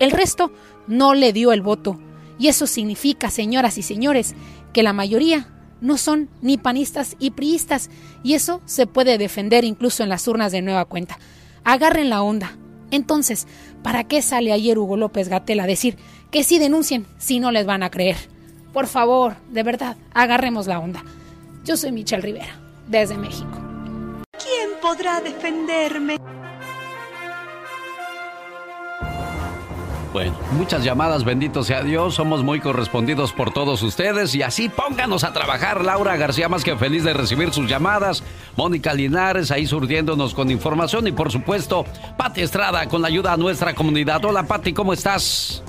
El resto no le dio el voto. Y eso significa, señoras y señores, que la mayoría no son ni panistas y priistas, y eso se puede defender incluso en las urnas de nueva cuenta. Agarren la onda. Entonces, ¿para qué sale ayer Hugo López Gatel a decir que sí denuncien si no les van a creer? Por favor, de verdad, agarremos la onda. Yo soy Michelle Rivera, desde México. ¿Quién podrá defenderme? Bueno, muchas llamadas, bendito sea Dios, somos muy correspondidos por todos ustedes y así pónganos a trabajar. Laura García más que feliz de recibir sus llamadas, Mónica Linares ahí surdiéndonos con información y por supuesto Pati Estrada con la ayuda a nuestra comunidad. Hola Pati, ¿cómo estás?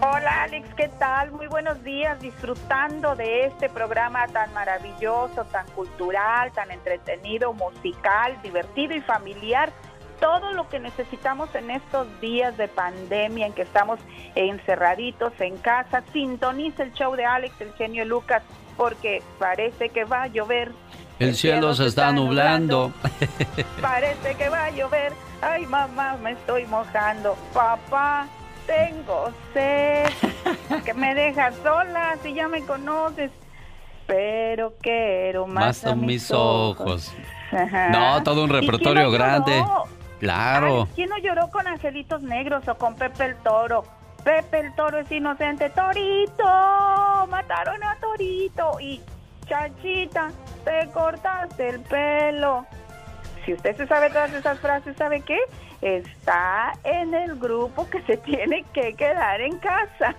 Hola Alex, ¿qué tal? Muy buenos días, disfrutando de este programa tan maravilloso, tan cultural, tan entretenido, musical, divertido y familiar. Todo lo que necesitamos en estos días de pandemia en que estamos encerraditos en casa. Sintoniza el show de Alex, el genio Lucas, porque parece que va a llover. El, cielo, se está, nublando. Parece que va a llover. Ay, mamá, me estoy mojando. Papá, tengo sed, que me dejas sola si ya me conoces, pero quiero más, a mis ojos. No, todo un repertorio grande. Claro. ¿Quién no lloró con Angelitos Negros o con Pepe el Toro? Pepe el Toro es inocente. Torito, mataron a Torito. Y Chachita, te cortaste el pelo. Si usted se sabe todas esas frases, ¿sabe qué? está en el grupo que se tiene que quedar en casa.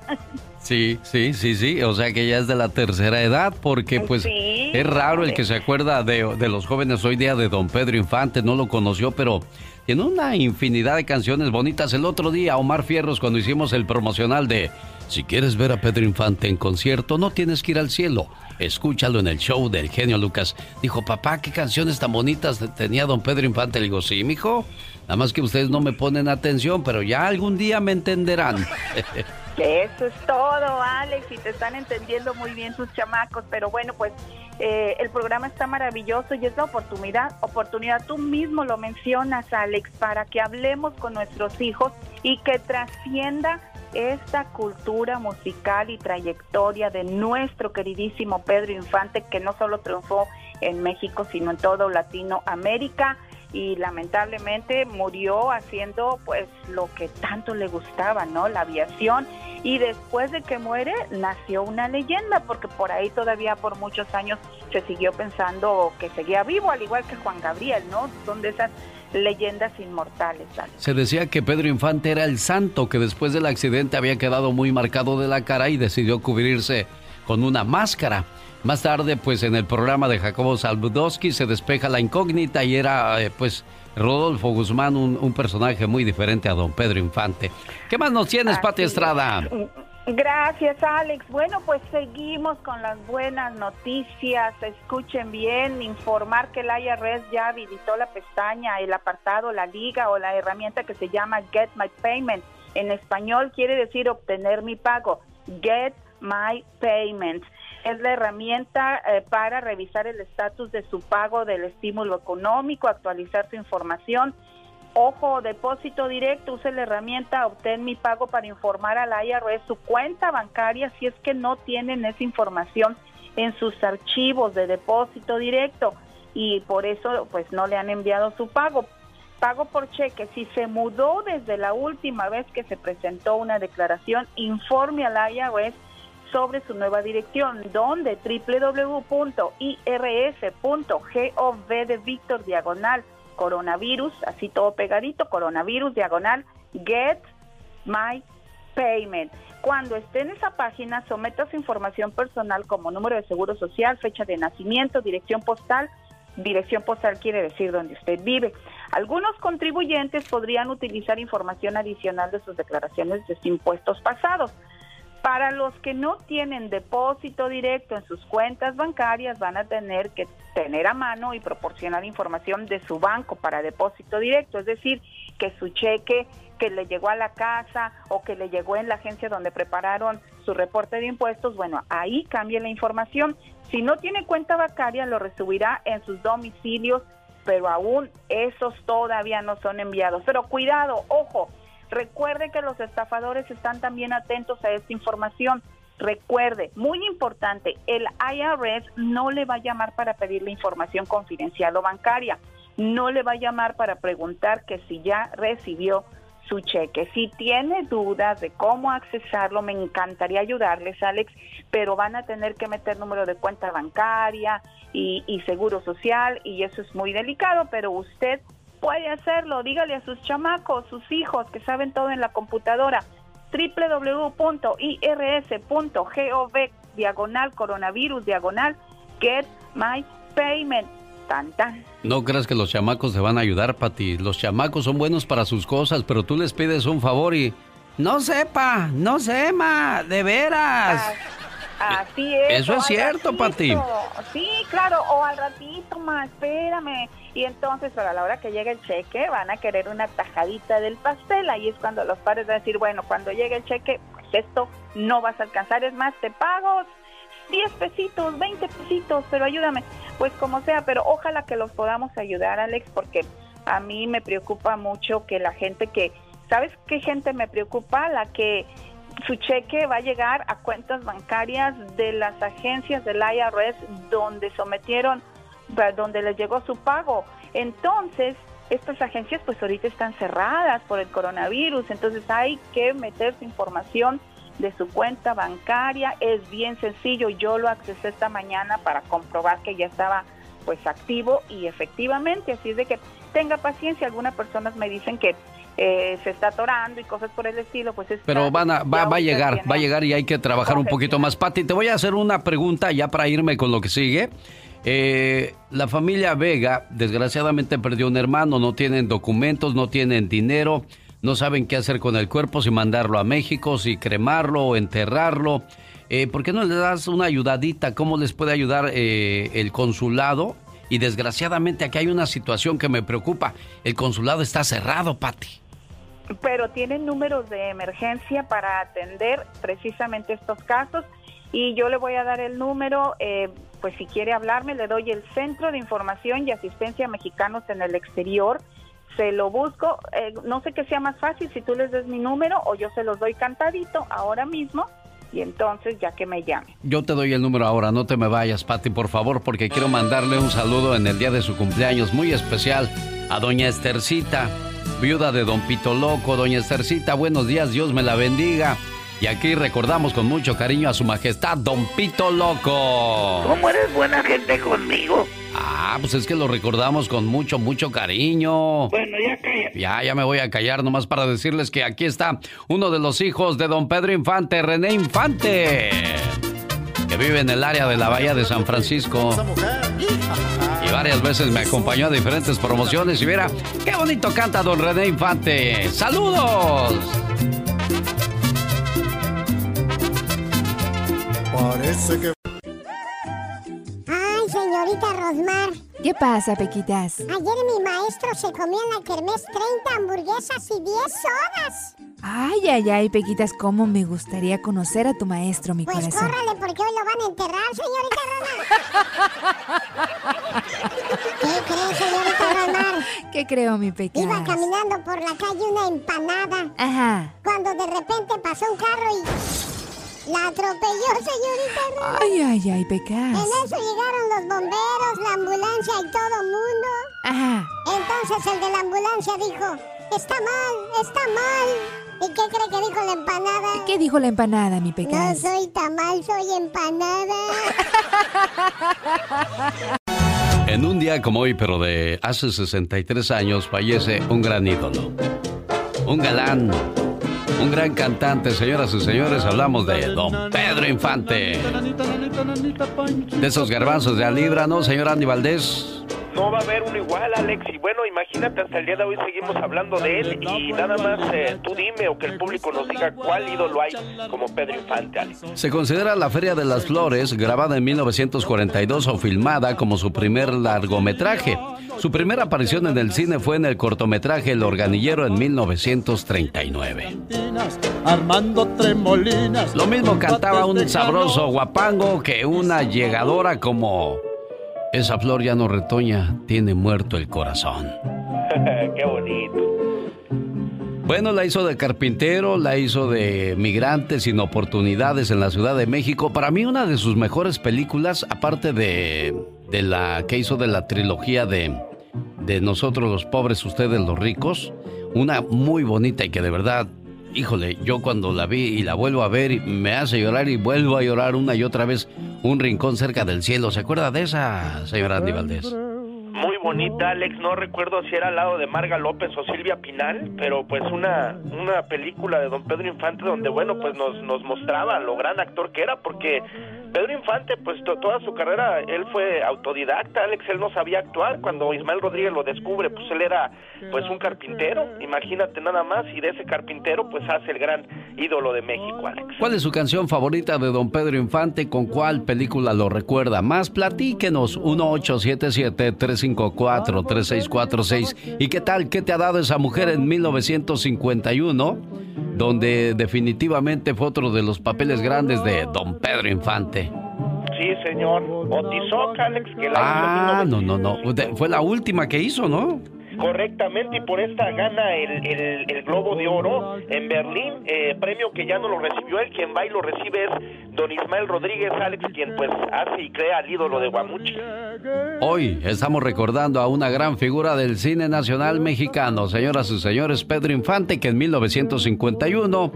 Sí, sí, sí, sí. O sea que ya es de la tercera edad, porque pues es raro el que se acuerda de, de, los jóvenes hoy día de don Pedro Infante, no lo conoció, pero tiene una infinidad de canciones bonitas. El otro día, Omar Fierros, cuando hicimos el promocional de Si quieres ver a Pedro Infante en concierto, no tienes que ir al cielo. Escúchalo en el show del genio Lucas. Dijo, papá, qué canciones tan bonitas tenía don Pedro Infante. Le digo, sí, mijo. Nada más que ustedes no me ponen atención, pero ya algún día me entenderán. Eso es todo, Alex, y te están entendiendo muy bien tus chamacos. Pero bueno, pues eh, el programa está maravilloso y es la oportunidad, oportunidad, tú mismo lo mencionas, Alex, para que hablemos con nuestros hijos y que trascienda esta cultura musical y trayectoria de nuestro queridísimo Pedro Infante, que no solo triunfó en México, sino en todo Latinoamérica y lamentablemente murió haciendo pues lo que tanto le gustaba, ¿no? La aviación y después de que muere nació una leyenda porque por ahí todavía por muchos años se siguió pensando que seguía vivo al igual que Juan Gabriel, ¿no? Son de esas leyendas inmortales. Se decía que Pedro Infante era el santo que después del accidente había quedado muy marcado de la cara y decidió cubrirse con una máscara. Más tarde, pues en el programa de Jacobo Salbudowski se despeja la incógnita y era, eh, pues, Rodolfo Guzmán, un, personaje muy diferente a don Pedro Infante. ¿Qué más nos tienes, Pati Estrada? Gracias, Alex. Bueno, pues seguimos con las buenas noticias. Escuchen bien, informar que el IRS ya habilitó la pestaña, el apartado, la liga o la herramienta que se llama Get My Payment. En español quiere decir obtener mi pago. Get My Payment es la herramienta eh, para revisar el estatus de su pago del estímulo económico, actualizar su información. Ojo, depósito directo, use la herramienta Obtén mi pago para informar al IRS su cuenta bancaria si es que no tienen esa información en sus archivos de depósito directo y por eso pues no le han enviado su pago. Pago por cheque, si se mudó desde la última vez que se presentó una declaración, informe al IRS sobre su nueva dirección, donde www.irs.gov de Víctor diagonal coronavirus, así todo pegadito, coronavirus diagonal get my Payment. Cuando esté en esa página, someta su información personal como número de seguro social, fecha de nacimiento, dirección postal. Dirección postal quiere decir donde usted vive. Algunos contribuyentes podrían utilizar información adicional de sus declaraciones de impuestos pasados. Para los que no tienen depósito directo en sus cuentas bancarias, van a tener que tener a mano y proporcionar información de su banco para depósito directo, es decir, que su cheque que le llegó a la casa o que le llegó en la agencia donde prepararon su reporte de impuestos, bueno, ahí cambie la información. Si no tiene cuenta bancaria, lo recibirá en sus domicilios, pero aún esos todavía no son enviados. Pero cuidado, ojo, Recuerde que los estafadores están también atentos a esta información. Recuerde, muy importante, el IRS no le va a llamar para pedirle información confidencial o bancaria. No le va a llamar para preguntar que si ya recibió su cheque. Si tiene dudas de cómo accesarlo, me encantaría ayudarles, Alex, pero van a tener que meter número de cuenta bancaria y, y seguro social y eso es muy delicado, pero usted puede hacerlo, dígale a sus chamacos, sus hijos que saben todo en la computadora www.irs.gov diagonal coronavirus diagonal get my payment tan tan. No creas que los chamacos te van a ayudar, Pati. Los chamacos son buenos para sus cosas, pero tú les pides un favor y no sepa, no sepa, de veras. Así es. Eso es cierto, Pati. Sí, claro, o al ratito más, espérame. Y entonces, para la hora que llegue el cheque, van a querer una tajadita del pastel. Ahí es cuando los padres van a decir, bueno, cuando llegue el cheque, pues esto no vas a alcanzar. Es más, te pago 10 pesitos, 20 pesitos, pero ayúdame. Pues como sea, pero ojalá que los podamos ayudar, Alex, porque a mí me preocupa mucho que la gente que, ¿sabes qué gente me preocupa? La que su cheque va a llegar a cuentas bancarias de las agencias del IRS donde sometieron, donde les llegó su pago. Entonces, estas agencias pues ahorita están cerradas por el coronavirus, entonces hay que meter su información de su cuenta bancaria. Es bien sencillo, yo lo accesé esta mañana para comprobar que ya estaba pues activo y efectivamente, así es de que tenga paciencia, algunas personas me dicen que eh, se está atorando y cosas por el estilo, pues es Pero van a, va, a llegar, va a llegar y hay que trabajar un poquito más. Pati, te voy a hacer una pregunta ya para irme con lo que sigue. Eh, la familia Vega desgraciadamente perdió un hermano, no tienen documentos, no tienen dinero, no saben qué hacer con el cuerpo, si mandarlo a México, si cremarlo o enterrarlo. Eh, ¿Por qué no le das una ayudadita? ¿Cómo les puede ayudar el consulado? Y desgraciadamente aquí hay una situación que me preocupa. El consulado está cerrado, Pati pero tienen números de emergencia para atender precisamente estos casos. Y yo le voy a dar el número, eh, pues si quiere hablarme, le doy el Centro de Información y Asistencia a Mexicanos en el Exterior, se lo busco, eh, no sé qué sea más fácil si tú les des mi número o yo se los doy cantadito ahora mismo y entonces ya que me llame. Yo te doy el número ahora, no te me vayas, Patti, por favor, porque quiero mandarle un saludo en el día de su cumpleaños muy especial a doña Estercita viuda de don Pito Loco, doña Estercita, buenos días, Dios me la bendiga. Y aquí recordamos con mucho cariño a su majestad, don Pito Loco. ¿Cómo eres buena gente conmigo? Ah, pues es que lo recordamos con mucho, mucho cariño. Bueno, ya cállate. Ya, ya me voy a callar nomás para decirles que aquí está uno de los hijos de don Pedro Infante, René Infante, que vive en el área de la Bahía de San Francisco varias veces me acompañó a diferentes promociones y mira, qué bonito canta don René Infante. ¡Saludos! Parece que... Ay, señorita Rosmar. ¿Qué pasa, Pequitas? Ayer mi maestro se comió en la kermés 30 hamburguesas y 10 sodas. Ay, ay, ay, Pequitas, cómo me gustaría conocer a tu maestro, mi pues corazón. Pues córrale, porque hoy lo van a enterrar, señorita Romar. ¿Qué crees, señorita Romar? ¿Qué creo, mi Pequitas? Iba caminando por la calle una empanada. Ajá. Cuando de repente pasó un carro y... La atropelló, señorita Romar. Ay, ay, ay, Pecas. En eso llegaron los bomberos, la ambulancia y todo el mundo. Ajá. Entonces el de la ambulancia dijo, está mal, está mal. ¿Y qué cree que dijo la empanada? ¿Qué dijo la empanada, mi pecado? No soy tamal, soy empanada. En un día como hoy, pero de hace 63 años, fallece un gran ídolo. Un galán, Un gran cantante, señoras y señores, hablamos de Don Pedro Infante. De esos garbanzos de a libra, ¿no, señor Andy Valdés? No va a haber uno igual, Alex. Y bueno, imagínate, hasta el día de hoy seguimos hablando de él. Y nada más eh, tú dime o que el público nos diga cuál ídolo hay como Pedro Infante, Alex. Se considera la Feria de las Flores, grabada en 1942 o filmada como su primer largometraje. Su primera aparición en el cine fue en el cortometraje El Organillero en 1939. Armando Tremolinas. Lo mismo cantaba un sabroso guapango que una llegadora como esa flor ya no retoña, tiene muerto el corazón. Qué bonito. Bueno, la hizo de carpintero, la hizo de migrantes sin oportunidades en la Ciudad de México. Para mí una de sus mejores películas, aparte de, de la que hizo de la trilogía de, de Nosotros los pobres, ustedes los ricos, una muy bonita y que de verdad híjole, yo cuando la vi y la vuelvo a ver me hace llorar y vuelvo a llorar una y otra vez un rincón cerca del cielo. ¿Se acuerda de esa, señora Andy Valdés? Muy bonita, Alex. No recuerdo si era al lado de Marga López o Silvia Pinal, pero pues una, una película de don Pedro Infante donde, bueno, pues nos, nos mostraba lo gran actor que era, porque Pedro Infante, pues toda su carrera, él fue autodidacta, Alex, él no sabía actuar. Cuando Ismael Rodríguez lo descubre, pues él era pues un carpintero, imagínate nada más, y de ese carpintero pues hace el gran ídolo de México, Alex. ¿Cuál es su canción favorita de don Pedro Infante? ¿Con cuál película lo recuerda más? Platíquenos, 1877-354-3646. ¿Y qué tal? ¿Qué te ha dado esa mujer en 1951? donde definitivamente fue otro de los papeles grandes de don Pedro Infante. Sí, señor. Otizoc, Alex, que la Ah, no, no, no. Fue la última que hizo, ¿no? Correctamente, y por esta gana el, el, Globo de Oro en Berlín, eh, premio que ya no lo recibió él, quien va y lo recibe es don Ismael Rodríguez Alex, quien pues hace y crea el ídolo de Guamuchi. Hoy estamos recordando a una gran figura del cine nacional mexicano, señoras y señores, Pedro Infante, que en 1951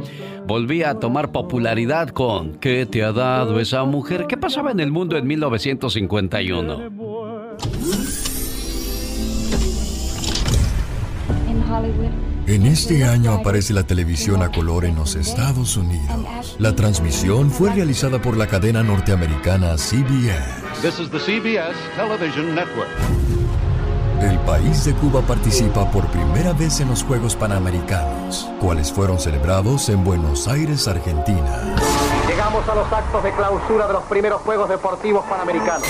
volvía a tomar popularidad con ¿Qué te ha dado esa mujer? ¿Qué pasaba en el mundo en 1951? En este año aparece la televisión a color en los Estados Unidos. La transmisión fue realizada por la cadena norteamericana CBS. El país de Cuba participa por primera vez en los Juegos Panamericanos, cuales fueron celebrados en Buenos Aires, Argentina. Llegamos a los actos de clausura de los primeros Juegos Deportivos Panamericanos.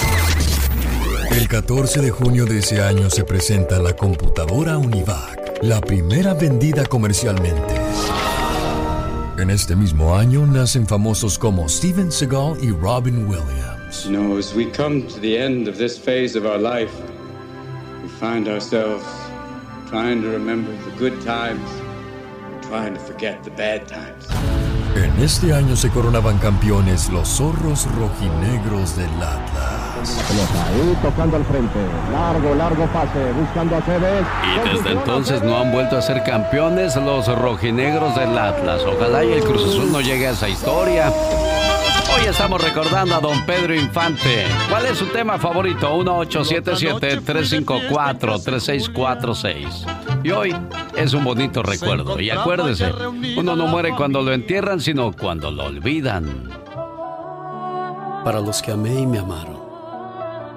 El 14 de junio de ese año se presenta la computadora Univac, la primera vendida comercialmente. En este mismo año nacen famosos como Steven Seagal y Robin Williams. You know, as we come to the end of this phase of our life, we find ourselves trying to remember the good times, trying to forget the bad times. En este año se coronaban campeones los zorros rojinegros del Atlas. Ahí tocando al frente. Largo, largo pase, buscando a Cebes. Y desde entonces no han vuelto a ser campeones los rojinegros del Atlas. Ojalá y el Cruz Azul no llegue a esa historia. Hoy estamos recordando a don Pedro Infante. ¿Cuál es su tema favorito? 1877-354-3646. Y hoy es un bonito recuerdo. Y acuérdese, uno no muere cuando lo entierran, sino cuando lo olvidan. Para los que amé y me amaron,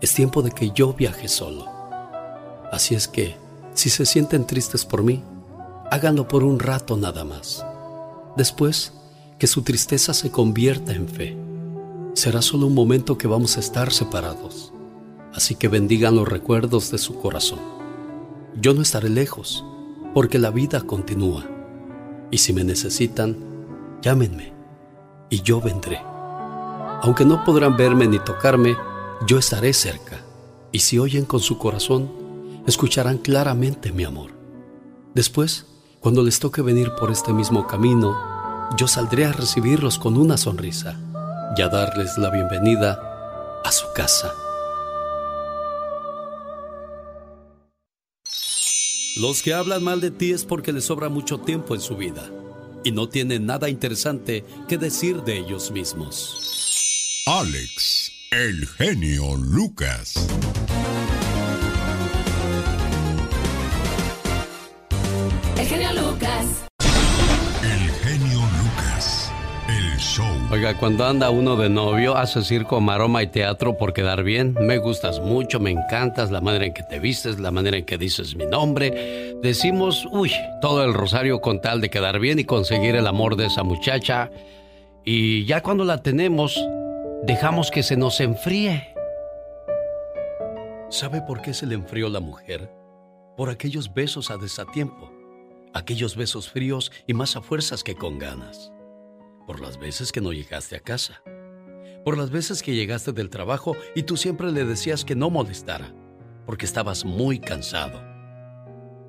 es tiempo de que yo viaje solo. Así es que, si se sienten tristes por mí, háganlo por un rato nada más. Después, que su tristeza se convierta en fe será solo un momento que vamos a estar separados. Así que bendigan los recuerdos de su corazón. Yo no estaré lejos, porque la vida continúa. Y si me necesitan, llámenme, y yo vendré. Aunque no podrán verme ni tocarme, yo estaré cerca. Y si oyen con su corazón, escucharán claramente mi amor. Después, cuando les toque venir por este mismo camino, yo saldré a recibirlos con una sonrisa y a darles la bienvenida a su casa. Los que hablan mal de ti es porque les sobra mucho tiempo en su vida y no tienen nada interesante que decir de ellos mismos. Alex, el genio Lucas. El genio Lucas. El genio Lucas. El show. Oiga, cuando anda uno de novio, hace circo, maroma y teatro por quedar bien. Me gustas mucho, me encantas, la manera en que te vistes, la manera en que dices mi nombre. Decimos, uy, todo el rosario con tal de quedar bien y conseguir el amor de esa muchacha. Y ya cuando la tenemos, dejamos que se nos enfríe. ¿Sabe por qué se le enfrió la mujer? Por aquellos besos a desatiempo aquellos besos fríos y más a fuerzas que con ganas, por las veces que no llegaste a casa, por las veces que llegaste del trabajo y tú siempre le decías que no molestara, porque estabas muy cansado.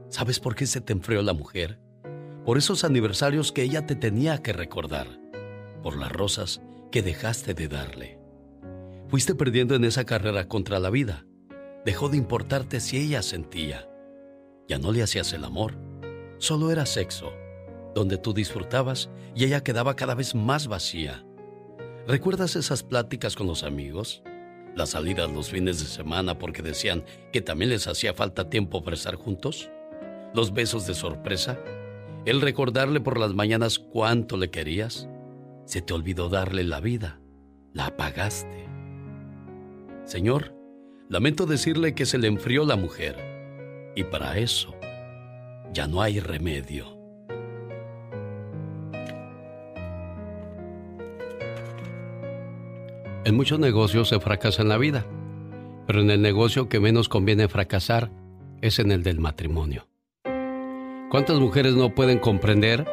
¿Sabes por qué se te enfrió la mujer? Por esos aniversarios que ella te tenía que recordar, por las rosas que dejaste de darle. Fuiste perdiendo en esa carrera contra la vida. Dejó de importarte si ella sentía. Ya no le hacías el amor solo era sexo, donde tú disfrutabas y ella quedaba cada vez más vacía. ¿Recuerdas esas pláticas con los amigos? Las salidas los fines de semana porque decían que también les hacía falta tiempo para estar juntos? ¿Los besos de sorpresa? ¿El recordarle por las mañanas cuánto le querías? Se te olvidó darle la vida. La apagaste. Señor, lamento decirle que se le enfrió la mujer. Y para eso ya no hay remedio. En muchos negocios se fracasa en la vida, pero en el negocio que menos conviene fracasar es en el del matrimonio. ¿Cuántas mujeres no pueden comprender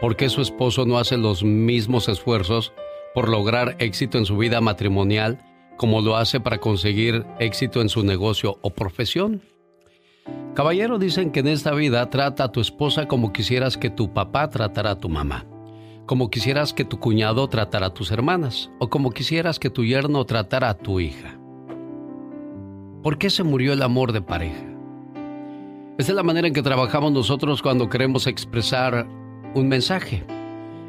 por qué su esposo no hace los mismos esfuerzos por lograr éxito en su vida matrimonial como lo hace para conseguir éxito en su negocio o profesión? Caballero, dicen que en esta vida trata a tu esposa como quisieras que tu papá tratara a tu mamá, como quisieras que tu cuñado tratara a tus hermanas, o como quisieras que tu yerno tratara a tu hija. ¿Por qué se murió el amor de pareja? Esta es la manera en que trabajamos nosotros cuando queremos expresar un mensaje.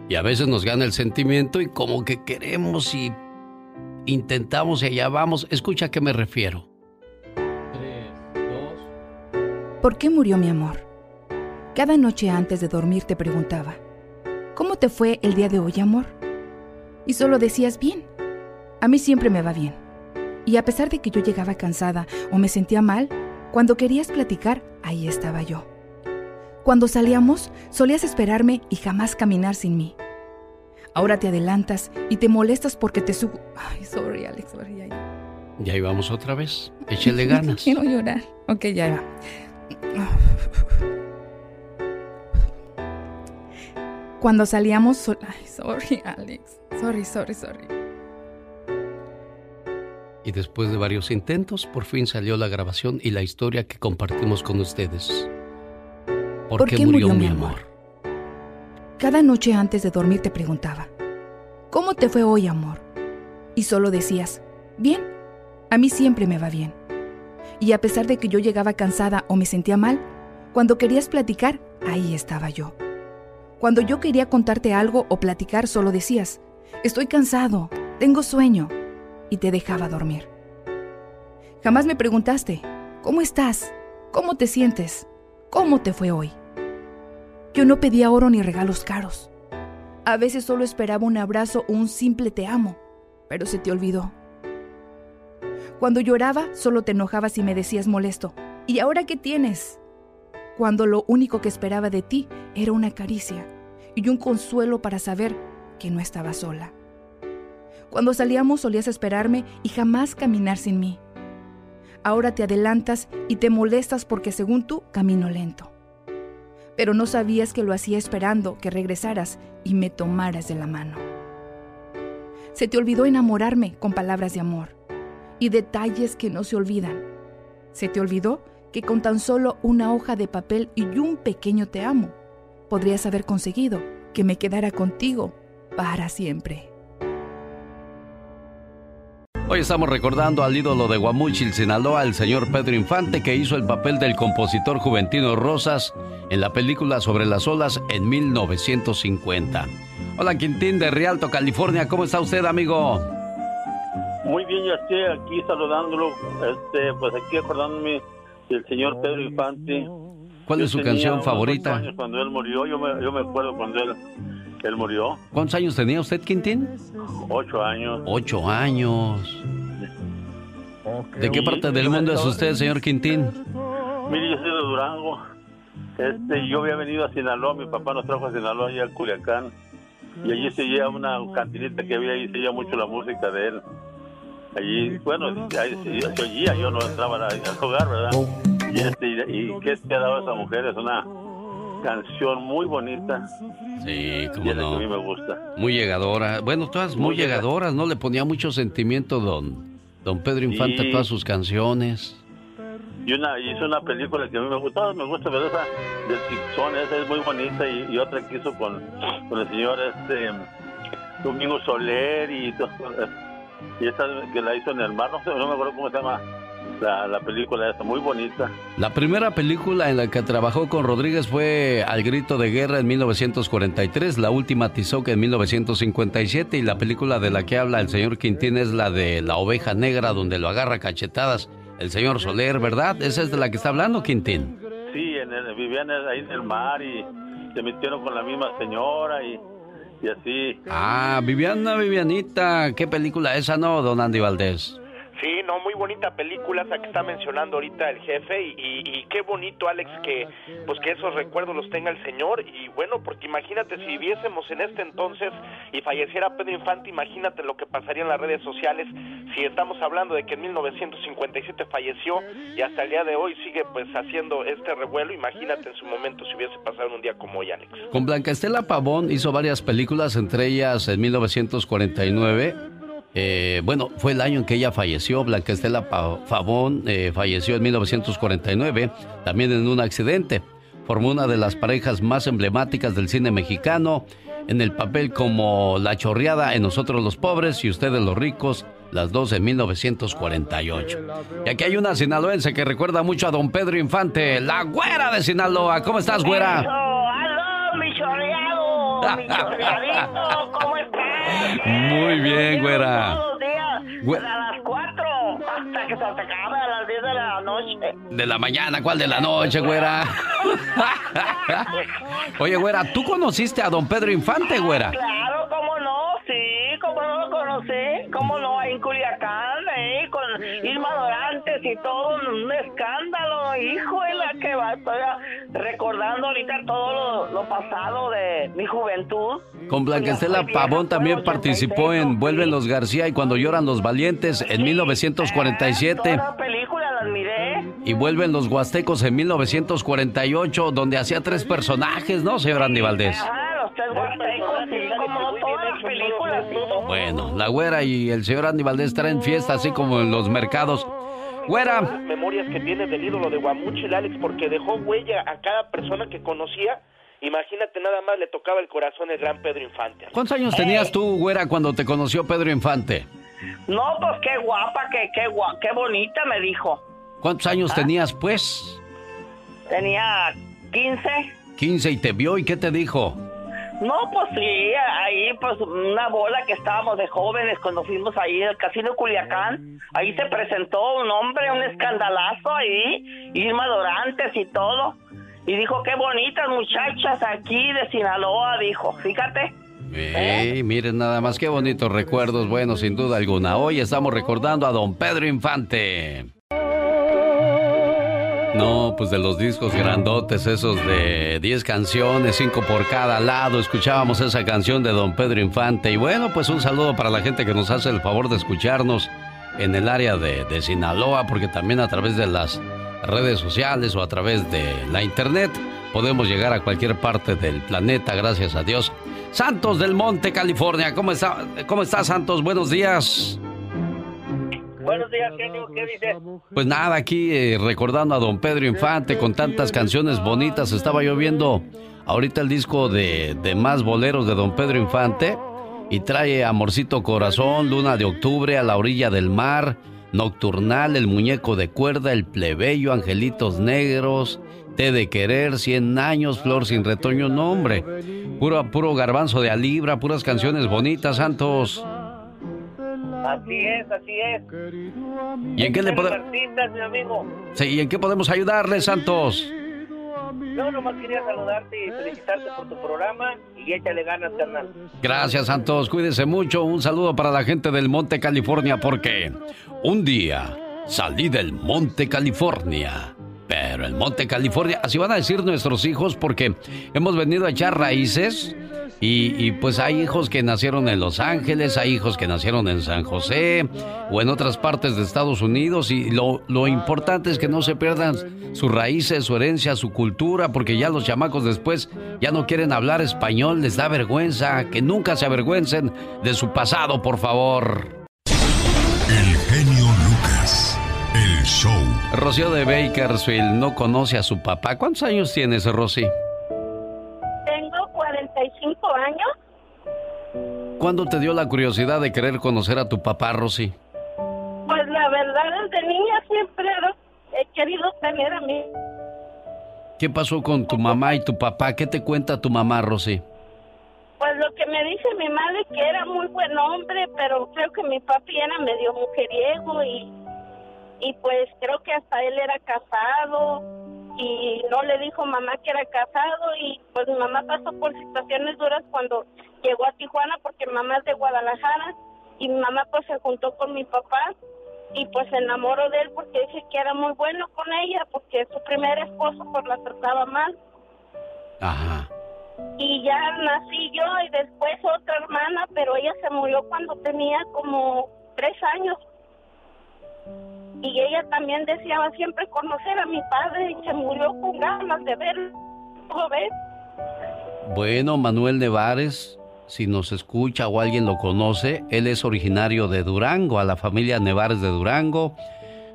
Y a veces nos gana el sentimiento y como que queremos y intentamos y allá vamos. Escucha a qué me refiero. ¿Por qué murió mi amor? Cada noche antes de dormir te preguntaba, ¿cómo te fue el día de hoy, amor? Y solo decías bien. A mí siempre me va bien. Y a pesar de que yo llegaba cansada o me sentía mal, cuando querías platicar, ahí estaba yo. Cuando salíamos, solías esperarme y jamás caminar sin mí. Ahora te adelantas y te molestas porque te subo. Ay, sorry, Alex, sorry, ya, ya. íbamos otra vez. Échale ganas. Quiero llorar. Ok, ya va. Cuando salíamos... Ay, sorry, Alex. Sorry, sorry, sorry. Y después de varios intentos, por fin salió la grabación y la historia que compartimos con ustedes. ¿Por, qué, murió, mi amor? Cada noche antes de dormir te preguntaba, ¿cómo te fue hoy, amor? Y solo decías, bien, a mí siempre me va bien. Y a pesar de que yo llegaba cansada o me sentía mal, cuando querías platicar, ahí estaba yo. Cuando yo quería contarte algo o platicar, solo decías, estoy cansado, tengo sueño, y te dejaba dormir. Jamás me preguntaste, ¿cómo estás? ¿Cómo te sientes? ¿Cómo te fue hoy? Yo no pedía oro ni regalos caros. A veces solo esperaba un abrazo o un simple te amo, pero se te olvidó. Cuando lloraba, solo te enojabas y me decías molesto. ¿Y ahora qué tienes? Cuando lo único que esperaba de ti era una caricia y un consuelo para saber que no estaba sola. Cuando salíamos solías esperarme y jamás caminar sin mí. Ahora te adelantas y te molestas porque según tú camino lento. Pero no sabías que lo hacía esperando que regresaras y me tomaras de la mano. Se te olvidó enamorarme con palabras de amor y detalles que no se olvidan. ¿Se te olvidó que con tan solo una hoja de papel y un pequeño te amo podrías haber conseguido que me quedara contigo para siempre. Hoy estamos recordando al ídolo de Guamuchil, Sinaloa, el señor Pedro Infante, que hizo el papel del compositor Juventino Rosas en la película Sobre las olas en 1950. Hola Quintín de Rialto, California, ¿cómo está usted, amigo? Muy bien, yo estoy aquí saludándolo, este, pues aquí acordándome del señor Pedro Infante. ¿Cuál es su canción favorita? Cuando él murió, yo me, yo me acuerdo cuando él, él murió. ¿Cuántos años tenía usted, Quintín? Ocho años. Ocho años. ¿De qué parte del mundo es usted, señor Quintín? Mire, yo soy de Durango. Este, yo había venido a Sinaloa, mi papá nos trajo a Sinaloa y a Culiacán. Y allí se oía una cantinita que había ahí, se oía mucho la música de él. Allí, bueno, ahí se, oía, yo no entraba al hogar, ¿verdad? Y, este, y, y qué te ha dado esa mujer, es una canción muy bonita. Sí, como no. que a mí me gusta. Muy llegadora. Bueno, todas muy, Muy llega- llegadoras, ¿no? Le ponía mucho sentimiento don, don Pedro Infante Sí. a todas sus canciones. Y una hizo una película que a mí me gusta, me gusta, pero esa del Tixón, esa es muy bonita y, y otra que hizo con, con el señor este Domingo Soler y to- y esa que la hizo en el mar, no sé, no me acuerdo cómo se llama la, la película esa, muy bonita. La primera película en la que trabajó con Rodríguez fue Al Grito de Guerra en 1943, la última Tizoc en 1957 y la película de la que habla el señor Quintín es la de La Oveja Negra donde lo agarra a cachetadas el señor Soler, ¿verdad? Esa es de la que está hablando Quintín. Sí, en el- vivían ahí en el mar y se metieron con la misma señora y, y así. Ah, Viviana, Vivianita, ¿qué película esa no, don Andy Valdés? No, muy bonita película esa que está mencionando ahorita el jefe y qué bonito Alex que pues que esos recuerdos los tenga el señor y bueno porque imagínate si viviésemos en este entonces y falleciera Pedro Infante imagínate lo que pasaría en las redes sociales si estamos hablando de que en 1957 falleció y hasta el día de hoy sigue pues haciendo este revuelo imagínate en su momento si hubiese pasado en un día como hoy Alex Con Blanca Estela Pavón hizo varias películas, entre ellas en 1949. Eh, bueno, fue el año en que ella falleció. Blanca Estela Pavón eh, falleció en 1949, también en un accidente. Formó una de las parejas más emblemáticas del cine mexicano, en el papel como La Chorreada en Nosotros los Pobres y Ustedes los Ricos, las dos en 1948. Y aquí hay una sinaloense que recuerda mucho a don Pedro Infante, la güera de Sinaloa. ¿Cómo estás, güera? ¡Aló, mi chorreado! ¡Mi chorreadito! ¿Cómo estás? Muy bien, güera. Todos los días, Güe- a las 4, hasta que se te acabe a las 10 de la noche. De la mañana, ¿cuál de la noche, güera? Oye, güera, ¿tú conociste a don Pedro Infante, güera? Claro, cómo no, sí, cómo no lo conocí, cómo no, ahí en Culiacán, ahí con Irma Dorantes y todo, un escándalo, hijo de la que va, estoy recordando ahorita todo lo, lo pasado de mi juventud. Con Blanca Estela Pavón también participó en Vuelven los García y Cuando lloran los valientes en 1947 Todas las películas las miré. y Vuelven los Huastecos en 1948 donde hacía tres personajes, ¿no, señor Andy Valdés? Ah, los tres huastecos, sí, como no películas. Bueno, la güera y el señor Andy Valdés traen fiesta así como en los mercados. Güera, Las memorias que tiene del ídolo de Guamuchil Alex porque dejó huella a cada persona que conocía imagínate nada más le tocaba el corazón el gran Pedro Infante ¿cuántos años tenías tú, güera, cuando te conoció Pedro Infante? No, pues qué guapa, qué, qué, gua- qué bonita me dijo. ¿Cuántos años tenías, pues? Tenía 15. 15 y te vio y qué te dijo? No, pues sí, ahí pues una bola que estábamos de jóvenes cuando fuimos ahí al Casino Culiacán. Ahí se presentó un hombre, un escandalazo ahí, Irma Dorantes y todo. Y dijo, qué bonitas muchachas aquí de Sinaloa, dijo, fíjate. Ey, miren nada más qué bonitos recuerdos, bueno, sin duda alguna. Hoy estamos recordando a don Pedro Infante. No, pues de los discos grandotes, esos de 10 canciones, 5 por cada lado, escuchábamos esa canción de don Pedro Infante. Y bueno, pues un saludo para la gente que nos hace el favor de escucharnos en el área de, de Sinaloa, porque también a través de las redes sociales o a través de la internet podemos llegar a cualquier parte del planeta, gracias a Dios. Santos del Monte, California, ¿cómo está, cómo está Santos? Buenos días. Buenos días, genio. ¿Qué dices? Pues nada, aquí eh, recordando a don Pedro Infante con tantas canciones bonitas. Estaba yo viendo ahorita el disco de, de más boleros de don Pedro Infante y trae Amorcito Corazón, Luna de Octubre, A la Orilla del Mar, Nocturnal, El Muñeco de Cuerda, El Plebeyo, Angelitos Negros, Té de Querer, Cien Años, Flor sin Retoño, nombre. Puro, puro garbanzo de alibra, puras canciones bonitas, Santos. Así es, así es. ¿Y en qué le podemos... Sí, ¿y en qué podemos ayudarle, Santos? No, nomás quería saludarte y felicitarte por tu programa y échale ganas, carnal. Gracias, Santos. Cuídense mucho. Un saludo para la gente del Monte California porque un día salí del Monte California. Pero el Monte California, así van a decir nuestros hijos porque hemos venido a echar raíces y, pues hay hijos que nacieron en Los Ángeles, hay hijos que nacieron en San José o en otras partes de Estados Unidos y lo, lo importante es que no se pierdan sus raíces, su herencia, su cultura, porque ya los chamacos después ya no quieren hablar español, les da vergüenza, que nunca se avergüencen de su pasado, por favor. El genio Lucas, el show. Rocío de Bakersfield no conoce a su papá. ¿Cuántos años tienes, Rosy? ¿Cuándo te dio la curiosidad de querer conocer a tu papá, Rosy? Pues la verdad, desde niña siempre he querido tener a mí. ¿Qué pasó con tu mamá y tu papá? ¿Qué te cuenta tu mamá, Rosy? Pues lo que me dice mi madre que era muy buen hombre, pero creo que mi papi era medio mujeriego y, y pues creo que hasta él era casado y no le dijo mamá que era casado y pues mi mamá pasó por situaciones duras cuando llegó a Tijuana porque mamá es de Guadalajara y mi mamá pues se juntó con mi papá y pues se enamoró de él porque dice que era muy bueno con ella porque su primer esposo pues la trataba mal. Ajá. Y ya nací yo y después otra hermana, pero ella se murió cuando tenía como tres años y ella también deseaba siempre conocer a mi padre y se murió con ganas de verlo. ¿Ves? Bueno, Manuel Nevares, si nos escucha o alguien lo conoce, él es originario de Durango, a la familia Nevares de Durango.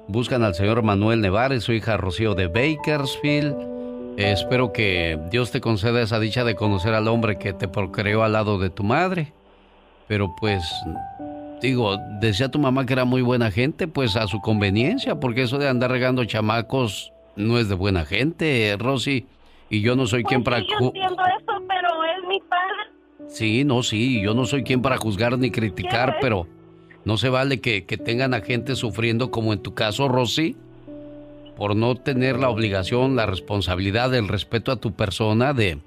Buscan al señor Manuel Nevares, su hija Rocío de Bakersfield. espero que Dios te conceda esa dicha de conocer al hombre que te procreó al lado de tu madre. Pero pues digo, decía tu mamá que era muy buena gente, pues a su conveniencia, porque eso de andar regando chamacos no es de buena gente, Rosy. Y yo no soy quien pues para... yo entiendo eso, pero es mi padre. Sí, no, sí, yo no soy quien para juzgar ni criticar, pero no se vale que, que tengan a gente sufriendo como en tu caso, Rosy, por no tener la obligación, la responsabilidad, el respeto a tu persona de,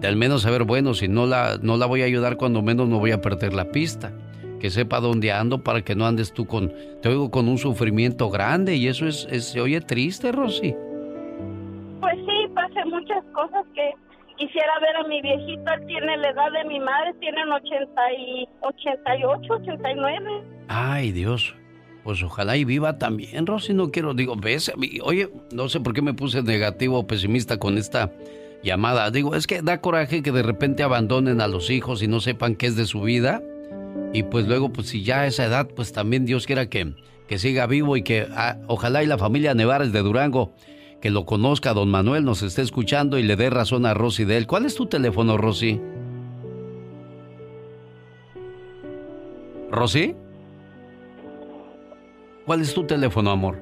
de al menos saber, bueno, si no la, no la voy a ayudar, cuando menos no voy a perder la pista que sepa dónde ando para que no andes tú con, te oigo con un sufrimiento grande y eso es, se oye triste, Rosy. Pues sí, pasé muchas cosas que quisiera ver a mi viejito, él tiene la edad de mi madre, tienen 80 y 88, 89. Ay, Dios. Pues ojalá y viva también, Rosy, no quiero, digo, ves, oye, no sé por qué me puse negativo o pesimista con esta llamada. Digo, es que da coraje que de repente abandonen a los hijos y no sepan qué es de su vida y pues luego, pues si ya a esa edad, pues también Dios quiera que, que siga vivo y que ah, ojalá y la familia Nevares de Durango, que lo conozca, don Manuel, nos esté escuchando y le dé razón a Rosy de él. ¿Cuál es tu teléfono, Rosy? ¿Rosy? ¿Cuál es tu teléfono, amor?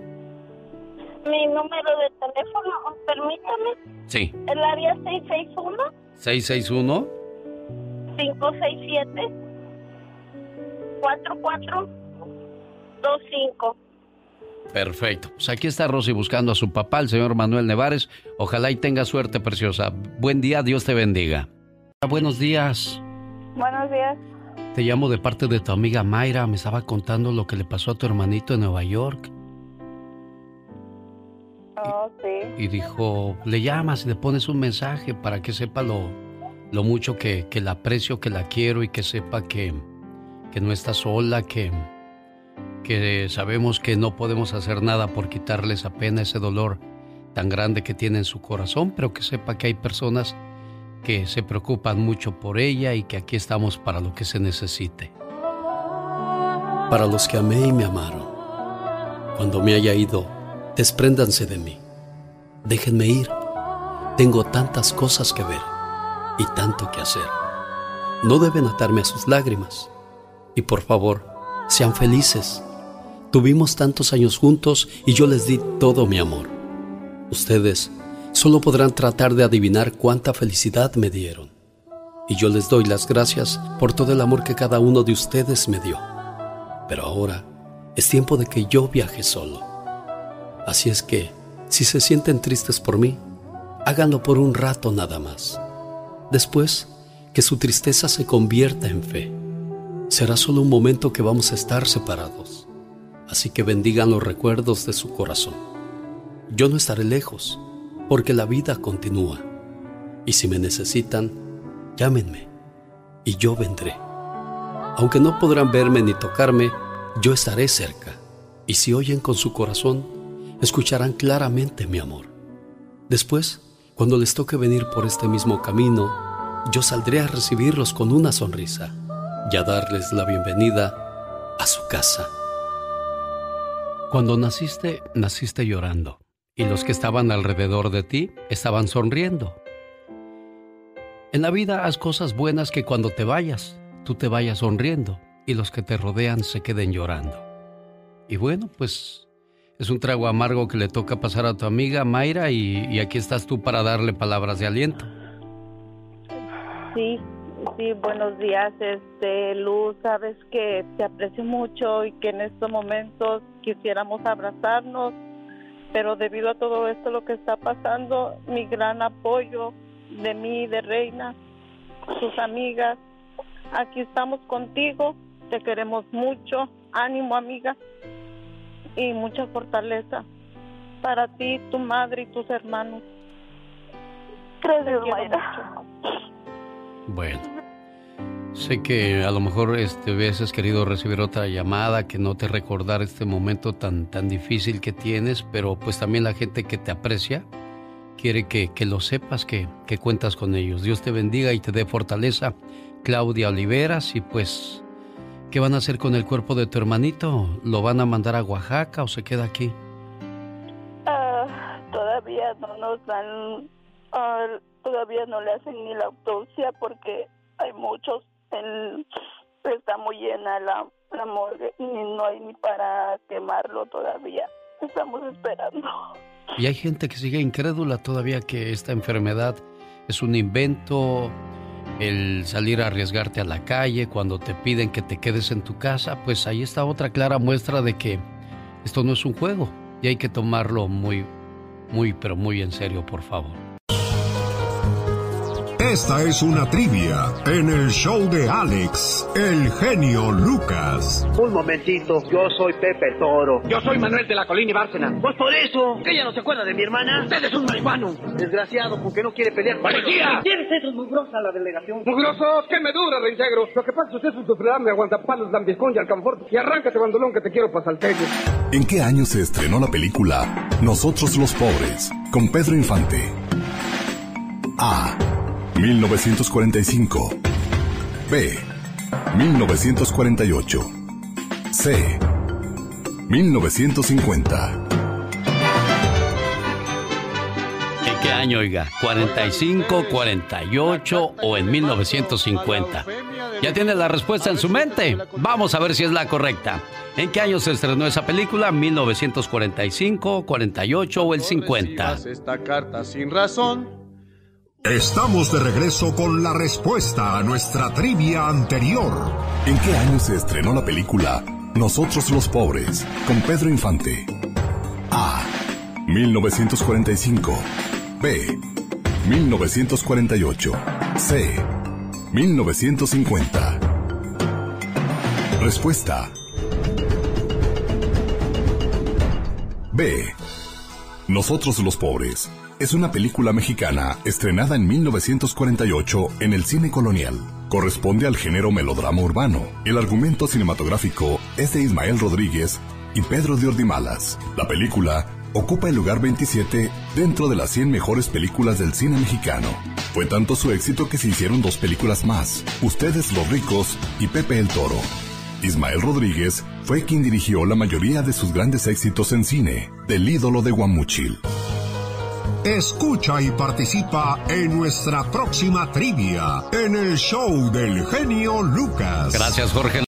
Mi número de teléfono, permítame. Sí. El área 661. 661. 567. 4425. Perfecto. Pues aquí está Rosy buscando a su papá, el señor Manuel Nevares. Ojalá y tenga suerte, preciosa. Buen día, Dios te bendiga. Buenos días. Buenos días. Te llamo de parte de tu amiga Mayra. Me estaba contando lo que le pasó a tu hermanito en Nueva York. Oh, sí. Y dijo, le llamas y le pones un mensaje para que sepa lo, lo mucho que, que la aprecio, que la quiero y que sepa que, que no está sola, que, que sabemos que no podemos hacer nada por quitarle esa pena, ese dolor tan grande que tiene en su corazón, pero que sepa que hay personas que se preocupan mucho por ella y que aquí estamos para lo que se necesite. Para los que amé y me amaron, Cuando me haya ido, despréndanse de mí. Déjenme ir. Tengo tantas cosas que ver y tanto que hacer. No deben atarme a sus lágrimas. Y por favor, sean felices. Tuvimos tantos años juntos y yo les di todo mi amor. Ustedes solo podrán tratar de adivinar cuánta felicidad me dieron. Y yo les doy las gracias por todo el amor que cada uno de ustedes me dio. Pero ahora es tiempo de que yo viaje solo. Así es que, si se sienten tristes por mí, háganlo por un rato nada más. Después, que su tristeza se convierta en fe. Será solo un momento que vamos a estar separados. Así que bendigan los recuerdos de su corazón. Yo no estaré lejos, porque la vida continúa. Y si me necesitan, llámenme y yo vendré. Aunque no podrán verme ni tocarme, yo estaré cerca. Y si oyen con su corazón, escucharán claramente mi amor. Después, cuando les toque venir por este mismo camino, yo saldré a recibirlos con una sonrisa y a darles la bienvenida a su casa. Cuando naciste, naciste llorando y los que estaban alrededor de ti estaban sonriendo. En la vida haz cosas buenas que cuando te vayas, tú te vayas sonriendo y los que te rodean se queden llorando. Y bueno, pues es un trago amargo que le toca pasar a tu amiga Mayra y, aquí estás tú para darle palabras de aliento. Sí, sí, buenos días, este Luz, sabes que te aprecio mucho y que en estos momentos quisiéramos abrazarnos, pero debido a todo esto lo que está pasando, mi gran apoyo de mí, de Reina, sus amigas, aquí estamos contigo, te queremos mucho, ánimo amiga y mucha fortaleza para ti, tu madre y tus hermanos. Gracias, Mayra. Bueno, sé que a lo mejor este, querido recibir otra llamada, que no te recordara este momento tan, tan difícil que tienes, pero pues también la gente que te aprecia quiere que, que lo sepas, que, que cuentas con ellos. Dios te bendiga y te dé fortaleza. Claudia Oliveras y pues, ¿qué van a hacer con el cuerpo de tu hermanito? ¿Lo van a mandar a Oaxaca o se queda aquí? Ah, todavía no nos dan, ah, todavía no le hacen ni la autopsia porque hay muchos, en, está muy llena la, la morgue y no hay ni para quemarlo todavía. Estamos esperando. Y hay gente que sigue incrédula todavía que esta enfermedad es un invento, el salir a arriesgarte a la calle cuando te piden que te quedes en tu casa, pues ahí está otra clara muestra de que esto no es un juego y hay que tomarlo muy, muy, pero muy en serio, por favor. Esta es una trivia en el show de Alex, el genio Lucas. Un momentito, yo soy Pepe Toro. Yo soy Manuel de la Colina y Bárcena. Pues por eso, que ella no se acuerda de mi hermana. Usted es un marihuano. Desgraciado, porque no quiere pelear. ¡Policía! ¿Tienes eso mugrosa la delegación? ¡Mugroso! ¡Qué me dura, reintegro! Lo que pasa es que usted es un sufridame, aguantapalos, lambiscón y alcanforte. Y arráncate, bandolón, que te quiero para salteño. ¿En qué año se estrenó la película Nosotros los Pobres, con Pedro Infante? A. 1945. B. 1948. C. 1950. ¿En qué año, oiga? ¿45, 48 o en 1950? ¿Ya tiene la respuesta en su mente? Vamos a ver si es la correcta. ¿En qué año se estrenó esa película? ¿1945, 48 o el 50? Esta carta sin razón Estamos de regreso con la respuesta a nuestra trivia anterior. ¿En qué año se estrenó la película Nosotros los Pobres con Pedro Infante? A. 1945. B. 1948. C. 1950. Respuesta. B. Nosotros los Pobres es una película mexicana estrenada en 1948 en el cine colonial. Corresponde al género melodrama urbano. El argumento cinematográfico es de Ismael Rodríguez y Pedro de Ordimalas. La película ocupa el lugar 27 dentro de las 100 mejores películas del cine mexicano. Fue tanto su éxito que se hicieron dos películas más, Ustedes los ricos y Pepe el Toro. Ismael Rodríguez fue quien dirigió la mayoría de sus grandes éxitos en cine, del ídolo de Guamuchil. Escucha y participa en nuestra próxima trivia en el show del genio Lucas. Gracias, Jorge.